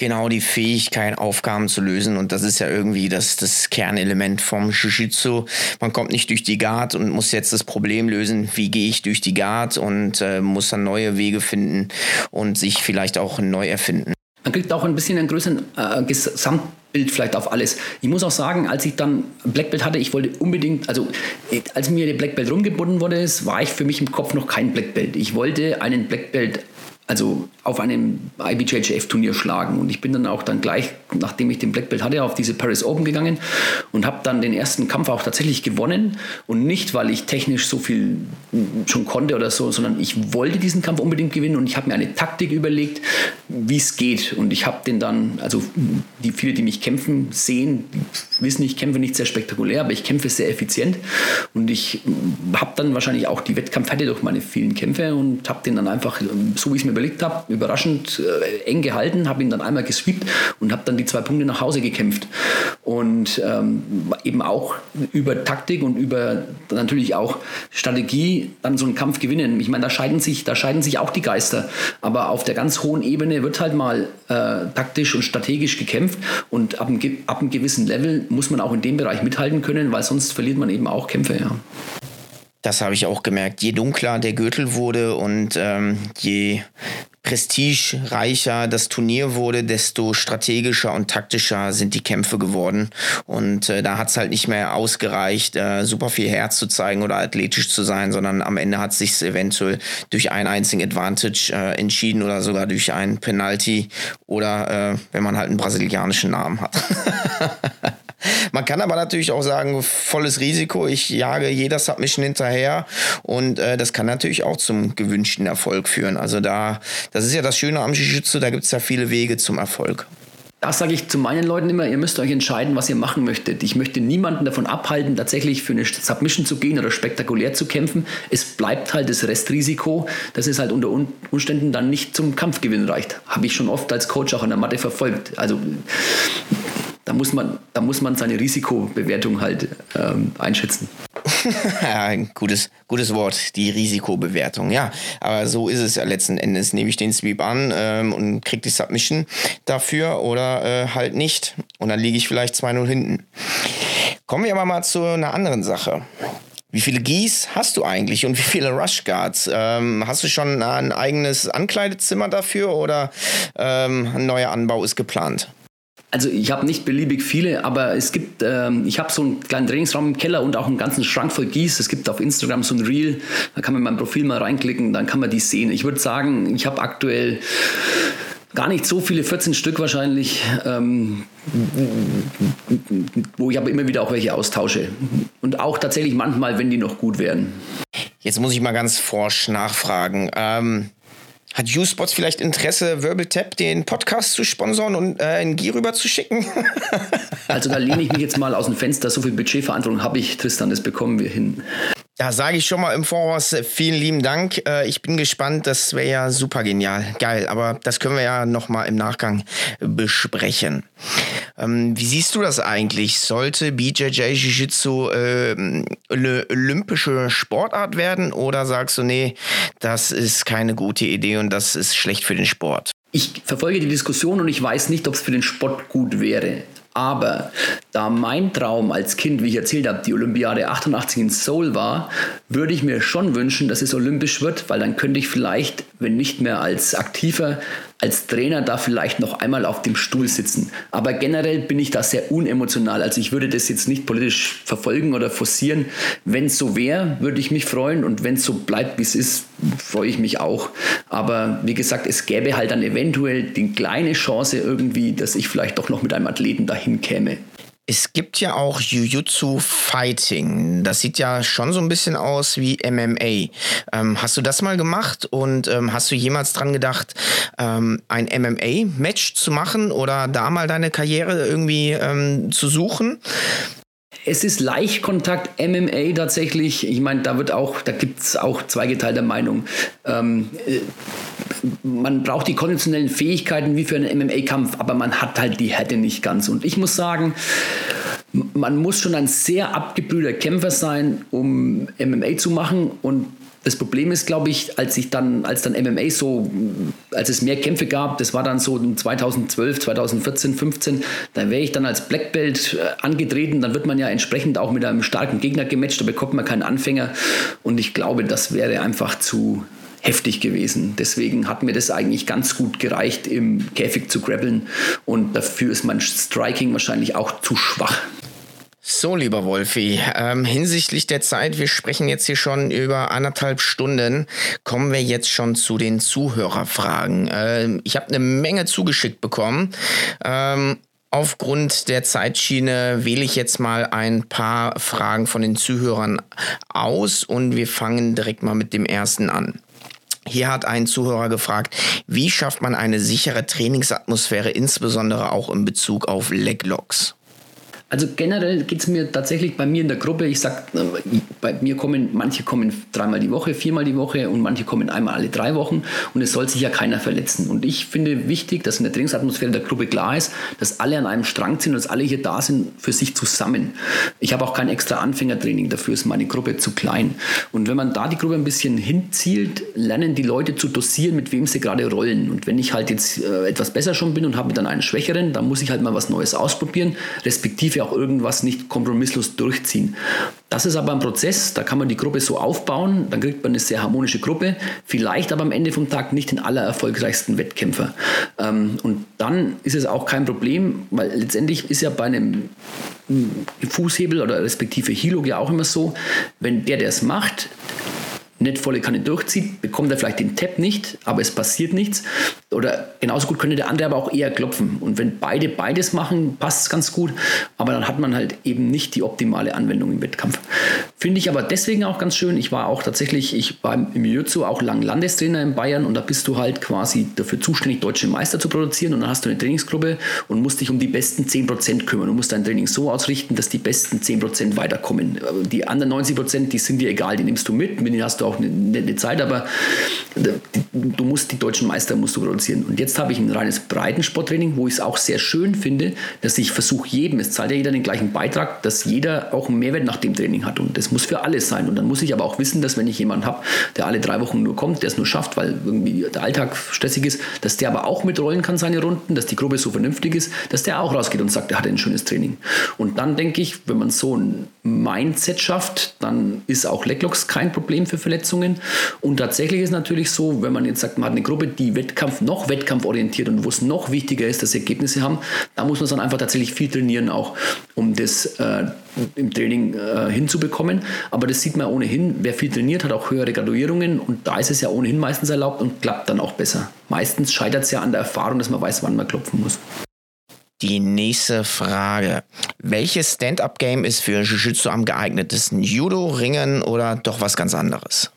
genau die Fähigkeit, Aufgaben zu lösen. Und das ist ja irgendwie das, das Kernelement vom Jiu-Jitsu. Man kommt nicht durch die Guard und muss jetzt das Problem lösen, wie gehe ich durch die Guard und äh, muss dann neue Wege finden und sich vielleicht auch neu erfinden. Man kriegt auch ein bisschen einen größeren äh, Gesamtbild vielleicht auf alles. Ich muss auch sagen, als ich dann Black Belt hatte, ich wollte unbedingt, also als mir der Black Belt rumgebunden wurde, war ich für mich im Kopf noch kein Black Belt. Ich wollte einen Black Belt also auf einem IBJJF-Turnier schlagen. Und ich bin dann auch dann gleich, nachdem ich den Black Belt hatte, auf diese Paris Open gegangen und habe dann den ersten Kampf auch tatsächlich gewonnen. Und nicht, weil ich technisch so viel schon konnte oder so, sondern ich wollte diesen Kampf unbedingt gewinnen und ich habe mir eine Taktik überlegt, wie es geht. Und ich habe den dann, also die viele, die mich kämpfen, sehen, wissen, ich kämpfe nicht sehr spektakulär, aber ich kämpfe sehr effizient. Und ich habe dann wahrscheinlich auch die Wettkampfhärte durch meine vielen Kämpfe und habe den dann einfach, so wie ich es mir überlegt habe, überraschend äh, eng gehalten, habe ihn dann einmal gesweept und habe dann die zwei Punkte nach Hause gekämpft. Und ähm, eben auch über Taktik und über natürlich auch Strategie dann so einen Kampf gewinnen. Ich meine, da scheiden sich, da scheiden sich auch die Geister. Aber auf der ganz hohen Ebene wird halt mal äh, taktisch und strategisch gekämpft und ab einem, ab einem gewissen Level muss man auch in dem Bereich mithalten können, weil sonst verliert man eben auch Kämpfe. Ja. Das habe ich auch gemerkt. Je dunkler der Gürtel wurde und ähm, je prestigereicher das Turnier wurde, desto strategischer und taktischer sind die Kämpfe geworden. Und äh, da hat es halt nicht mehr ausgereicht, äh, super viel Herz zu zeigen oder athletisch zu sein, sondern am Ende hat es sich eventuell durch einen einzigen Advantage äh, entschieden oder sogar durch ein Penalty oder äh, wenn man halt einen brasilianischen Namen hat. Man kann aber natürlich auch sagen, volles Risiko, ich jage jeder Submission hinterher und äh, das kann natürlich auch zum gewünschten Erfolg führen. Also da, das ist ja das Schöne am Jiu-Jitsu, da gibt es ja viele Wege zum Erfolg. Das sage ich zu meinen Leuten immer, ihr müsst euch entscheiden, was ihr machen möchtet. Ich möchte niemanden davon abhalten, tatsächlich für eine Submission zu gehen oder spektakulär zu kämpfen. Es bleibt halt das Restrisiko, dass es halt unter Umständen dann nicht zum Kampfgewinn reicht. Habe ich schon oft als Coach auch an der Matte verfolgt. Also da muss man, da muss man seine Risikobewertung halt ähm, einschätzen. ja, gutes, gutes Wort, die Risikobewertung. Ja, aber so ist es ja letzten Endes. Nehme ich den Sweep an ähm, und kriege die Submission dafür oder äh, halt nicht. Und dann liege ich vielleicht 2-0 hinten. Kommen wir aber mal zu einer anderen Sache. Wie viele Gies hast du eigentlich und wie viele Rush Guards? Ähm, hast du schon ein eigenes Ankleidezimmer dafür oder ähm, ein neuer Anbau ist geplant? Also ich habe nicht beliebig viele, aber es gibt, ähm, ich habe so einen kleinen Trainingsraum im Keller und auch einen ganzen Schrank voll Gieß. Es gibt auf Instagram so ein Reel, da kann man mein Profil mal reinklicken, dann kann man die sehen. Ich würde sagen, ich habe aktuell gar nicht so viele, 14 Stück wahrscheinlich, ähm, wo ich aber immer wieder auch welche austausche. Und auch tatsächlich manchmal, wenn die noch gut wären. Jetzt muss ich mal ganz forsch nachfragen. Ähm hat U-Spots vielleicht Interesse, Wirbeltap den Podcast zu sponsern und äh, einen Gier rüber zu schicken? also da lehne ich mich jetzt mal aus dem Fenster. So viel Budgetverantwortung habe ich, Tristan, das bekommen wir hin. Da sage ich schon mal im Voraus äh, vielen lieben Dank. Äh, ich bin gespannt, das wäre ja super genial. Geil, aber das können wir ja nochmal im Nachgang besprechen. Ähm, wie siehst du das eigentlich? Sollte BJJ Jiu-Jitsu äh, eine olympische Sportart werden oder sagst du, nee, das ist keine gute Idee und das ist schlecht für den Sport? Ich verfolge die Diskussion und ich weiß nicht, ob es für den Sport gut wäre. Aber da mein Traum als Kind, wie ich erzählt habe, die Olympiade 88 in Seoul war, würde ich mir schon wünschen, dass es olympisch wird, weil dann könnte ich vielleicht, wenn nicht mehr als aktiver, als Trainer da vielleicht noch einmal auf dem Stuhl sitzen. Aber generell bin ich da sehr unemotional. Also ich würde das jetzt nicht politisch verfolgen oder forcieren. Wenn es so wäre, würde ich mich freuen. Und wenn es so bleibt, wie es ist, freue ich mich auch. Aber wie gesagt, es gäbe halt dann eventuell die kleine Chance irgendwie, dass ich vielleicht doch noch mit einem Athleten dahin käme. Es gibt ja auch Jujutsu Fighting. Das sieht ja schon so ein bisschen aus wie MMA. Ähm, hast du das mal gemacht und ähm, hast du jemals dran gedacht, ähm, ein MMA-Match zu machen oder da mal deine Karriere irgendwie ähm, zu suchen? Es ist Leichtkontakt MMA tatsächlich. Ich meine, da wird auch, da gibt es auch zweigeteilte Meinung. Ähm, äh, man braucht die konditionellen Fähigkeiten wie für einen MMA-Kampf, aber man hat halt die Härte nicht ganz. Und ich muss sagen, man muss schon ein sehr abgebrühter Kämpfer sein, um MMA zu machen. Und das Problem ist, glaube ich, als ich dann, als dann MMA so, als es mehr Kämpfe gab, das war dann so 2012, 2014, 15, da wäre ich dann als Black Belt äh, angetreten, dann wird man ja entsprechend auch mit einem starken Gegner gematcht, da bekommt man keinen Anfänger und ich glaube, das wäre einfach zu, heftig gewesen. Deswegen hat mir das eigentlich ganz gut gereicht, im Käfig zu grabbeln. Und dafür ist mein Striking wahrscheinlich auch zu schwach. So, lieber Wolfi, ähm, hinsichtlich der Zeit, wir sprechen jetzt hier schon über anderthalb Stunden, kommen wir jetzt schon zu den Zuhörerfragen. Ähm, ich habe eine Menge zugeschickt bekommen. Ähm, Aufgrund der Zeitschiene wähle ich jetzt mal ein paar Fragen von den Zuhörern aus und wir fangen direkt mal mit dem ersten an. Hier hat ein Zuhörer gefragt, wie schafft man eine sichere Trainingsatmosphäre, insbesondere auch in Bezug auf Leglocks? Also generell geht es mir tatsächlich bei mir in der Gruppe, ich sag, bei mir kommen, manche kommen dreimal die Woche, viermal die Woche und manche kommen einmal alle drei Wochen und es soll sich ja keiner verletzen. Und ich finde wichtig, dass in der Trainingsatmosphäre der Gruppe klar ist, dass alle an einem Strang sind und dass alle hier da sind für sich zusammen. Ich habe auch kein extra Anfängertraining, dafür ist meine Gruppe zu klein. Und wenn man da die Gruppe ein bisschen hinzielt, lernen die Leute zu dosieren, mit wem sie gerade rollen. Und wenn ich halt jetzt äh, etwas besser schon bin und habe dann einen Schwächeren, dann muss ich halt mal was Neues ausprobieren, respektive auch irgendwas nicht kompromisslos durchziehen. Das ist aber ein Prozess, da kann man die Gruppe so aufbauen, dann kriegt man eine sehr harmonische Gruppe, vielleicht aber am Ende vom Tag nicht den allererfolgreichsten Wettkämpfer. Ähm, und dann ist es auch kein Problem, weil letztendlich ist ja bei einem Fußhebel oder respektive Hilo ja auch immer so, wenn der, der es macht, nicht volle Kanne durchzieht, bekommt er vielleicht den Tap nicht, aber es passiert nichts. Oder genauso gut könnte der andere aber auch eher klopfen. Und wenn beide beides machen, passt es ganz gut. Aber dann hat man halt eben nicht die optimale Anwendung im Wettkampf. Finde ich aber deswegen auch ganz schön. Ich war auch tatsächlich, ich war im Jiu-Jitsu auch lang Landestrainer in Bayern und da bist du halt quasi dafür zuständig, deutsche Meister zu produzieren. Und dann hast du eine Trainingsgruppe und musst dich um die besten 10% kümmern. Du musst dein Training so ausrichten, dass die besten 10% weiterkommen. Die anderen 90%, die sind dir egal, die nimmst du mit, mit denen hast du auch eine, eine Zeit, aber du musst die deutschen Meister musst du produzieren. Und jetzt habe ich ein reines Breitensporttraining, wo ich es auch sehr schön finde, dass ich versuche jedem, es zahlt ja jeder den gleichen Beitrag, dass jeder auch einen Mehrwert nach dem Training hat. Und das muss für alles sein. Und dann muss ich aber auch wissen, dass wenn ich jemanden habe, der alle drei Wochen nur kommt, der es nur schafft, weil irgendwie der Alltag stressig ist, dass der aber auch mitrollen kann seine Runden, dass die Gruppe so vernünftig ist, dass der auch rausgeht und sagt, er hat ein schönes Training. Und dann denke ich, wenn man so ein Mindset schafft, dann ist auch Leglocks kein Problem für Verletzungen. Und tatsächlich ist natürlich so, wenn man jetzt sagt, man hat eine Gruppe, die Wettkampf noch wettkampforientiert und wo es noch wichtiger ist, dass Ergebnisse haben, da muss man dann einfach tatsächlich viel trainieren auch, um das äh, im Training äh, hinzubekommen. Aber das sieht man ohnehin, wer viel trainiert, hat auch höhere Graduierungen und da ist es ja ohnehin meistens erlaubt und klappt dann auch besser. Meistens scheitert es ja an der Erfahrung, dass man weiß, wann man klopfen muss. Die nächste Frage. Welches Stand-up-Game ist für Jiu-Jitsu am geeignetsten? Judo, Ringen oder doch was ganz anderes?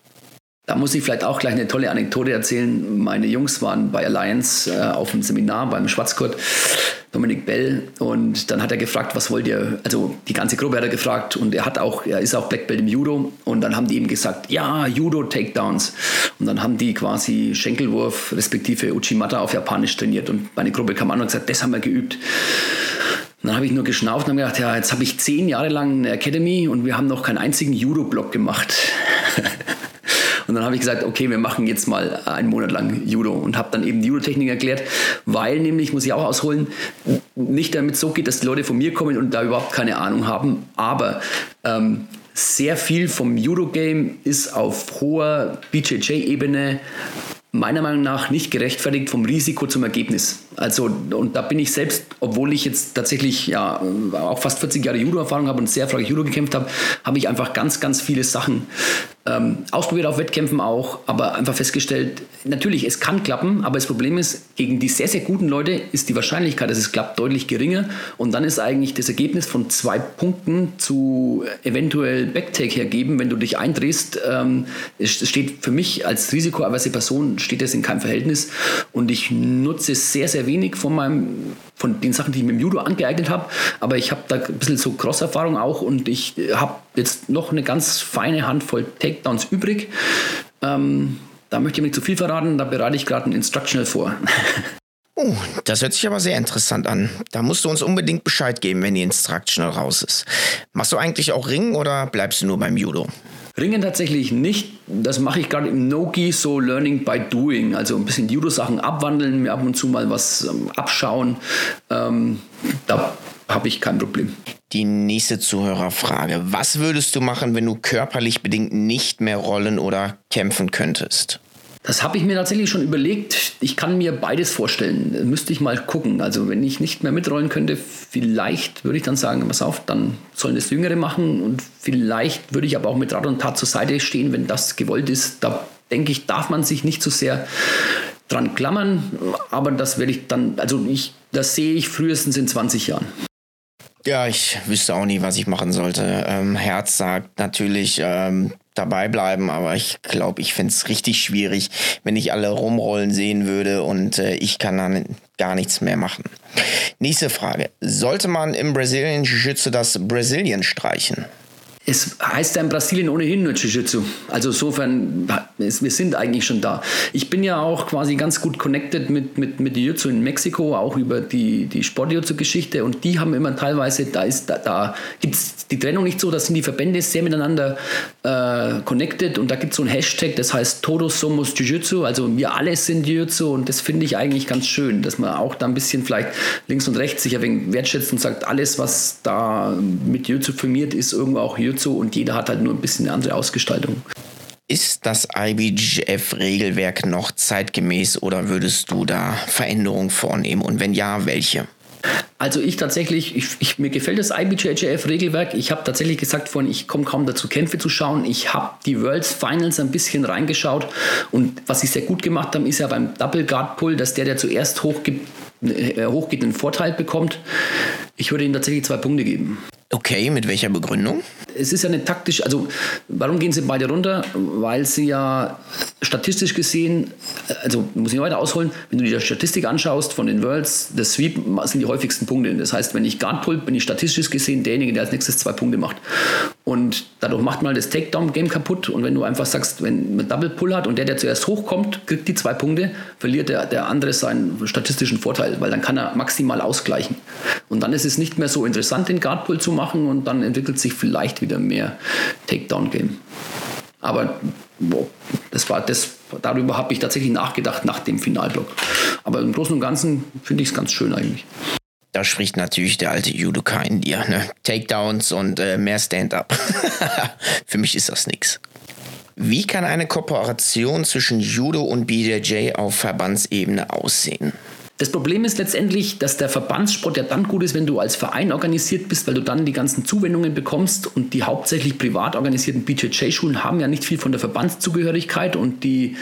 Da muss ich vielleicht auch gleich eine tolle Anekdote erzählen. Meine Jungs waren bei Alliance äh, auf einem Seminar beim Schwarzkurt, Dominik Bell, und dann hat er gefragt, was wollt ihr? Also die ganze Gruppe hat er gefragt und er hat auch, er ist auch Black Belt im Judo und dann haben die ihm gesagt, ja, Judo Takedowns. Und dann haben die quasi Schenkelwurf respektive Uchimata auf Japanisch trainiert und meine Gruppe kam an und gesagt, das haben wir geübt. Und dann habe ich nur geschnauft und habe gedacht, ja, jetzt habe ich zehn Jahre lang eine Academy und wir haben noch keinen einzigen Judo-Block gemacht. Und dann habe ich gesagt, okay, wir machen jetzt mal einen Monat lang Judo und habe dann eben die Judo-Technik erklärt, weil nämlich, muss ich auch ausholen, nicht damit so geht, dass die Leute von mir kommen und da überhaupt keine Ahnung haben, aber ähm, sehr viel vom Judo-Game ist auf hoher BJJ-Ebene meiner Meinung nach nicht gerechtfertigt vom Risiko zum Ergebnis. Also, und da bin ich selbst, obwohl ich jetzt tatsächlich ja auch fast 40 Jahre Judo-Erfahrung habe und sehr erfolgreich Judo gekämpft habe, habe ich einfach ganz, ganz viele Sachen ähm, ausprobiert auf Wettkämpfen auch, aber einfach festgestellt, natürlich, es kann klappen, aber das Problem ist, gegen die sehr, sehr guten Leute ist die Wahrscheinlichkeit, dass es klappt, deutlich geringer. Und dann ist eigentlich das Ergebnis von zwei Punkten zu eventuell Backtake hergeben, wenn du dich eindrehst. Ähm, es steht für mich als risikoaverse Person, steht das in keinem Verhältnis. Und ich nutze sehr, sehr wenig von meinem von den Sachen, die ich mit dem Judo angeeignet habe. Aber ich habe da ein bisschen so Cross-Erfahrung auch und ich habe jetzt noch eine ganz feine Handvoll Takedowns übrig. Ähm, da möchte ich nicht zu viel verraten, da bereite ich gerade ein Instructional vor. Oh, das hört sich aber sehr interessant an. Da musst du uns unbedingt Bescheid geben, wenn die Instructional raus ist. Machst du eigentlich auch Ringen oder bleibst du nur beim Judo? Ringen tatsächlich nicht. Das mache ich gerade im Nogi, so Learning by Doing. Also ein bisschen Judo-Sachen abwandeln, mir ab und zu mal was ähm, abschauen. Ähm, da habe ich kein Problem. Die nächste Zuhörerfrage. Was würdest du machen, wenn du körperlich bedingt nicht mehr rollen oder kämpfen könntest? Das habe ich mir tatsächlich schon überlegt. Ich kann mir beides vorstellen. Müsste ich mal gucken. Also wenn ich nicht mehr mitrollen könnte, vielleicht würde ich dann sagen, pass auf, dann sollen das Jüngere machen. Und vielleicht würde ich aber auch mit Rat und Tat zur Seite stehen, wenn das gewollt ist. Da denke ich, darf man sich nicht so sehr dran klammern. Aber das werde ich dann, also ich, das sehe ich frühestens in 20 Jahren. Ja, ich wüsste auch nie, was ich machen sollte. Ähm, Herz sagt natürlich ähm, dabei bleiben, aber ich glaube, ich fände es richtig schwierig, wenn ich alle rumrollen sehen würde und äh, ich kann dann gar nichts mehr machen. Nächste Frage. Sollte man im Jiu-Jitsu das Brasilien streichen? Es heißt ja in Brasilien ohnehin nur Jiu-Jitsu. Also insofern, wir sind eigentlich schon da. Ich bin ja auch quasi ganz gut connected mit, mit, mit Jiu-Jitsu in Mexiko, auch über die, die Sport-Jiu-Jitsu-Geschichte. Und die haben immer teilweise, da, da, da gibt es die Trennung nicht so, da sind die Verbände sehr miteinander äh, connected. Und da gibt es so ein Hashtag, das heißt Todos somos Jiu-Jitsu. Also wir alle sind Jiu-Jitsu. Und das finde ich eigentlich ganz schön, dass man auch da ein bisschen vielleicht links und rechts sich ein wenig wertschätzt und sagt, alles, was da mit Jiu-Jitsu firmiert, ist irgendwo auch Jiu-Jitsu so und jeder hat halt nur ein bisschen eine andere Ausgestaltung. Ist das IBGF-Regelwerk noch zeitgemäß oder würdest du da Veränderungen vornehmen und wenn ja, welche? Also ich tatsächlich, ich, ich, mir gefällt das IBJJF-Regelwerk. Ich habe tatsächlich gesagt vorhin, ich komme kaum dazu, Kämpfe zu schauen. Ich habe die Worlds Finals ein bisschen reingeschaut und was sie sehr gut gemacht haben, ist ja beim Double Guard Pull, dass der, der zuerst hochgeht, äh, hochgeht, einen Vorteil bekommt. Ich würde ihnen tatsächlich zwei Punkte geben. Okay, mit welcher Begründung? Es ist ja eine taktisch, also warum gehen sie beide runter? Weil sie ja statistisch gesehen, also muss ich weiter ausholen, wenn du dir die Statistik anschaust von den Worlds, das Sweep sind die häufigsten Punkte. Das heißt, wenn ich Guard pull, bin ich statistisch gesehen derjenige, der als nächstes zwei Punkte macht. Und dadurch macht mal das Takedown-Game kaputt. Und wenn du einfach sagst, wenn man Double Pull hat und der, der zuerst hochkommt, kriegt die zwei Punkte, verliert der, der andere seinen statistischen Vorteil, weil dann kann er maximal ausgleichen. Und dann ist es nicht mehr so interessant, den Guard Pull zu machen machen und dann entwickelt sich vielleicht wieder mehr Takedown-Game. Aber boah, das war das, darüber habe ich tatsächlich nachgedacht nach dem Finalblock. Aber im Großen und Ganzen finde ich es ganz schön eigentlich. Da spricht natürlich der alte Judoka in dir. Ne? Takedowns und äh, mehr Stand-up. Für mich ist das nichts. Wie kann eine Kooperation zwischen Judo und BJJ auf Verbandsebene aussehen? Das Problem ist letztendlich, dass der Verbandssport ja dann gut ist, wenn du als Verein organisiert bist, weil du dann die ganzen Zuwendungen bekommst und die hauptsächlich privat organisierten BJJ-Schulen haben ja nicht viel von der Verbandszugehörigkeit und die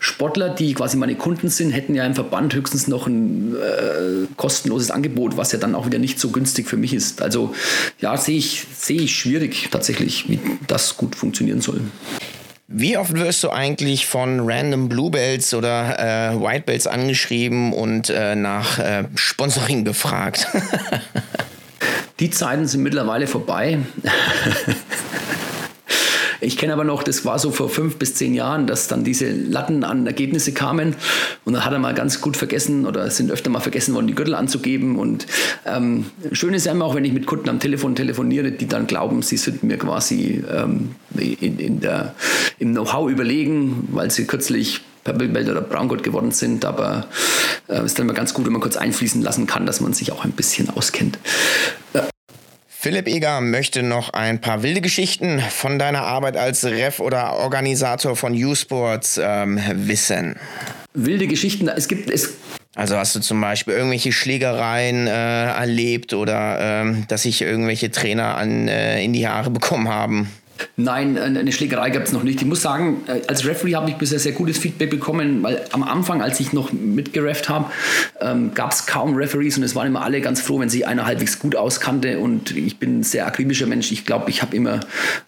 Sportler, die quasi meine Kunden sind, hätten ja im Verband höchstens noch ein äh, kostenloses Angebot, was ja dann auch wieder nicht so günstig für mich ist. Also ja, sehe ich, sehe ich schwierig tatsächlich, wie das gut funktionieren soll. Wie oft wirst du eigentlich von random Bluebells oder äh, Whitebells angeschrieben und äh, nach äh, Sponsoring befragt? Die Zeiten sind mittlerweile vorbei. Ich kenne aber noch, das war so vor fünf bis zehn Jahren, dass dann diese Latten an Ergebnisse kamen und dann hat er mal ganz gut vergessen oder sind öfter mal vergessen worden, die Gürtel anzugeben. Und ähm, schön ist ja immer auch, wenn ich mit Kunden am Telefon telefoniere, die dann glauben, sie sind mir quasi ähm, in, in der, im Know-how überlegen, weil sie kürzlich Purple Belt oder Brown geworden sind, aber es äh, ist dann immer ganz gut, wenn man kurz einfließen lassen kann, dass man sich auch ein bisschen auskennt. Äh, Philipp Eger möchte noch ein paar wilde Geschichten von deiner Arbeit als Ref oder Organisator von U-Sports ähm, wissen. Wilde Geschichten, es gibt es. Also hast du zum Beispiel irgendwelche Schlägereien äh, erlebt oder äh, dass sich irgendwelche Trainer an, äh, in die Haare bekommen haben? Nein, eine Schlägerei gab es noch nicht. Ich muss sagen, äh, als Referee habe ich bisher sehr gutes Feedback bekommen, weil am Anfang, als ich noch mitgerefft habe, ähm, gab es kaum Referees und es waren immer alle ganz froh, wenn sich einer halbwegs gut auskannte und ich bin ein sehr akribischer Mensch. Ich glaube, ich habe immer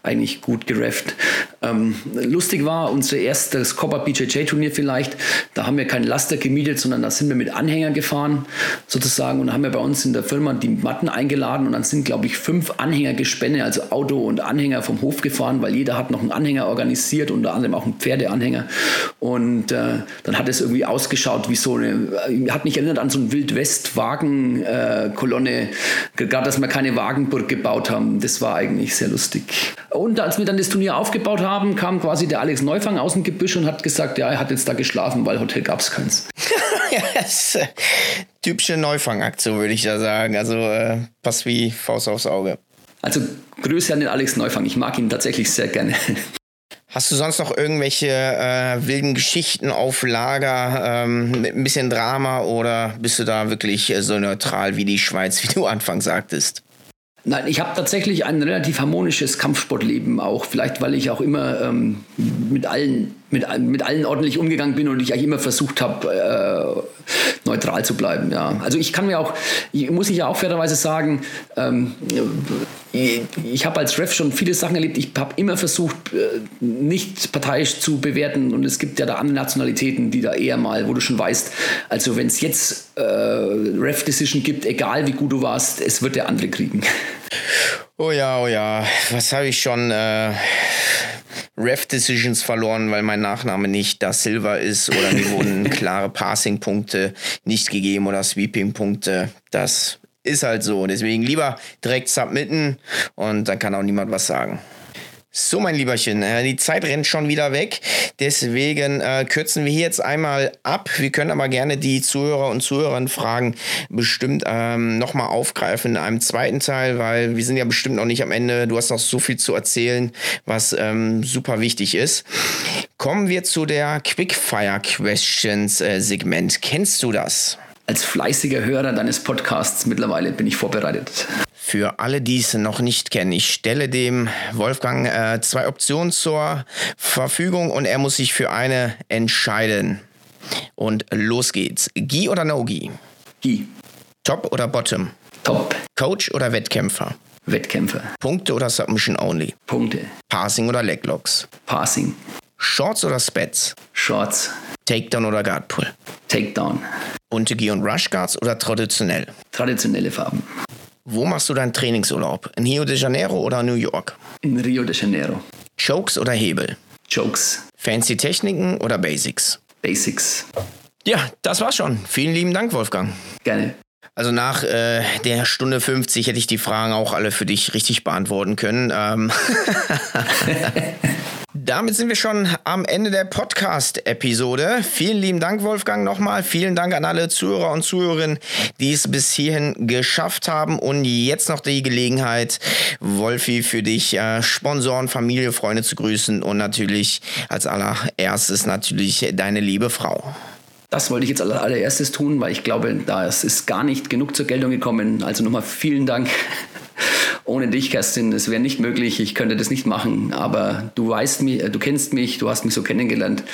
eigentlich gut gerefft. Ähm, lustig war unser erstes Copper BJJ-Turnier vielleicht. Da haben wir keinen Laster gemietet, sondern da sind wir mit Anhängern gefahren sozusagen und haben wir bei uns in der Firma die Matten eingeladen und dann sind, glaube ich, fünf Anhängergespänne, also Auto und Anhänger vom Hof gefahren, weil jeder hat noch einen Anhänger organisiert, unter anderem auch einen Pferdeanhänger. Und äh, dann hat es irgendwie ausgeschaut wie so eine, äh, hat mich erinnert an so eine Wildwest-Wagenkolonne, äh, gerade dass wir keine Wagenburg gebaut haben. Das war eigentlich sehr lustig. Und als wir dann das Turnier aufgebaut haben, kam quasi der Alex Neufang aus dem Gebüsch und hat gesagt, ja, er hat jetzt da geschlafen, weil Hotel gab es keins. yes. Typische Neufangaktion, würde ich da sagen. Also äh, passt wie Faust aufs Auge. Also Grüße an den Alex Neufang. Ich mag ihn tatsächlich sehr gerne. Hast du sonst noch irgendwelche äh, wilden Geschichten auf Lager ähm, mit ein bisschen Drama oder bist du da wirklich äh, so neutral wie die Schweiz, wie du anfangs sagtest? Nein, ich habe tatsächlich ein relativ harmonisches Kampfsportleben auch. Vielleicht, weil ich auch immer ähm, mit allen mit, mit allen ordentlich umgegangen bin und ich eigentlich immer versucht habe, äh, neutral zu bleiben. Ja. Also ich kann mir auch, ich, muss ich ja auch fairerweise sagen, ähm, ich, ich habe als Ref schon viele Sachen erlebt. Ich habe immer versucht, äh, nicht parteiisch zu bewerten und es gibt ja da andere Nationalitäten, die da eher mal, wo du schon weißt, also wenn es jetzt äh, Ref-Decision gibt, egal wie gut du warst, es wird der andere kriegen. Oh ja, oh ja, was habe ich schon... Äh Ref-Decisions verloren, weil mein Nachname nicht da Silver ist oder mir wurden klare Passing-Punkte nicht gegeben oder Sweeping-Punkte. Das ist halt so. Deswegen lieber direkt submitten und dann kann auch niemand was sagen. So, mein Lieberchen, äh, die Zeit rennt schon wieder weg. Deswegen äh, kürzen wir hier jetzt einmal ab. Wir können aber gerne die Zuhörer und Zuhörerinnen Fragen bestimmt ähm, nochmal aufgreifen in einem zweiten Teil, weil wir sind ja bestimmt noch nicht am Ende. Du hast noch so viel zu erzählen, was ähm, super wichtig ist. Kommen wir zu der Quickfire Questions äh, Segment. Kennst du das? Als fleißiger Hörer deines Podcasts mittlerweile bin ich vorbereitet. Für alle, die es noch nicht kennen, ich stelle dem Wolfgang äh, zwei Optionen zur Verfügung und er muss sich für eine entscheiden. Und los geht's. Gi oder No Gi? Gi. Top oder Bottom? Top. Coach oder Wettkämpfer? Wettkämpfer. Punkte oder Submission Only? Punkte. Passing oder Leglocks? Passing. Shorts oder Spats? Shorts. Takedown oder Guard Pull? Takedown. Bunte Gi und Rush Guards oder traditionell? Traditionelle Farben. Wo machst du deinen Trainingsurlaub? In Rio de Janeiro oder New York? In Rio de Janeiro. Chokes oder Hebel? Chokes. Fancy Techniken oder Basics? Basics. Ja, das war's schon. Vielen lieben Dank, Wolfgang. Gerne. Also nach äh, der Stunde 50 hätte ich die Fragen auch alle für dich richtig beantworten können. Ähm Damit sind wir schon am Ende der Podcast-Episode. Vielen lieben Dank, Wolfgang, nochmal. Vielen Dank an alle Zuhörer und Zuhörerinnen, die es bis hierhin geschafft haben. Und jetzt noch die Gelegenheit, Wolfi, für dich äh, Sponsoren, Familie, Freunde zu grüßen und natürlich als allererstes natürlich deine liebe Frau. Das wollte ich jetzt als allererstes tun, weil ich glaube, da ist gar nicht genug zur Geltung gekommen. Also nochmal vielen Dank ohne dich, Kerstin, es wäre nicht möglich, ich könnte das nicht machen, aber du weißt mich, du kennst mich, du hast mich so kennengelernt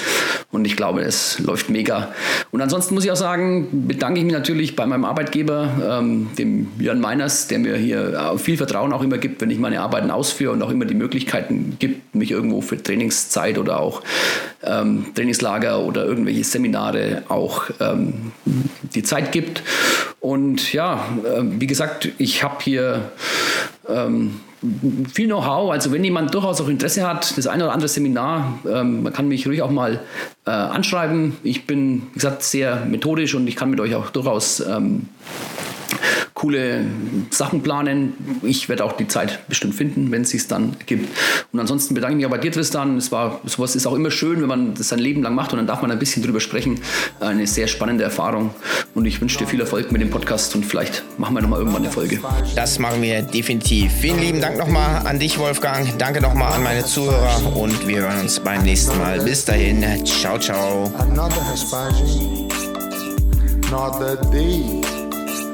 und ich glaube, es läuft mega. Und ansonsten muss ich auch sagen, bedanke ich mich natürlich bei meinem Arbeitgeber, ähm, dem Jörn Meiners, der mir hier viel Vertrauen auch immer gibt, wenn ich meine Arbeiten ausführe und auch immer die Möglichkeiten gibt, mich irgendwo für Trainingszeit oder auch ähm, Trainingslager oder irgendwelche Seminare auch ähm, die Zeit gibt. Und ja, äh, wie gesagt, ich habe hier ähm, viel Know-how. Also wenn jemand durchaus auch Interesse hat, das eine oder andere Seminar, ähm, man kann mich ruhig auch mal äh, anschreiben. Ich bin, wie gesagt, sehr methodisch und ich kann mit euch auch durchaus ähm, coole Sachen planen. Ich werde auch die Zeit bestimmt finden, wenn es sich dann gibt. Und ansonsten bedanke ich mich auch bei dir, Tristan. Es war, sowas ist auch immer schön, wenn man das sein Leben lang macht und dann darf man ein bisschen drüber sprechen. Eine sehr spannende Erfahrung. Und ich wünsche dir viel Erfolg mit dem Podcast und vielleicht machen wir nochmal irgendwann eine Folge. Das machen wir definitiv. Vielen lieben Dank nochmal an dich, Wolfgang. Danke nochmal an meine Zuhörer und wir hören uns beim nächsten Mal. Bis dahin. Ciao, ciao. Another day.